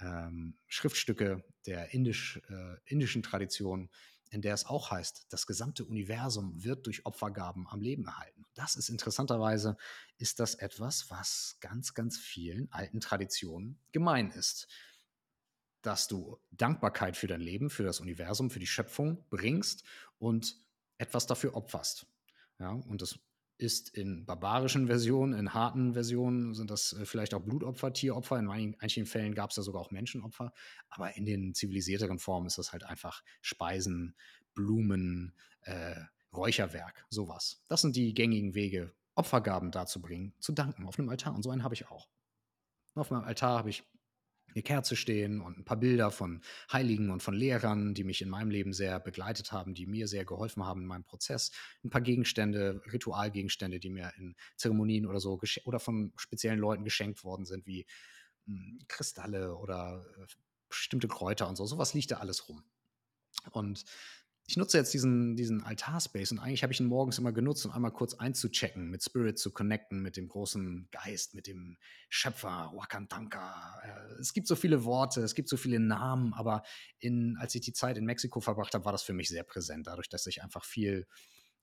ähm, Schriftstücke der indisch, äh, indischen Tradition, in der es auch heißt, das gesamte Universum wird durch Opfergaben am Leben erhalten. Das ist interessanterweise, ist das etwas, was ganz, ganz vielen alten Traditionen gemein ist. Dass du Dankbarkeit für dein Leben, für das Universum, für die Schöpfung bringst und etwas dafür opferst. Ja, und das ist in barbarischen Versionen, in harten Versionen sind das äh, vielleicht auch Blutopfer, Tieropfer. In manchen Fällen gab es da sogar auch Menschenopfer. Aber in den zivilisierteren Formen ist das halt einfach Speisen, Blumen, äh, Räucherwerk, sowas. Das sind die gängigen Wege, Opfergaben darzubringen, zu danken auf einem Altar. Und so einen habe ich auch. Auf meinem Altar habe ich eine Kerze stehen und ein paar Bilder von Heiligen und von Lehrern, die mich in meinem Leben sehr begleitet haben, die mir sehr geholfen haben in meinem Prozess. Ein paar Gegenstände, Ritualgegenstände, die mir in Zeremonien oder so oder von speziellen Leuten geschenkt worden sind, wie hm, Kristalle oder äh, bestimmte Kräuter und so. Sowas liegt da alles rum. Und ich nutze jetzt diesen, diesen Altarspace und eigentlich habe ich ihn morgens immer genutzt, um einmal kurz einzuchecken, mit Spirit zu connecten, mit dem großen Geist, mit dem Schöpfer, Wakantanka. Äh, es gibt so viele Worte, es gibt so viele Namen, aber in, als ich die Zeit in Mexiko verbracht habe, war das für mich sehr präsent, dadurch, dass ich einfach viel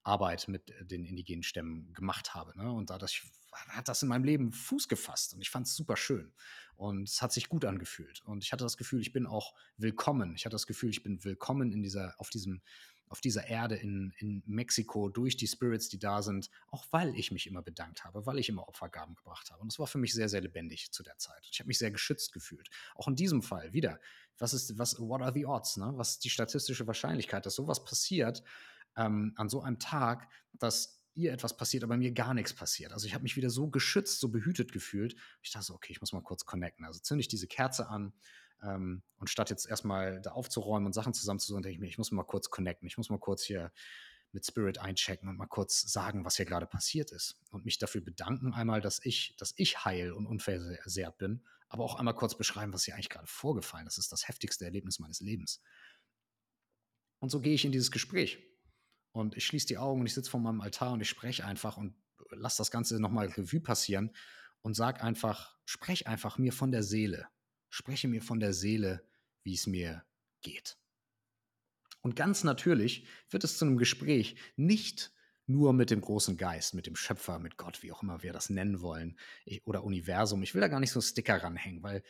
Arbeit mit den indigenen Stämmen gemacht habe. Ne? Und dadurch hat das in meinem Leben Fuß gefasst und ich fand es super schön. Und es hat sich gut angefühlt. Und ich hatte das Gefühl, ich bin auch willkommen. Ich hatte das Gefühl, ich bin willkommen in dieser, auf diesem, auf dieser Erde in, in Mexiko durch die Spirits, die da sind, auch weil ich mich immer bedankt habe, weil ich immer Opfergaben gebracht habe. Und das war für mich sehr, sehr lebendig zu der Zeit. Ich habe mich sehr geschützt gefühlt. Auch in diesem Fall wieder. Was ist, was, what are the odds? Ne? Was ist die statistische Wahrscheinlichkeit, dass sowas passiert ähm, an so einem Tag, dass ihr etwas passiert, aber mir gar nichts passiert. Also ich habe mich wieder so geschützt, so behütet gefühlt. Ich dachte so, okay, ich muss mal kurz connecten. Also zünde ich diese Kerze an ähm, und statt jetzt erstmal da aufzuräumen und Sachen zusammenzusuchen, denke ich mir, ich muss mal kurz connecten. Ich muss mal kurz hier mit Spirit einchecken und mal kurz sagen, was hier gerade passiert ist und mich dafür bedanken einmal, dass ich, dass ich heil und unversehrt bin, aber auch einmal kurz beschreiben, was hier eigentlich gerade vorgefallen ist. Das ist das heftigste Erlebnis meines Lebens. Und so gehe ich in dieses Gespräch und ich schließe die Augen und ich sitze vor meinem Altar und ich spreche einfach und lasse das Ganze nochmal Revue passieren und sag einfach, sprech einfach mir von der Seele. Spreche mir von der Seele, wie es mir geht. Und ganz natürlich wird es zu einem Gespräch nicht nur mit dem großen Geist, mit dem Schöpfer, mit Gott, wie auch immer wir das nennen wollen, ich, oder Universum. Ich will da gar nicht so Sticker ranhängen, weil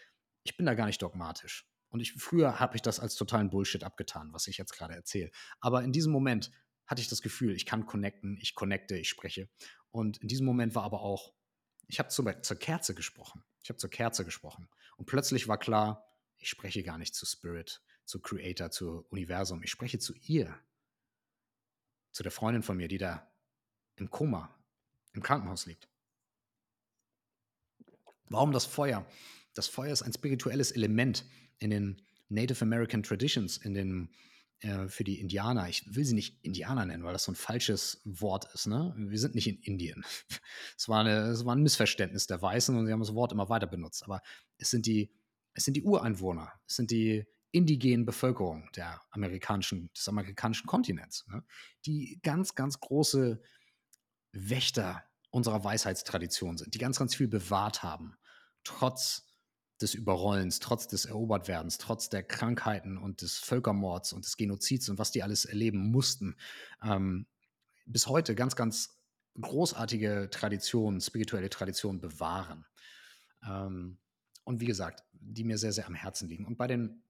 ich bin da gar nicht dogmatisch. Und ich, früher habe ich das als totalen Bullshit abgetan, was ich jetzt gerade erzähle. Aber in diesem Moment hatte ich das Gefühl, ich kann connecten, ich connecte, ich spreche. Und in diesem Moment war aber auch, ich habe zur, zur Kerze gesprochen. Ich habe zur Kerze gesprochen. Und plötzlich war klar, ich spreche gar nicht zu Spirit, zu Creator, zu Universum. Ich spreche zu ihr. Zu der Freundin von mir, die da im Koma, im Krankenhaus liegt. Warum das Feuer? Das Feuer ist ein spirituelles Element in den Native American Traditions, in den äh, für die Indianer. Ich will sie nicht Indianer nennen, weil das so ein falsches Wort ist. Ne? Wir sind nicht in Indien. Es war, war ein Missverständnis der Weißen und sie haben das Wort immer weiter benutzt. Aber es sind die, es sind die Ureinwohner, es sind die indigenen Bevölkerung der amerikanischen, des amerikanischen Kontinents, ne? die ganz, ganz große Wächter unserer Weisheitstradition sind, die ganz, ganz viel bewahrt haben, trotz des Überrollens, trotz des Erobertwerdens, trotz der Krankheiten und des Völkermords und des Genozids und was die alles erleben mussten, ähm, bis heute ganz, ganz großartige Traditionen, spirituelle Traditionen bewahren. Ähm, und wie gesagt, die mir sehr, sehr am Herzen liegen. Und bei den,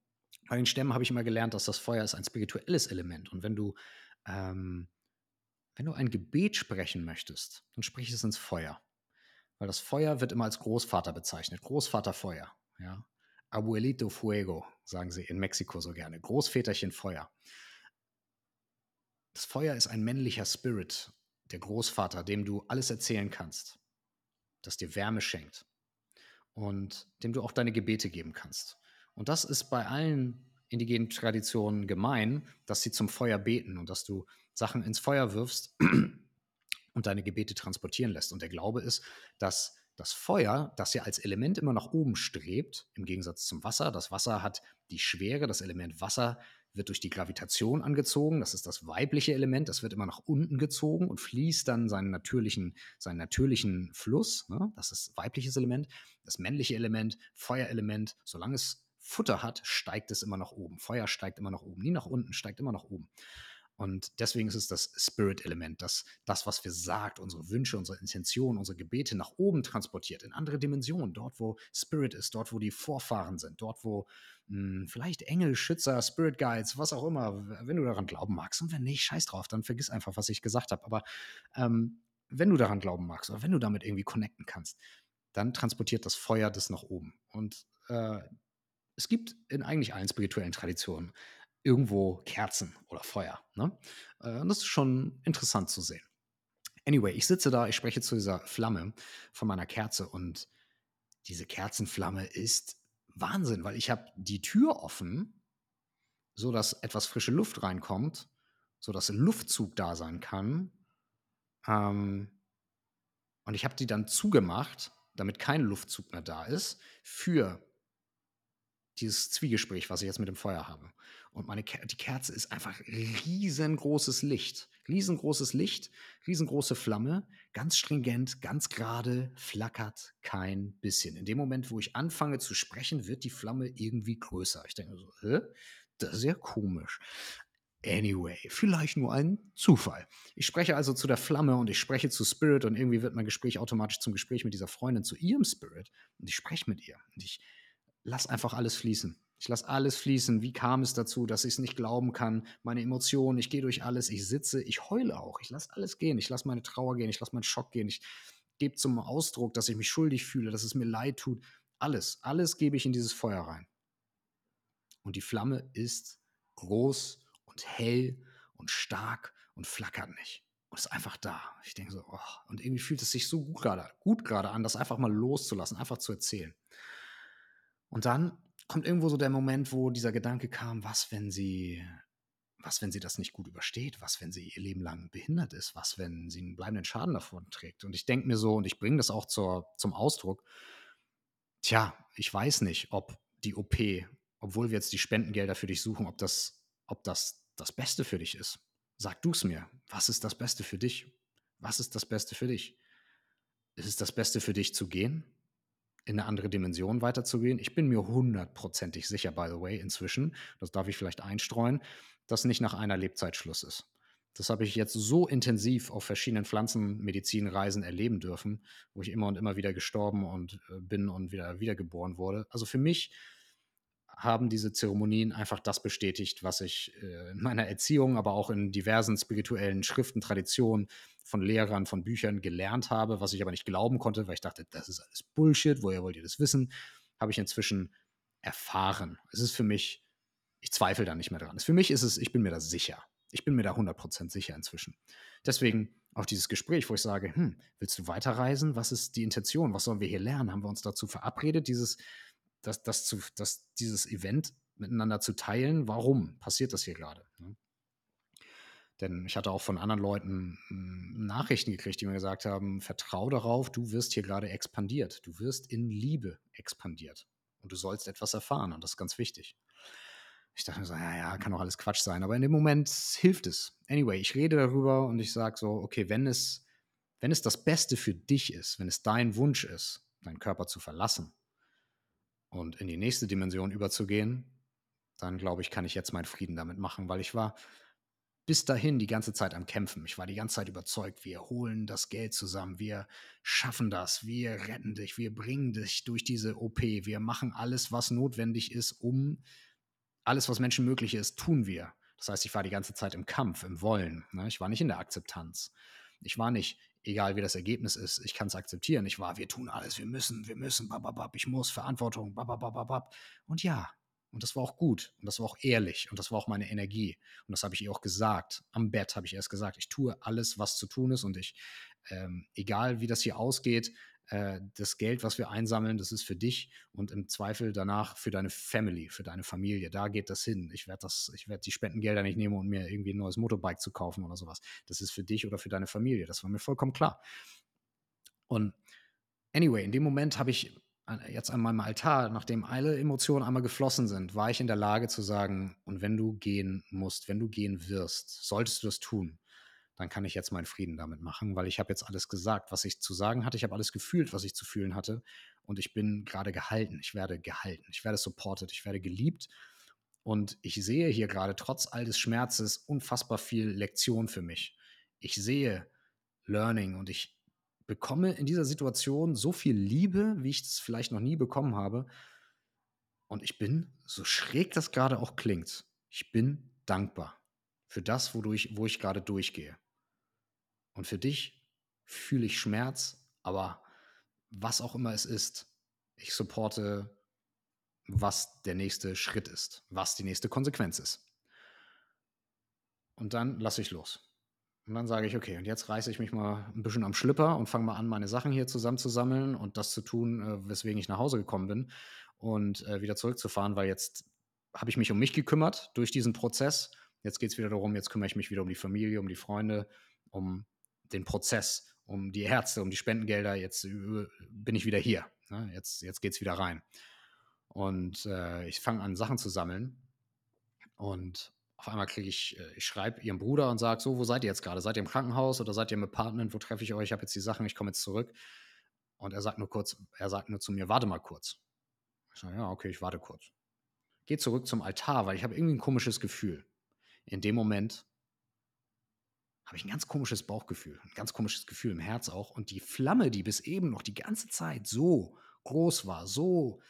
bei den Stämmen habe ich immer gelernt, dass das Feuer ist ein spirituelles Element. Und wenn du, ähm, wenn du ein Gebet sprechen möchtest, dann sprich es ins Feuer. Weil das Feuer wird immer als Großvater bezeichnet. Großvater Feuer. Ja. Abuelito Fuego, sagen sie in Mexiko so gerne. Großväterchen Feuer. Das Feuer ist ein männlicher Spirit, der Großvater, dem du alles erzählen kannst, das dir Wärme schenkt und dem du auch deine Gebete geben kannst. Und das ist bei allen indigenen Traditionen gemein, dass sie zum Feuer beten und dass du Sachen ins Feuer wirfst und deine Gebete transportieren lässt. Und der Glaube ist, dass das Feuer, das ja als Element immer nach oben strebt, im Gegensatz zum Wasser, das Wasser hat die Schwere, das Element Wasser wird durch die Gravitation angezogen, das ist das weibliche Element, das wird immer nach unten gezogen und fließt dann seinen natürlichen, seinen natürlichen Fluss, ne? das ist weibliches Element, das männliche Element, Feuerelement, solange es Futter hat, steigt es immer nach oben. Feuer steigt immer nach oben, nie nach unten, steigt immer nach oben. Und deswegen ist es das Spirit-Element, das, das, was wir sagt, unsere Wünsche, unsere Intentionen, unsere Gebete nach oben transportiert, in andere Dimensionen, dort, wo Spirit ist, dort, wo die Vorfahren sind, dort, wo mh, hm, vielleicht Engel, Schützer, Spirit Guides, was auch immer, wenn du daran glauben magst. Und wenn nicht, scheiß drauf, dann vergiss einfach, was ich gesagt habe. Aber ähm, wenn du daran glauben magst oder wenn du damit irgendwie connecten kannst, dann transportiert das Feuer das nach oben. Und äh, es gibt in eigentlich allen spirituellen Traditionen irgendwo Kerzen oder Feuer. Ne? Äh, das ist schon interessant zu sehen. Anyway, ich sitze da, ich spreche zu dieser Flamme von meiner Kerze und diese Kerzenflamme ist Wahnsinn, weil ich habe die Tür offen, so dass etwas frische Luft reinkommt, so dass ein Luftzug da sein kann. Ähm, und ich habe die dann zugemacht, damit kein Luftzug mehr da ist, für dieses Zwiegespräch, was ich jetzt mit dem Feuer habe. Und meine Ker die Kerze ist einfach riesengroßes Licht. Riesengroßes Licht, riesengroße Flamme, ganz stringent, ganz gerade, flackert kein bisschen. In dem Moment, wo ich anfange zu sprechen, wird die Flamme irgendwie größer. Ich denke so, hä? Das ist ja komisch. Anyway, vielleicht nur ein Zufall. Ich spreche also zu der Flamme und ich spreche zu Spirit und irgendwie wird mein Gespräch automatisch zum Gespräch mit dieser Freundin, zu ihrem Spirit. Und ich spreche mit ihr. Und ich lass einfach alles fließen. Ich lasse alles fließen. Wie kam es dazu, dass ich es nicht glauben kann? Meine Emotionen, ich gehe durch alles, ich sitze, ich heule auch. Ich lasse alles gehen. Ich lasse meine Trauer gehen, ich lasse meinen Schock gehen. Ich gebe zum Ausdruck, dass ich mich schuldig fühle, dass es mir leid tut. Alles, alles gebe ich in dieses Feuer rein. Und die Flamme ist groß und hell und stark und flackert nicht. Und ist einfach da. Ich denke so, oh, und irgendwie fühlt es sich so gut gerade gut gerade an, das einfach mal loszulassen, einfach zu erzählen. Und dann kommt irgendwo so der Moment, wo dieser Gedanke kam, was, wenn sie, was, wenn sie das nicht gut übersteht? Was, wenn sie ihr Leben lang behindert ist? Was, wenn sie einen bleibenden Schaden davon trägt? Und ich denke mir so, und ich bringe das auch zur, zum Ausdruck, tja, ich weiß nicht, ob die OP, obwohl wir jetzt die Spendengelder für dich suchen, ob das, ob das das Beste für dich ist. Sag du es mir. Was ist das Beste für dich? Was ist das Beste für dich? Ist es das Beste für dich zu gehen? In eine andere Dimension weiterzugehen. Ich bin mir hundertprozentig sicher, by the way, inzwischen, das darf ich vielleicht einstreuen, dass nicht nach einer Lebzeit Schluss ist. Das habe ich jetzt so intensiv auf verschiedenen Pflanzenmedizinreisen erleben dürfen, wo ich immer und immer wieder gestorben und äh, bin und wieder wiedergeboren wurde. Also für mich haben diese Zeremonien einfach das bestätigt, was ich äh, in meiner Erziehung, aber auch in diversen spirituellen Schriften, Traditionen von Lehrern, von Büchern gelernt habe, was ich aber nicht glauben konnte, weil ich dachte, das ist alles Bullshit, woher wollt ihr das wissen? Habe ich inzwischen erfahren. Es ist für mich, ich zweifle da nicht mehr dran. Für mich ist es, ich bin mir da sicher. Ich bin mir da 100% sicher inzwischen. Deswegen auch dieses Gespräch, wo ich sage, hm, willst du weiterreisen? Was ist die Intention? Was sollen wir hier lernen? Haben wir uns dazu verabredet, dieses, das, das zu, das, dieses Event miteinander zu teilen? Warum passiert das hier gerade? Ne? Denn ich hatte auch von anderen Leuten hm, Nachrichten gekriegt, die mir gesagt haben, vertrau darauf, du wirst hier gerade expandiert. Du wirst in Liebe expandiert. Und du sollst etwas erfahren. Und das ist ganz wichtig. Ich dachte mir so, ja, ja, kann doch alles Quatsch sein. Aber in dem Moment hilft es. Anyway, ich rede darüber und ich sage so, okay, wenn es, wenn es das Beste für dich ist, wenn es dein Wunsch ist, deinen Körper zu verlassen und in die nächste Dimension überzugehen, dann glaube ich, kann ich jetzt meinen Frieden damit machen, weil ich war bis dahin die ganze Zeit am Kämpfen. Ich war die ganze Zeit überzeugt, wir holen das Geld zusammen, wir schaffen das, wir retten dich, wir bringen dich durch diese OP, wir machen alles, was notwendig ist, um alles, was Menschen möglich ist, tun wir. Das heißt, ich war die ganze Zeit im Kampf, im Wollen. Ne? Ich war nicht in der Akzeptanz. Ich war nicht egal wie das Ergebnis ist, ich kann es akzeptieren. Ich war, wir tun alles, wir müssen, wir müssen, bababab, ich muss, Verantwortung, babababab. Und ja, und das war auch gut und das war auch ehrlich und das war auch meine Energie. Und das habe ich ihr auch gesagt. Am Bett habe ich erst gesagt, ich tue alles, was zu tun ist und ich, ähm, egal wie das hier ausgeht, äh, das Geld, was wir einsammeln, das ist für dich und im Zweifel danach für deine Family, für deine Familie. Da geht das hin. Ich werde das, ich werde die Spendengelder nicht nehmen, um mir irgendwie ein neues Motorbike zu kaufen oder sowas. Das ist für dich oder für deine Familie. Das war mir vollkommen klar. Und anyway, in dem Moment habe ich jetzt an meinem Altar, nachdem alle Emotionen einmal geflossen sind, war ich in der Lage zu sagen, und wenn du gehen musst, wenn du gehen wirst, solltest du das tun dann kann ich jetzt meinen Frieden damit machen, weil ich habe jetzt alles gesagt, was ich zu sagen hatte. Ich habe alles gefühlt, was ich zu fühlen hatte. Und ich bin gerade gehalten. Ich werde gehalten. Ich werde supported. Ich werde geliebt. Und ich sehe hier gerade trotz all des Schmerzes unfassbar viel Lektion für mich. Ich sehe Learning und ich bekomme in dieser Situation so viel Liebe, wie ich es vielleicht noch nie bekommen habe. Und ich bin, so schräg das gerade auch klingt, ich bin dankbar für das, wodurch, wo ich gerade durchgehe. Und für dich fühle ich Schmerz, aber was auch immer es ist, ich supporte, was der nächste Schritt ist, was die nächste Konsequenz ist. Und dann lasse ich los. Und dann sage ich, okay, und jetzt reiße ich mich mal ein bisschen am Schlipper und fange mal an, meine Sachen hier zusammenzusammeln und das zu tun, äh, weswegen ich nach Hause gekommen bin und äh, wieder zurückzufahren, weil jetzt habe ich mich um mich gekümmert durch diesen Prozess. Jetzt geht es wieder darum, jetzt kümmere ich mich wieder um die Familie, um die Freunde, um den Prozess, um die Ärzte, um die Spendengelder. Jetzt bin ich wieder hier. Ne? Jetzt, jetzt geht es wieder rein. Und äh, ich fange an, Sachen zu sammeln. Und auf einmal kriege ich, äh, ich schreibe ihrem Bruder und sage: So, wo seid ihr jetzt gerade? Seid ihr im Krankenhaus oder seid ihr im Apartment? Wo treffe ich euch? Ich habe jetzt die Sachen, ich komme jetzt zurück. Und er sagt nur kurz, er sagt nur zu mir: Warte mal kurz. Ich sage: Ja, okay, ich warte kurz. Geh zurück zum Altar, weil ich habe irgendwie ein komisches Gefühl. In dem Moment habe ich ein ganz komisches Bauchgefühl, ein ganz komisches Gefühl im Herz auch. Und die Flamme, die bis eben noch die ganze Zeit so groß war, so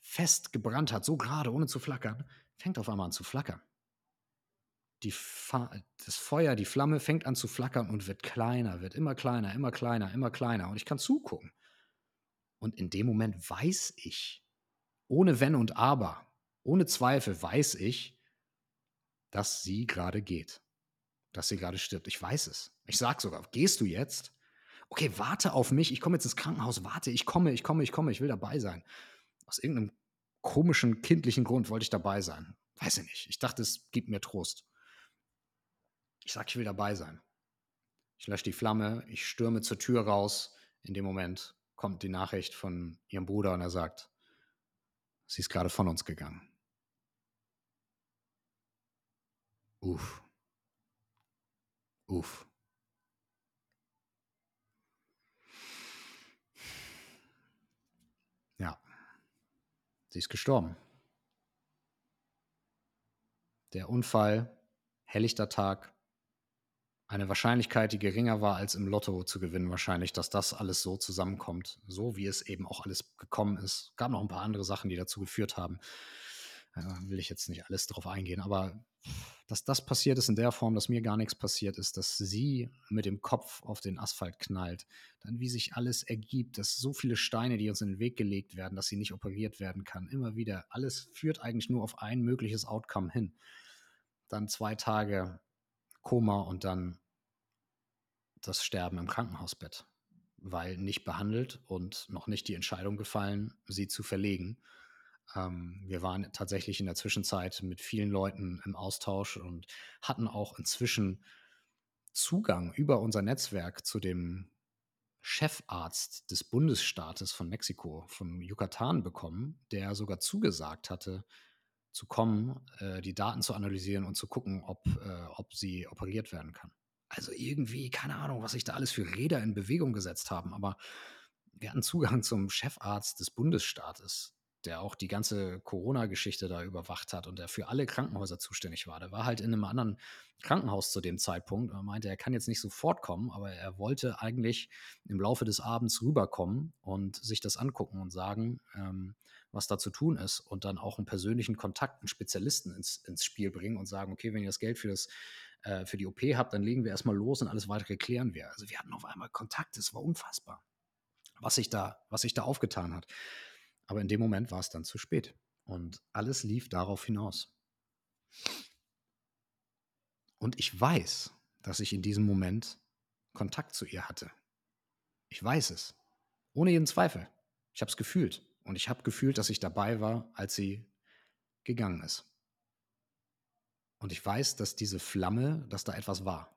fest gebrannt hat, so gerade, ohne zu flackern, fängt auf einmal an zu flackern. Das Feuer, die Flamme fängt an zu flackern und wird kleiner, wird immer kleiner, immer kleiner, immer kleiner. Und ich kann zugucken. Und in dem Moment weiß ich, ohne Wenn und Aber, ohne Zweifel weiß ich, dass sie gerade geht dass sie gerade stirbt. Ich weiß es. Ich sag sogar, gehst du jetzt? Okay, warte auf mich. Ich komme jetzt ins Krankenhaus. Warte, ich komme, ich komme, ich komme. Ich will dabei sein. Aus irgendeinem komischen, kindlichen Grund wollte ich dabei sein. Weiß ich nicht. Ich dachte, es gibt mir Trost. Ich sag, ich will dabei sein. Ich lösche die Flamme. Ich stürme zur Tür raus. In dem Moment kommt die Nachricht von ihrem Bruder und er sagt, sie ist gerade von uns gegangen. Uff. Uff. Ja. Sie ist gestorben. Der Unfall, helllichter Tag, eine Wahrscheinlichkeit, die geringer war als im Lotto zu gewinnen, wahrscheinlich, dass das alles so zusammenkommt, so wie es eben auch alles gekommen ist. Gab noch ein paar andere Sachen, die dazu geführt haben. Äh, will ich jetzt nicht alles darauf eingehen, aber dass das passiert ist in der Form, dass mir gar nichts passiert ist, dass sie mit dem Kopf auf den Asphalt knallt, dann wie sich alles ergibt, dass so viele Steine, die uns in den Weg gelegt werden, dass sie nicht operiert werden kann, immer wieder, alles führt eigentlich nur auf ein mögliches Outcome hin. Dann zwei Tage Koma und dann das Sterben im Krankenhausbett, weil nicht behandelt und noch nicht die Entscheidung gefallen, sie zu verlegen. Ähm, wir waren tatsächlich in der Zwischenzeit mit vielen Leuten im Austausch und hatten auch inzwischen Zugang über unser Netzwerk zu dem Chefarzt des Bundesstaates von Mexiko, von Yucatan bekommen, der sogar zugesagt hatte, zu kommen, äh, die Daten zu analysieren und zu gucken, ob, äh, ob sie operiert werden kann. Also irgendwie, keine Ahnung, was sich da alles für Räder in Bewegung gesetzt haben, aber wir hatten Zugang zum Chefarzt des Bundesstaates der auch die ganze Corona-Geschichte da überwacht hat und der für alle Krankenhäuser zuständig war. Der war halt in einem anderen Krankenhaus zu dem Zeitpunkt. Er meinte, er kann jetzt nicht sofort kommen, aber er wollte eigentlich im Laufe des Abends rüberkommen und sich das angucken und sagen, ähm, was da zu tun ist und dann auch einen persönlichen Kontakt, einen Spezialisten ins, ins Spiel bringen und sagen, okay, wenn ihr das Geld für das äh, für die OP habe, dann legen wir erstmal los und alles weitere klären wir. Also wir hatten auf einmal Kontakt, es war unfassbar, was sich da, was sich da aufgetan hat. Aber in dem Moment war es dann zu spät. Und alles lief darauf hinaus. Und ich weiß, dass ich in diesem Moment Kontakt zu ihr hatte. Ich weiß es. Ohne jeden Zweifel. Ich habe es gefühlt. Und ich habe gefühlt, dass ich dabei war, als sie gegangen ist. Und ich weiß, dass diese Flamme, dass da etwas war.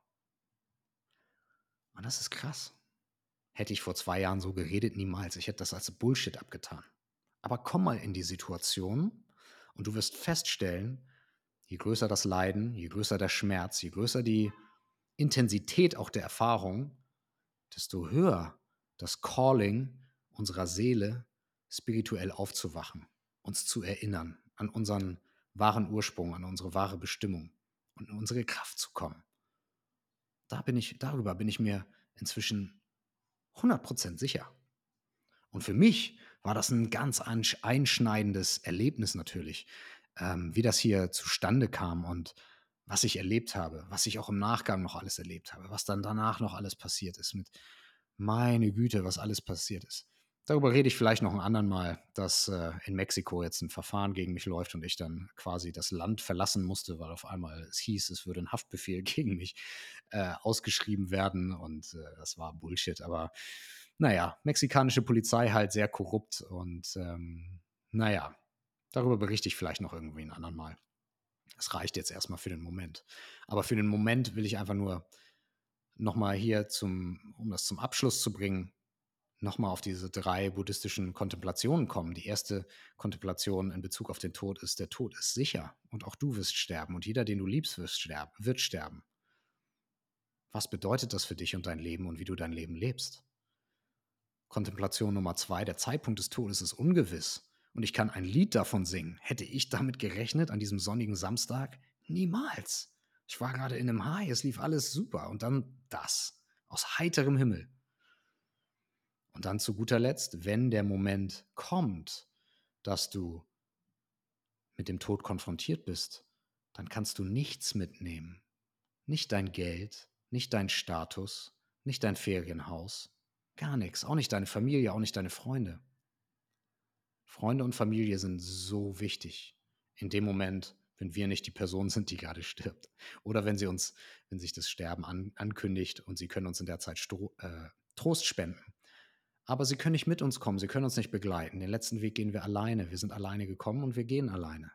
Und das ist krass. Hätte ich vor zwei Jahren so geredet, niemals. Ich hätte das als Bullshit abgetan. Aber komm mal in die Situation und du wirst feststellen, je größer das Leiden, je größer der Schmerz, je größer die Intensität auch der Erfahrung, desto höher das Calling unserer Seele, spirituell aufzuwachen, uns zu erinnern an unseren wahren Ursprung, an unsere wahre Bestimmung und in unsere Kraft zu kommen. Da bin ich, darüber bin ich mir inzwischen 100% sicher. Und für mich war das ein ganz einschneidendes Erlebnis natürlich, ähm, wie das hier zustande kam und was ich erlebt habe, was ich auch im Nachgang noch alles erlebt habe, was dann danach noch alles passiert ist mit meine Güte, was alles passiert ist. Darüber rede ich vielleicht noch ein anderen Mal, dass äh, in Mexiko jetzt ein Verfahren gegen mich läuft und ich dann quasi das Land verlassen musste, weil auf einmal es hieß, es würde ein Haftbefehl gegen mich äh, ausgeschrieben werden und äh, das war Bullshit. Aber naja, mexikanische Polizei halt sehr korrupt und ähm, naja, darüber berichte ich vielleicht noch irgendwie ein anderen Mal. Das reicht jetzt erstmal für den Moment. Aber für den Moment will ich einfach nur nochmal hier zum, um das zum Abschluss zu bringen, nochmal auf diese drei buddhistischen Kontemplationen kommen. Die erste Kontemplation in Bezug auf den Tod ist, der Tod ist sicher und auch du wirst sterben und jeder, den du liebst, wirst sterben, wird sterben. Was bedeutet das für dich und dein Leben und wie du dein Leben lebst? Kontemplation Nummer zwei, der Zeitpunkt des Todes ist ungewiss und ich kann ein Lied davon singen. Hätte ich damit gerechnet an diesem sonnigen Samstag? Niemals. Ich war gerade in einem High, es lief alles super und dann das aus heiterem Himmel. Und dann zu guter Letzt, wenn der Moment kommt, dass du mit dem Tod konfrontiert bist, dann kannst du nichts mitnehmen. Nicht dein Geld, nicht dein Status, nicht dein Ferienhaus, gar nichts, auch nicht deine Familie, auch nicht deine Freunde. Freunde und Familie sind so wichtig in dem Moment, wenn wir nicht die Person sind, die gerade stirbt. Oder wenn sie uns, wenn sich das Sterben an, ankündigt und sie können uns in der Zeit Stro äh, Trost spenden. Aber sie können nicht mit uns kommen, sie können uns nicht begleiten. Den letzten Weg gehen wir alleine. Wir sind alleine gekommen und wir gehen alleine.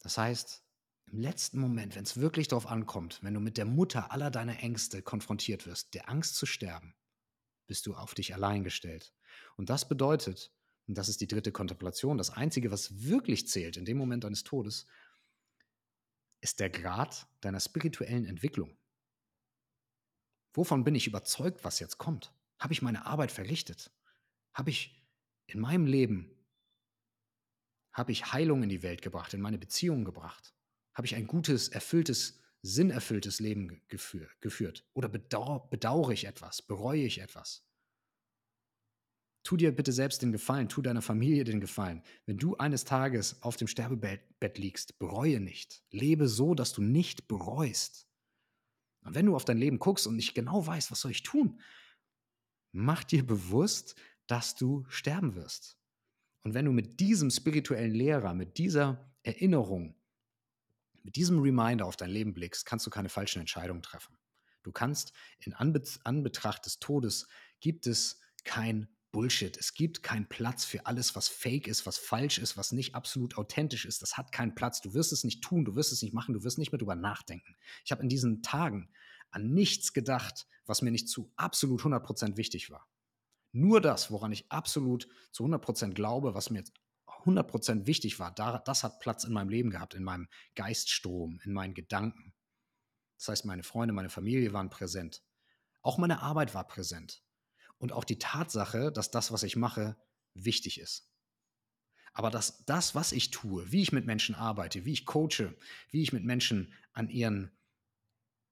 Das heißt, im letzten Moment, wenn es wirklich darauf ankommt, wenn du mit der Mutter aller deiner Ängste konfrontiert wirst, der Angst zu sterben, bist du auf dich allein gestellt. Und das bedeutet, und das ist die dritte Kontemplation, das Einzige, was wirklich zählt in dem Moment deines Todes, ist der Grad deiner spirituellen Entwicklung. Wovon bin ich überzeugt, was jetzt kommt? Habe ich meine Arbeit verrichtet? Habe ich in meinem Leben, habe ich Heilung in die Welt gebracht, in meine Beziehungen gebracht? Habe ich ein gutes, erfülltes, sinnerfülltes Leben geführt? Oder bedauere, bedauere ich etwas? Bereue ich etwas? Tu dir bitte selbst den Gefallen, tu deiner Familie den Gefallen. Wenn du eines Tages auf dem Sterbebett liegst, bereue nicht. Lebe so, dass du nicht bereust. Und wenn du auf dein Leben guckst und nicht genau weißt, was soll ich tun, mach dir bewusst, dass du sterben wirst. Und wenn du mit diesem spirituellen Lehrer, mit dieser Erinnerung, mit diesem Reminder auf dein Leben blickst, kannst du keine falschen Entscheidungen treffen. Du kannst in Anbetracht des Todes gibt es kein Bullshit. Es gibt keinen Platz für alles, was fake ist, was falsch ist, was nicht absolut authentisch ist. Das hat keinen Platz. Du wirst es nicht tun, du wirst es nicht machen, du wirst nicht mehr drüber nachdenken. Ich habe in diesen Tagen an nichts gedacht, was mir nicht zu absolut 100% wichtig war. Nur das, woran ich absolut zu 100% glaube, was mir 100% wichtig war, das hat Platz in meinem Leben gehabt, in meinem Geiststrom, in meinen Gedanken. Das heißt, meine Freunde, meine Familie waren präsent. Auch meine Arbeit war präsent und auch die Tatsache, dass das, was ich mache, wichtig ist. Aber dass das, was ich tue, wie ich mit Menschen arbeite, wie ich coache, wie ich mit Menschen an ihren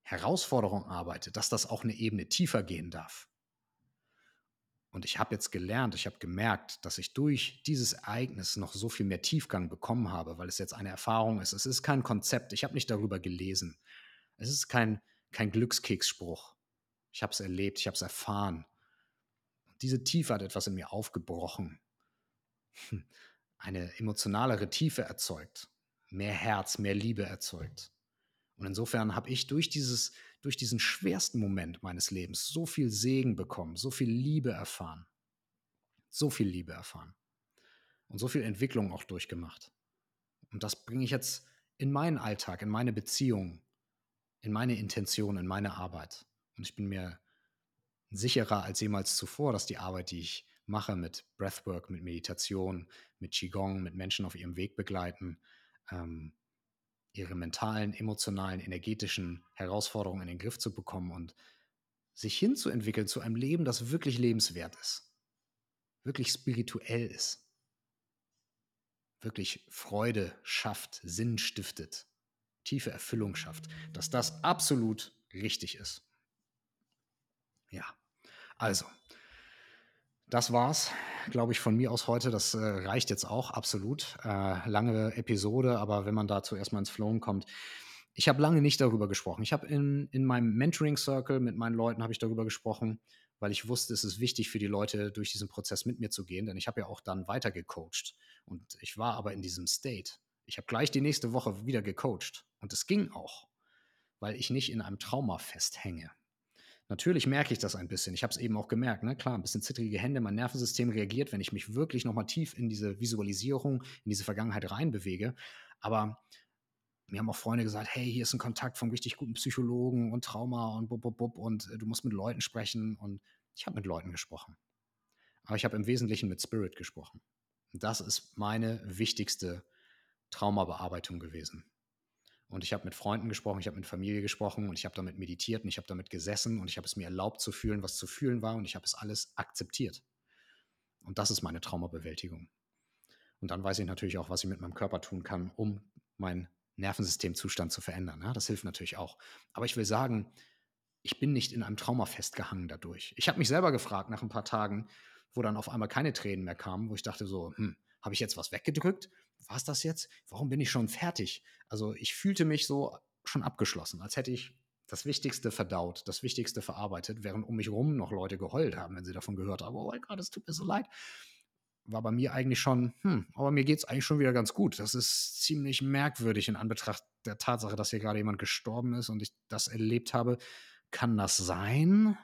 Herausforderungen arbeite, dass das auch eine Ebene tiefer gehen darf. Und ich habe jetzt gelernt, ich habe gemerkt, dass ich durch dieses Ereignis noch so viel mehr Tiefgang bekommen habe, weil es jetzt eine Erfahrung ist. Es ist kein Konzept. Ich habe nicht darüber gelesen. Es ist kein, kein Glückskeksspruch. Ich habe es erlebt, ich habe es erfahren. Diese Tiefe hat etwas in mir aufgebrochen. Hm. Eine emotionalere Tiefe erzeugt. Mehr Herz, mehr Liebe erzeugt. Und insofern habe ich durch, dieses, durch diesen schwersten Moment meines Lebens so viel Segen bekommen, so viel Liebe erfahren. So viel Liebe erfahren. Und so viel Entwicklung auch durchgemacht. Und das bringe ich jetzt in meinen Alltag, in meine Beziehung, in meine Intention, in meine Arbeit. Und ich bin mir sicherer als jemals zuvor, dass die Arbeit, die ich mache mit Breathwork, mit Meditation, mit Qigong, mit Menschen auf ihrem Weg begleiten, ähm, ihre mentalen, emotionalen, energetischen Herausforderungen in den Griff zu bekommen und sich hinzuentwickeln zu einem Leben, das wirklich lebenswert ist, wirklich spirituell ist, wirklich Freude schafft, Sinn stiftet, tiefe Erfüllung schafft, dass das absolut richtig ist. Ja, also, das war's, glaube ich, von mir aus heute. Das äh, reicht jetzt auch absolut. Äh, lange Episode, aber wenn man dazu erstmal ins Flowen kommt. Ich habe lange nicht darüber gesprochen. Ich habe in, in meinem Mentoring-Circle mit meinen Leuten habe ich darüber gesprochen, weil ich wusste, es ist wichtig für die Leute, durch diesen Prozess mit mir zu gehen, denn ich habe ja auch dann weiter gecoacht. Und ich war aber in diesem State. Ich habe gleich die nächste Woche wieder gecoacht. Und es ging auch, weil ich nicht in einem Trauma festhänge. Natürlich merke ich das ein bisschen. Ich habe es eben auch gemerkt. Ne? Klar, ein bisschen zittrige Hände. Mein Nervensystem reagiert, wenn ich mich wirklich nochmal tief in diese Visualisierung, in diese Vergangenheit reinbewege. Aber mir haben auch Freunde gesagt, hey, hier ist ein Kontakt vom richtig guten Psychologen und Trauma und bub, bub, bub und äh, du musst mit Leuten sprechen. Und ich habe mit Leuten gesprochen. Aber ich habe im Wesentlichen mit Spirit gesprochen. Und das ist meine wichtigste Traumabearbeitung gewesen. Und ich habe mit Freunden gesprochen, ich habe mit Familie gesprochen und ich habe damit meditiert und ich habe damit gesessen und ich habe es mir erlaubt zu fühlen, was zu fühlen war und ich habe es alles akzeptiert. Und das ist meine Traumabewältigung. Und dann weiß ich natürlich auch, was ich mit meinem Körper tun kann, um meinen Nervensystemzustand zu verändern. Ja, das hilft natürlich auch. Aber ich will sagen, ich bin nicht in einem Trauma festgehangen dadurch. Ich habe mich selber gefragt nach ein paar Tagen, wo dann auf einmal keine Tränen mehr kamen, wo ich dachte so, hm, habe ich jetzt was weggedrückt? War es das jetzt? Warum bin ich schon fertig? Also ich fühlte mich so schon abgeschlossen, als hätte ich das Wichtigste verdaut, das Wichtigste verarbeitet, während um mich rum noch Leute geheult haben, wenn sie davon gehört haben, oh mein Gott, es tut mir so leid. War bei mir eigentlich schon, hm, aber mir geht es eigentlich schon wieder ganz gut. Das ist ziemlich merkwürdig in Anbetracht der Tatsache, dass hier gerade jemand gestorben ist und ich das erlebt habe. Kann das sein?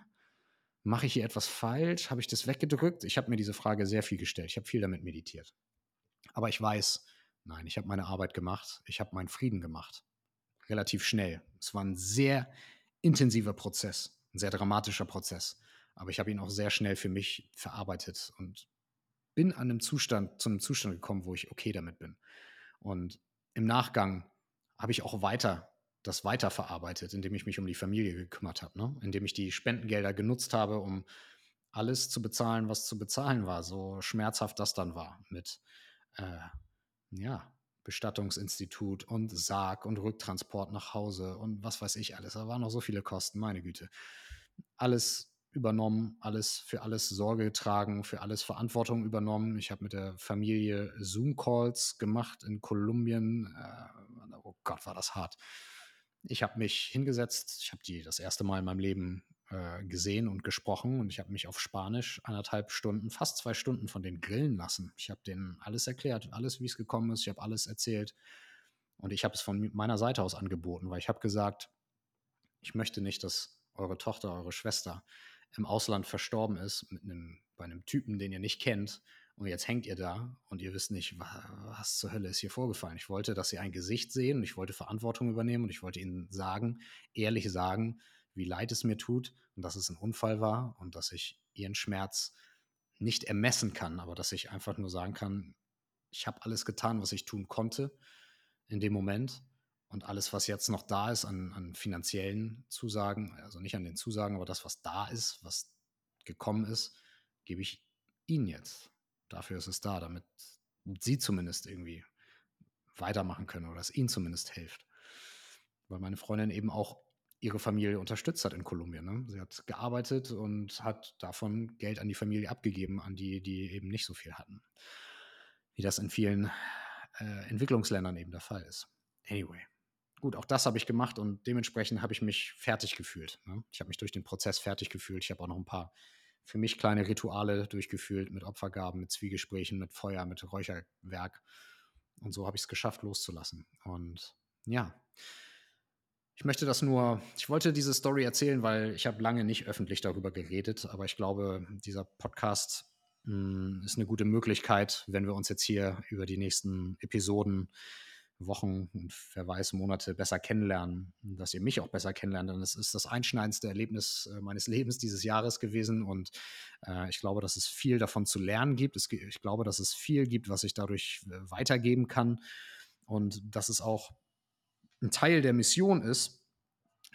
Mache ich hier etwas falsch? Habe ich das weggedrückt? Ich habe mir diese Frage sehr viel gestellt. Ich habe viel damit meditiert. Aber ich weiß, nein, ich habe meine Arbeit gemacht, ich habe meinen Frieden gemacht. Relativ schnell. Es war ein sehr intensiver Prozess, ein sehr dramatischer Prozess. Aber ich habe ihn auch sehr schnell für mich verarbeitet und bin an einem Zustand, zu einem Zustand gekommen, wo ich okay damit bin. Und im Nachgang habe ich auch weiter das weiterverarbeitet, indem ich mich um die Familie gekümmert habe, ne? indem ich die Spendengelder genutzt habe, um alles zu bezahlen, was zu bezahlen war, so schmerzhaft das dann war mit äh, ja, Bestattungsinstitut und Sarg und Rücktransport nach Hause und was weiß ich alles. Da waren noch so viele Kosten, meine Güte. Alles übernommen, alles für alles Sorge getragen, für alles Verantwortung übernommen. Ich habe mit der Familie Zoom-Calls gemacht in Kolumbien. Äh, oh Gott, war das hart. Ich habe mich hingesetzt, ich habe die das erste Mal in meinem Leben äh, gesehen und gesprochen und ich habe mich auf Spanisch anderthalb Stunden, fast zwei Stunden von denen grillen lassen. Ich habe denen alles erklärt, alles, wie es gekommen ist, ich habe alles erzählt und ich habe es von meiner Seite aus angeboten, weil ich habe gesagt, ich möchte nicht, dass eure Tochter, eure Schwester im Ausland verstorben ist mit einem, bei einem Typen, den ihr nicht kennt und jetzt hängt ihr da und ihr wisst nicht, was zur Hölle ist hier vorgefallen. Ich wollte, dass sie ein Gesicht sehen und ich wollte Verantwortung übernehmen und ich wollte ihnen sagen, ehrlich sagen, wie leid es mir tut und dass es ein Unfall war und dass ich ihren Schmerz nicht ermessen kann, aber dass ich einfach nur sagen kann, ich habe alles getan, was ich tun konnte in dem Moment und alles, was jetzt noch da ist an, an finanziellen Zusagen, also nicht an den Zusagen, aber das, was da ist, was gekommen ist, gebe ich Ihnen jetzt. Dafür ist es da, damit Sie zumindest irgendwie weitermachen können oder es Ihnen zumindest hilft. Weil meine Freundin eben auch ihre Familie unterstützt hat in Kolumbien. Ne? Sie hat gearbeitet und hat davon Geld an die Familie abgegeben, an die, die eben nicht so viel hatten. Wie das in vielen äh, Entwicklungsländern eben der Fall ist. Anyway. Gut, auch das habe ich gemacht und dementsprechend habe ich mich fertig gefühlt. Ne? Ich habe mich durch den Prozess fertig gefühlt. Ich habe auch noch ein paar für mich kleine Rituale durchgeführt mit Opfergaben, mit Zwiegesprächen, mit Feuer, mit Räucherwerk. Und so habe ich es geschafft, loszulassen. Und ja, ich möchte das nur, ich wollte diese Story erzählen, weil ich habe lange nicht öffentlich darüber geredet, aber ich glaube, dieser Podcast mh, hm, ist eine gute Möglichkeit, wenn wir uns jetzt hier über die nächsten Episoden Wochen und wer weiß Monate besser kennenlernen, dass ihr mich auch besser kennenlernt. Denn es ist das einschneidendste Erlebnis äh, meines Lebens dieses Jahres gewesen und äh, ich glaube, dass es viel davon zu lernen gibt. Es, ich glaube, dass es viel gibt, was ich dadurch äh, weitergeben kann und dass es auch ein Teil der Mission ist,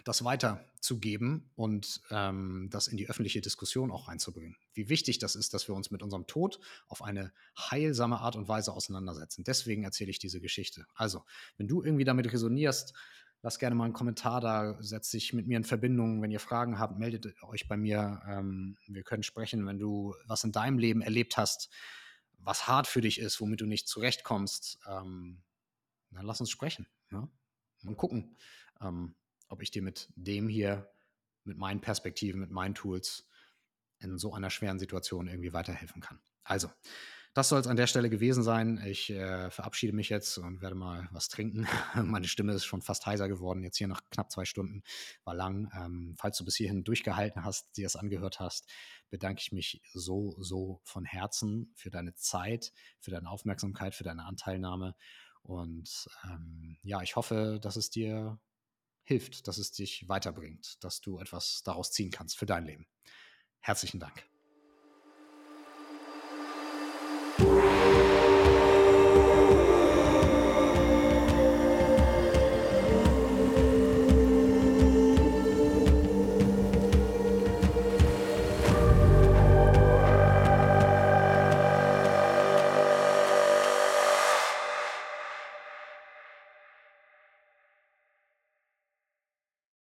das weiterzugeben und ähm, das in die öffentliche Diskussion auch reinzubringen. Wie wichtig das ist, dass wir uns mit unserem Tod auf eine heilsame Art und Weise auseinandersetzen. Deswegen erzähle ich diese Geschichte. Also, wenn du irgendwie damit resonierst, lass gerne mal einen Kommentar da, setz dich mit mir in Verbindung. Wenn ihr Fragen habt, meldet euch bei mir. Ähm, wir können sprechen, wenn du was in deinem Leben erlebt hast, was hart für dich ist, womit du nicht zurechtkommst. Ähm, dann lass uns sprechen. Ja? Und gucken. Ähm, ob ich dir mit dem hier, mit meinen Perspektiven, mit meinen Tools in so einer schweren Situation irgendwie weiterhelfen kann. Also, das soll es an der Stelle gewesen sein. Ich äh, verabschiede mich jetzt und werde mal was trinken. Meine Stimme ist schon fast heiser geworden, jetzt hier nach knapp zwei Stunden. War lang. Ähm, falls du bis hierhin durchgehalten hast, dir das angehört hast, bedanke ich mich so, so von Herzen für deine Zeit, für deine Aufmerksamkeit, für deine Anteilnahme. Und ähm, ja, ich hoffe, dass es dir hilft, dass es dich weiterbringt, dass du etwas daraus ziehen kannst für dein Leben. Herzlichen Dank.